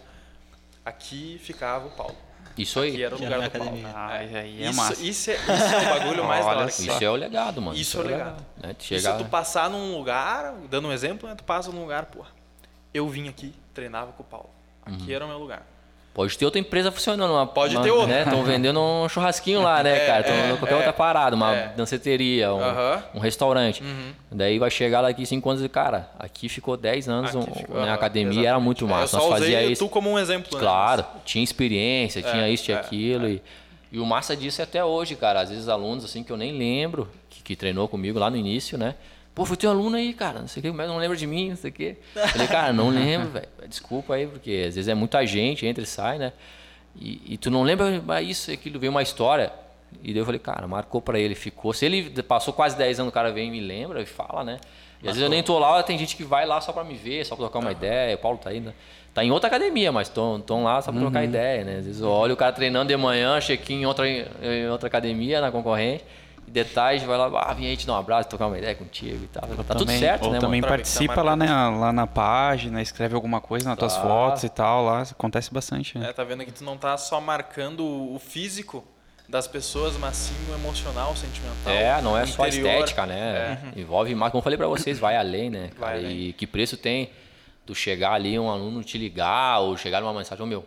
aqui ficava o Paulo. Isso aí. Aqui era o lugar do Paulo. Ah, aí é isso, massa. Isso é, isso é o bagulho mais da hora. Isso é o legado, mano. Isso é o legado. Né? Tu Isso chegar... tu passar num lugar, dando um exemplo, né? Tu passa num lugar, pô. Eu vim aqui, treinava com o Paulo. Aqui era o meu lugar. Pode ter outra empresa funcionando. Uma, Pode uma, ter outra. Né? Estão vendendo um churrasquinho lá, né, cara? Estão é, qualquer é, outra parada, uma é. danceteria, um, Aham. um restaurante. Uhum. Daí vai chegar lá aqui 5 anos e, cara, aqui ficou 10 anos, um- ficou, né, a aham, academia era exatamente. muito É, massa. Eu só Nós fazia usei isso. tu como um exemplo, né? Claro, tinha experiência, tinha isso, tinha é, aquilo. E, e o massa disso é até hoje, cara. Às vezes alunos assim que eu nem lembro, que, que treinou comigo lá no início, né? Pô, foi teu aluno aí, cara, não sei o que, mas não lembra de mim, não sei o que. Falei, cara, não lembro, velho. Desculpa aí, porque às vezes é muita gente, entra e sai, né? E, e tu não lembra mas isso, aquilo, veio uma história. E daí eu falei, cara, marcou pra ele, ficou. Se ele passou quase 10 anos, o cara vem e me lembra e fala, né? E às vezes eu nem tô lá, tem gente que vai lá só pra me ver, só pra trocar uma ideia. O Paulo tá aí, né? Tá em outra academia, mas estão lá só pra trocar ideia, né? Às vezes eu olho o cara treinando de manhã, check-in em outra, em outra academia, na concorrente. E detalhes, vai lá, ah, vem aí te dar um abraço, trocar uma ideia contigo e tal. Tá tudo Também- certo, ou né, também mano? Tá participa lá, né, lá na página, escreve alguma coisa nas tuas Claro. fotos e tal, lá acontece bastante. Né? É, tá vendo que tu não tá só marcando o físico das pessoas, mas sim o emocional, o sentimental. É, não é o só a interior. estética, né? Envolve mais, como eu falei pra vocês, vai além, né? Vai cara? além. E que preço tem tu chegar ali, um aluno te ligar, ou chegar numa mensagem, ô meu,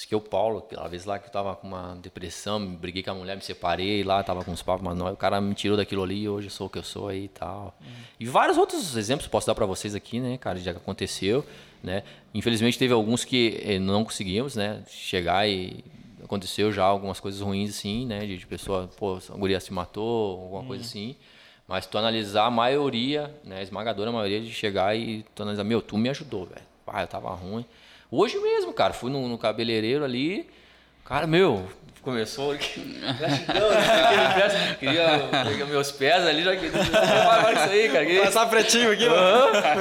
isso aqui é o Paulo, aquela vez lá que eu tava com uma depressão, me briguei com a mulher, me separei lá, tava com uns papos, mas não, o cara me tirou daquilo ali, hoje eu sou o que eu sou aí e tal. E vários outros exemplos posso dar pra vocês aqui, né, cara, já que aconteceu, né? Infelizmente teve alguns que eh, não conseguimos, né, chegar e aconteceu já algumas coisas ruins assim, né, de, de pessoa, pô, a guria se matou, alguma coisa assim. Mas tu analisar a maioria, né, a esmagadora maioria de chegar e tu analisar, meu, tu me ajudou, velho. Ah, eu tava ruim. Hoje mesmo, cara, fui no, no cabeleireiro ali, cara, meu, começou né? queria, meus pés ali, já para isso aí, cara. queria- Passar pretinho aqui,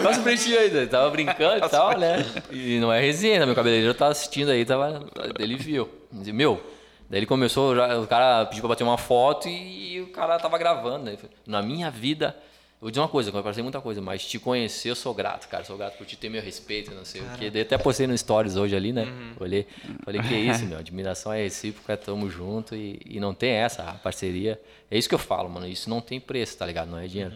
Passa pretinho aí, tava brincando e tal, né? E não é resenha, né? meu cabeleireiro tava assistindo aí, tava, ele viu. Dizia, meu, daí ele começou, já- o cara pediu pra bater uma foto e, o cara tava gravando. Né? Na minha vida, vou dizer uma coisa, eu passei muita coisa, mas te conhecer eu sou grato, cara, sou grato por te ter meu respeito, não sei o quê. Daí até postei no Stories hoje ali, né? Olhei, falei, que isso, meu, admiração é recíproca, tamo junto e, e não tem essa a parceria. É isso que eu falo, mano, isso não tem preço, tá ligado? Não é dinheiro.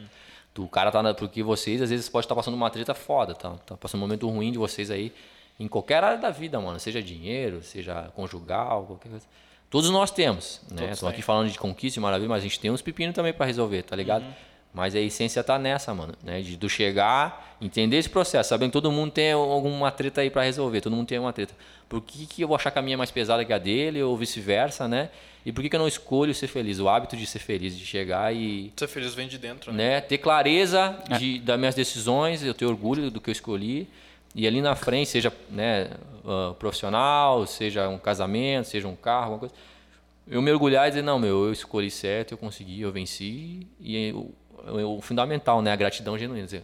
Tu, o cara tá na, porque vocês às vezes pode estar passando uma treta foda, tá? Tá passando um momento ruim de vocês aí em qualquer área da vida, mano, seja dinheiro, seja conjugal, qualquer coisa. Todos nós temos, né? Tô aqui falando de conquista e maravilha, mas a gente tem uns pepinos também para resolver, tá ligado? Mas a essência tá nessa, mano, né? De do chegar, entender esse processo, sabendo que todo mundo tem alguma treta aí para resolver, todo mundo tem uma treta. Por que, que eu vou achar que a minha é mais pesada que a dele ou vice-versa, né? E por que, que eu não escolho ser feliz? O hábito de ser feliz, de chegar e Ser feliz vem de dentro, né? né? Ter clareza de, das minhas decisões, eu ter orgulho do que eu escolhi. E ali na frente, seja né, ah, profissional, seja um casamento, seja um carro, alguma coisa, eu me orgulhar e dizer, não, meu, eu escolhi certo, eu consegui, eu venci. E o, o- fundamental, né? A gratidão genuína. Dizer,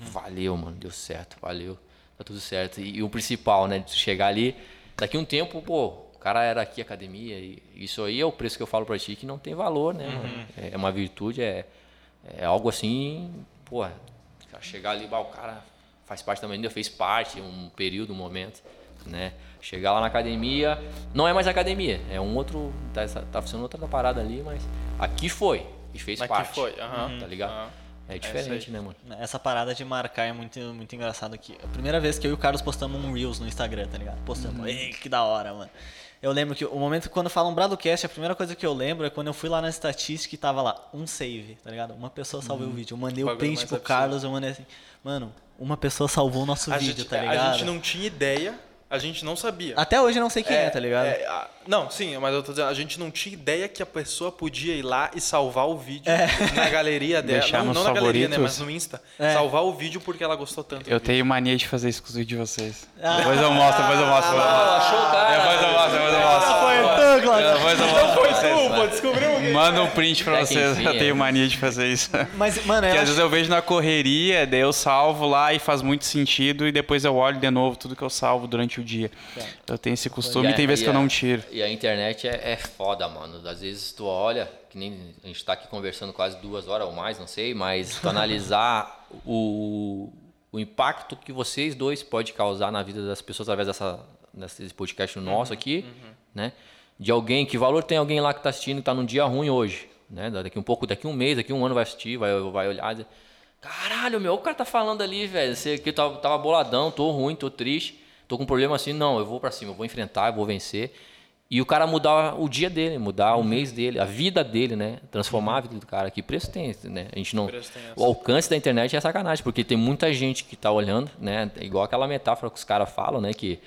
valeu, mano, deu certo, valeu, tá tudo certo. E, e o principal, né? De chegar ali, daqui um tempo, pô, o cara era aqui academia, e isso aí é o preço que eu falo pra ti, que não tem valor, né, mano? É, é uma virtude, é, é algo assim, pô, chegar ali, o cara faz parte também, ainda fez parte, um período, um momento, né? Chegar lá na academia, não é mais academia, é um outro, tá, tá funcionando outra parada ali, mas aqui foi, e fez Aqui parte. foi, aham. Tá ligado? aham. É isso diferente, né, mano? Essa parada de marcar é muito, muito engraçado aqui. A primeira vez que eu e o Carlos postamos um Reels no Instagram, tá ligado? Postamos. Ei, que da hora, mano. Eu lembro que o momento que quando falam Bradocast, a primeira coisa que eu lembro é quando eu fui lá na estatística e tava lá, um save, tá ligado? Uma pessoa salvou o vídeo. Eu mandei o Bagulho print pro absurdo. Carlos, eu mandei assim, mano, uma pessoa salvou o nosso A vídeo, gente, tá a ligado? gente não tinha ideia, a gente não sabia. Até hoje eu não sei quem é, tá ligado? é, a- não, sim, mas eu tô dizendo, a gente não tinha ideia que a pessoa podia ir lá e salvar o vídeo na galeria dela. Deixar não nos não na galeria, né? Mas no Insta. É. Salvar o vídeo porque ela gostou tanto. Eu tenho mania de fazer isso com os vídeos de vocês. Ah. Depois eu mostro, depois eu mostro. achou o cara. Depois eu mostro, depois eu mostro. Depois eu mostro pra vídeo. vocês. Pô, descobrimos que... Manda um print pra que vocês. enfim, Eu tenho é. mania de fazer isso. Mas, mano, Porque às acho... vezes eu vejo na correria, daí eu salvo lá e faz muito sentido e depois eu olho de novo tudo que eu salvo durante o dia. Eu tenho esse costume E e a- tem vezes e que eu não tiro. E a internet é, é foda, mano. Às vezes tu olha, que nem a gente tá aqui conversando quase duas horas ou mais, não sei, mas tu analisar o, o impacto que vocês dois pode causar na vida das pessoas através dessa, desse podcast nosso aqui, né? De alguém, que valor tem alguém lá que está assistindo, que está num dia ruim hoje, né? Daqui um pouco, daqui um mês, daqui um ano vai assistir, vai, vai olhar e dizer, caralho, meu, o cara tá falando ali, velho, você que tava, tava boladão, tô ruim, tô triste, tô com um problema assim, não, eu vou para cima, eu vou enfrentar, eu vou vencer. E o cara mudar o dia dele, mudar o mês dele, a vida dele, né? Transformar a vida do cara. Que preço tem, né? A gente não. O alcance da internet é sacanagem, porque tem muita gente que tá olhando, né? Igual aquela metáfora que os caras falam, né? Que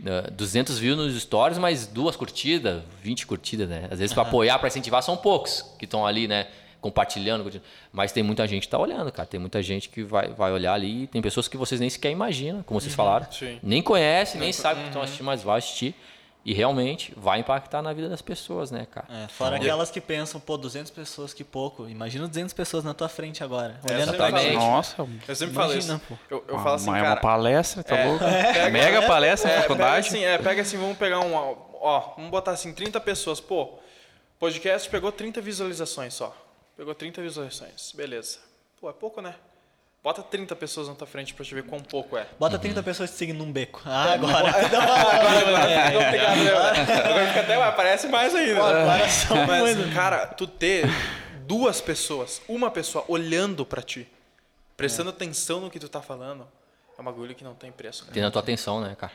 uh, 200 views nos stories, mas duas curtidas, 20 curtidas, né? Às vezes para apoiar, para incentivar, são poucos que estão ali, né? Compartilhando, mas tem muita gente que tá olhando, cara. Tem muita gente que vai, vai olhar ali. Tem pessoas que vocês nem sequer imaginam, como vocês uhum, falaram. Sim. Nem conhecem, nem, nem sabem uhum. que estão assistindo, mas vai assistir. E realmente vai impactar na vida das pessoas, né, cara? É, fora então, aquelas que pensam, pô, 200 pessoas, que pouco. Imagina 200 pessoas na tua frente agora. É, olhando pra mim. Nossa, eu sempre falo isso. Eu, eu falo assim, é cara... uma palestra, tá é, louco? É, Mega palestra é, na faculdade. Pega assim, é, pega assim, vamos pegar um... Ó, vamos botar assim, 30 pessoas. Pô, podcast pegou 30 visualizações só. Pegou 30 visualizações. Beleza. Pô, é pouco, né? Bota 30 pessoas na tua frente pra te ver quão pouco é. Bota 30 uhum. pessoas te seguindo num beco. Ah, agora. agora, fica até parece mais ainda. Agora são Mas, cara, tu ter duas pessoas, uma pessoa olhando pra ti, prestando é. atenção no que tu tá falando, é um bagulho que não tem preço. Tem na tua atenção, né, cara?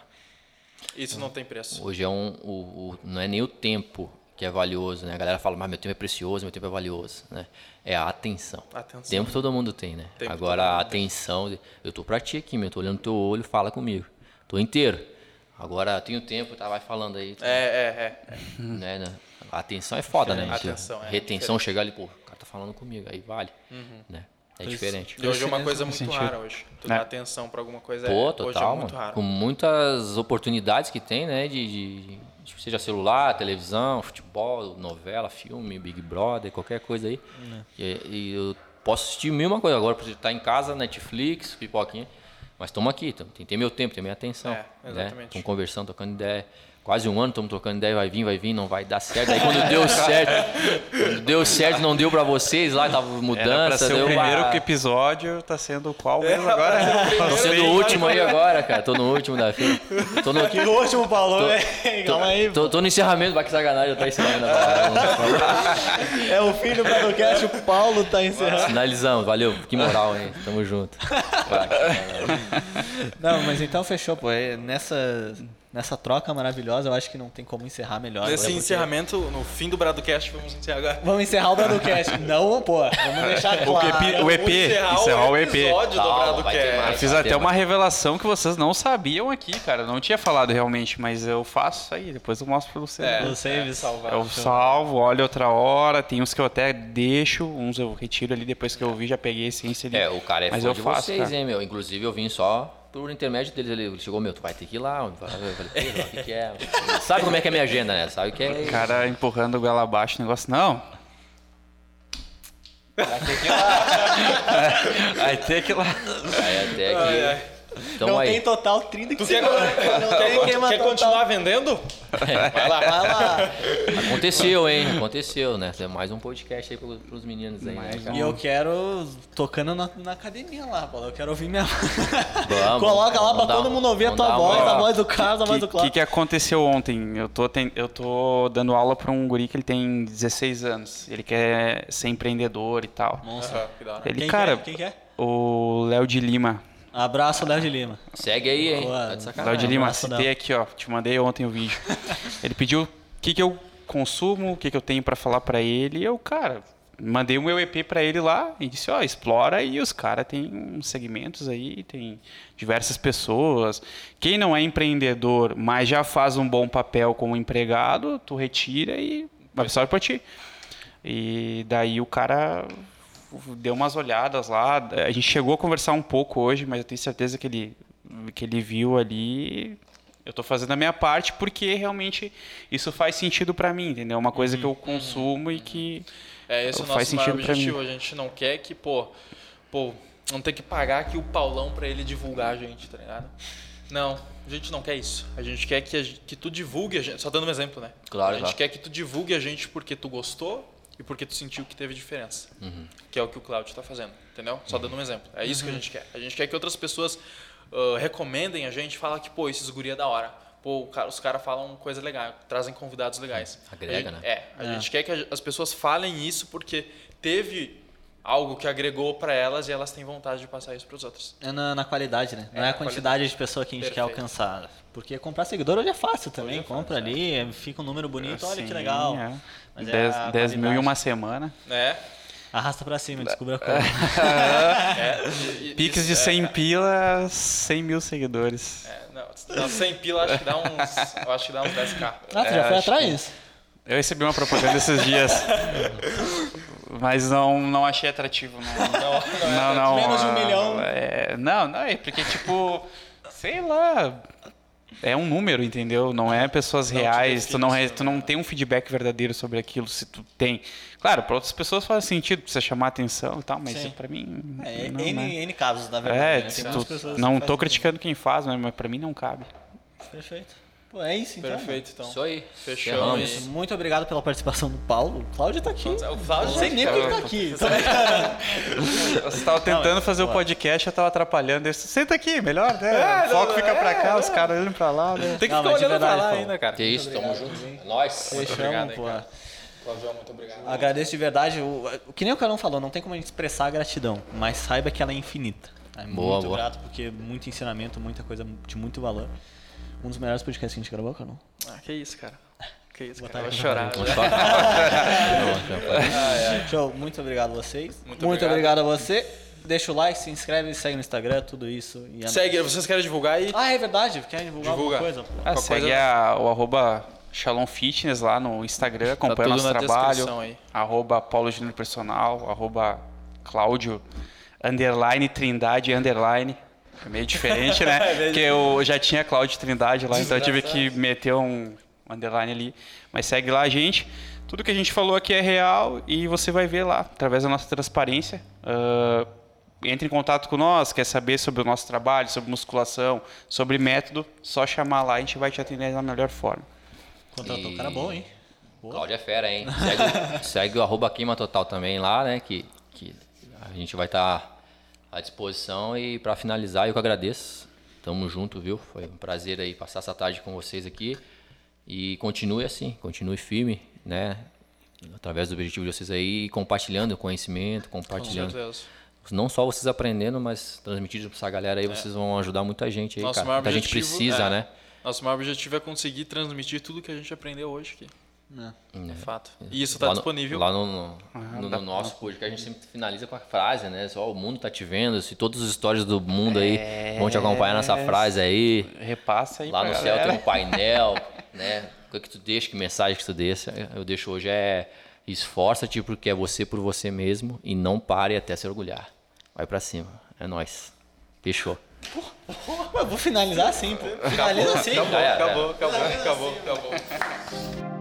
Isso não tem preço. Hoje é um. O, o, não é nem o tempo que é valioso, né? A galera fala, mas meu tempo é precioso, meu tempo é valioso, né? É a atenção. atenção. Tempo todo mundo tem, né? Tempo Agora a atenção, eu tô pra ti aqui, meu, eu tô olhando teu olho, fala comigo. Tô inteiro. Agora tenho tempo, tá, vai falando aí. Tá, é, é, é. Né, né? A atenção é foda, né? Atenção, é, Retenção, chegar ali, pô, o cara tá falando comigo, aí vale, uhum. né? É diferente. E hoje é uma coisa muito rara hoje. Tu é. dá atenção para alguma coisa Pô, é, total, hoje é muito raro. Com muitas oportunidades que tem, né? de, de seja celular, televisão, futebol, novela, filme, Big Brother, qualquer coisa aí. Né. E, e, eu posso assistir mil uma coisa agora, porque estar em casa, Netflix, pipoquinha. Mas estamos aqui, tem, tem meu tempo, tem minha atenção. É, exatamente. Né? Estamos conversando, trocando ideia quase um ano, estamos trocando ideia, vai vir, vai vir, não vai dar certo. Aí quando deu certo, deu certo, não deu para vocês lá, tava mudança. Era pra ser deu o primeiro uma... episódio, tá sendo qual mesmo é, agora? Tô sendo o último aí agora, cara. Tô no último da fila. Tô no... Que último, Paulo, tô, Calma aí. Tô, tô, no encerramento, vai que sacanagem, eu tô encerrando a É o fim do podcast, o Paulo tá encerrando. Finalizamos, valeu, que moral, hein? Tamo junto. Não, mas então fechou, pô. É nessa nessa troca maravilhosa, eu acho que não tem como encerrar melhor. Nesse porque... encerramento, no fim do Bradocast, vamos encerrar agora. Vamos encerrar o Bradocast. não, pô, vamos deixar claro. O EP, o EP encerrar, encerrar o, EP. episódio do Bradocast. Eu fiz até uma revelação que vocês não sabiam aqui, cara. Eu não tinha falado realmente, mas eu faço aí, depois eu mostro pra vocês. É, você é, salvar. Eu salvo, olho outra hora, tem uns que eu até deixo, uns eu retiro ali depois que eu vi, já peguei a essência ali. É, o cara é mas fã eu de faço, vocês, cara. hein, meu. Inclusive eu vim só por intermédio deles, ele chegou, meu, tu vai ter que ir lá. Eu falei, o que, que é? Sabe como é que é a minha agenda, né? Sabe que é. O cara empurrando o goela abaixo, o negócio, não. Vai ter que ir lá. vai ter que ir lá. Vai até aqui. Então não aí. tem total 30 que tu quer, quer, quer continuar vendendo? Vai lá. Vai lá. Aconteceu, hein? Aconteceu, né? Tem mais um podcast aí pros meninos aí. Né, e eu quero tocando na, na, academia lá, Paulo. Eu quero ouvir minha. Vamos, Coloca lá pra todo mundo ouvir a tua voz, a voz do Carlos, a voz do Cláudio. O que, aconteceu ontem? Eu tô, tem, eu tô dando aula pra um guri que ele tem 16 anos. Ele quer ser empreendedor e tal. Nossa, uhum, que da hora. Ele, Quem cara, quer? Quem quer? O Léo de Lima. Abraço, Léo de Lima. Segue aí, hein? Boa, tá Léo de Lima, citei aqui, ó. Te mandei ontem o vídeo. ele pediu o que, que eu consumo, o que, que eu tenho para falar para ele. E eu, cara, mandei o meu EP para ele lá e disse, ó, explora e os caras têm uns segmentos aí, tem diversas pessoas. Quem não é empreendedor, mas já faz um bom papel como empregado, tu retira e absorve para ti. E daí o cara deu umas olhadas lá. A gente chegou a conversar um pouco hoje, mas eu tenho certeza que ele, que ele viu ali. Eu estou fazendo a minha parte porque realmente isso faz sentido para mim, entendeu? É uma coisa uhum. que eu consumo uhum. e que é esse é o nosso maior objetivo. A gente não quer que, pô, pô, não ter que pagar aqui o Paulão para ele divulgar a gente, tá ligado? Não, a gente não quer isso. A gente quer que, a, que tu divulgue a gente. Só dando um exemplo, né? Claro. A gente claro. quer que tu divulgue a gente porque tu gostou e porque tu sentiu que teve diferença. Uhum. Que é o que o Cláudio está fazendo, entendeu? Só dando um exemplo. É isso uhum. que a uhum. gente quer. A gente quer que outras pessoas uh, recomendem a gente, falem que, pô, esses guri é da hora. pô, cara, os caras falam coisa legal, trazem convidados legais. Agrega, gente, né? É, a gente quer que as pessoas falem isso porque teve algo que agregou para elas e elas têm vontade de passar isso para os outros. É na, na qualidade, né? Não é, É, a na quantidade qualidade. de pessoa que a gente Perfeito. quer alcançar. Porque comprar seguidor hoje é fácil também. É Compra ali, fica um número bonito, olha que legal. É. Mas é 10, a 10 mil em uma semana. É. Arrasta pra cima, descubra como. é e- Pix de é- 100 pila, 100 mil seguidores. É, não, não, 100 pila acho que dá uns, eu acho que dá uns 10k. Ah, tu já É, foi atrás? Eu recebi uma propaganda esses dias. Mas não, não achei atrativo. Não, não, não, Menos de um milhão. é, não, não, é porque, tipo, sei lá. É um número, entendeu? Não é pessoas Não te reais. Tu não, tu não tem um feedback verdadeiro sobre aquilo, se tu tem. Claro, para outras pessoas faz sentido, precisa chamar atenção e tal, mas pra mim. É, não, N, né? N casos, na verdade. É, né? Tu- não isso. criticando quem faz, mas mas pra mim não cabe. Perfeito. Pô, é isso então. Perfeito, então. Isso aí. Fechou. Encerramos. E- Muito obrigado pela participação do Paulo. O Cláudio tá aqui. O Cláudio Não sei nem porque ele tá aqui. Você tava tentando mas, fazer o podcast, eu tava atrapalhando. Eu, Senta aqui, melhor, né? o foco fica pra cá, os caras olham pra lá, né? Tem que Não, ficar olhando pra verdade, lá Paulo. ainda, cara. Que isso, tamo junto. É nóis. Fechamos, pô. Cláudio, muito obrigado. Agradeço de verdade. O, o que nem o Carlão falou, não tem como a gente expressar a gratidão, mas saiba que ela é infinita. É Boa, muito boa. grato, porque é muito ensinamento, muita coisa de muito valor. Um dos melhores podcasts que a gente gravou, Carlão. Ah, que isso, cara. Que isso, Boa cara. Tarde, vou chorar. Show, muito obrigado a vocês. Muito Muito, obrigado. obrigado. a você. Deixa o like, se inscreve, segue no Instagram, tudo isso. E é Segue, vocês querem divulgar aí? Ah, é verdade. Quer divulgar Divulga. alguma coisa? Pô? Ah, segue coisa- a- o arroba Shalom Fitness lá no Instagram, acompanha tudo nosso na trabalho. descrição aí. Arroba Paulo Júnior Personal, arroba Cláudio, underline Trindade, underline. É meio diferente, né? Porque eu já tinha Cláudio Trindade lá, então eu tive que meter um underline ali. Mas segue lá a gente. Tudo que a gente falou aqui é real e você vai ver lá, através da nossa transparência. Ah, entre em contato com nós, quer saber sobre o nosso trabalho, sobre musculação, sobre método, só chamar lá, a gente vai te atender da melhor forma. Contratou E- um cara bom, hein? Cláudio é fera, hein? Segue, segue o arroba Queima Total também lá, né? Que, que a gente vai estar à disposição. E para finalizar, eu que agradeço. Tamo junto, viu? Foi um prazer aí passar essa tarde com vocês aqui. E continue assim, continue firme, né? Através do objetivo de vocês aí, compartilhando conhecimento, Com compartilhando. certeza. Não só vocês aprendendo, mas transmitindo pra essa galera aí, vocês vão ajudar muita gente aí, Nosso cara. maior Muita gente objetivo precisa, é- né? Nosso maior objetivo é conseguir transmitir tudo que a gente aprendeu hoje aqui. É fato. E isso está no- disponível. Lá no, no, no- no nosso podcast a gente sempre finaliza com a frase, né? Só o mundo tá te vendo, se todas as histórias do mundo aí vão te acompanhar nessa frase aí. Repassa aí Lá no céu galera. tem um painel, né? O que, que tu deixa, que mensagem que tu deixa? Eu deixo hoje é esforça-te porque é você por você mesmo e não pare até se orgulhar. Vai pra cima. É nóis. Fechou. Eu vou finalizar assim, pô. Finaliza assim. Acabou, Já era. acabou, acabou, acabou, acabou.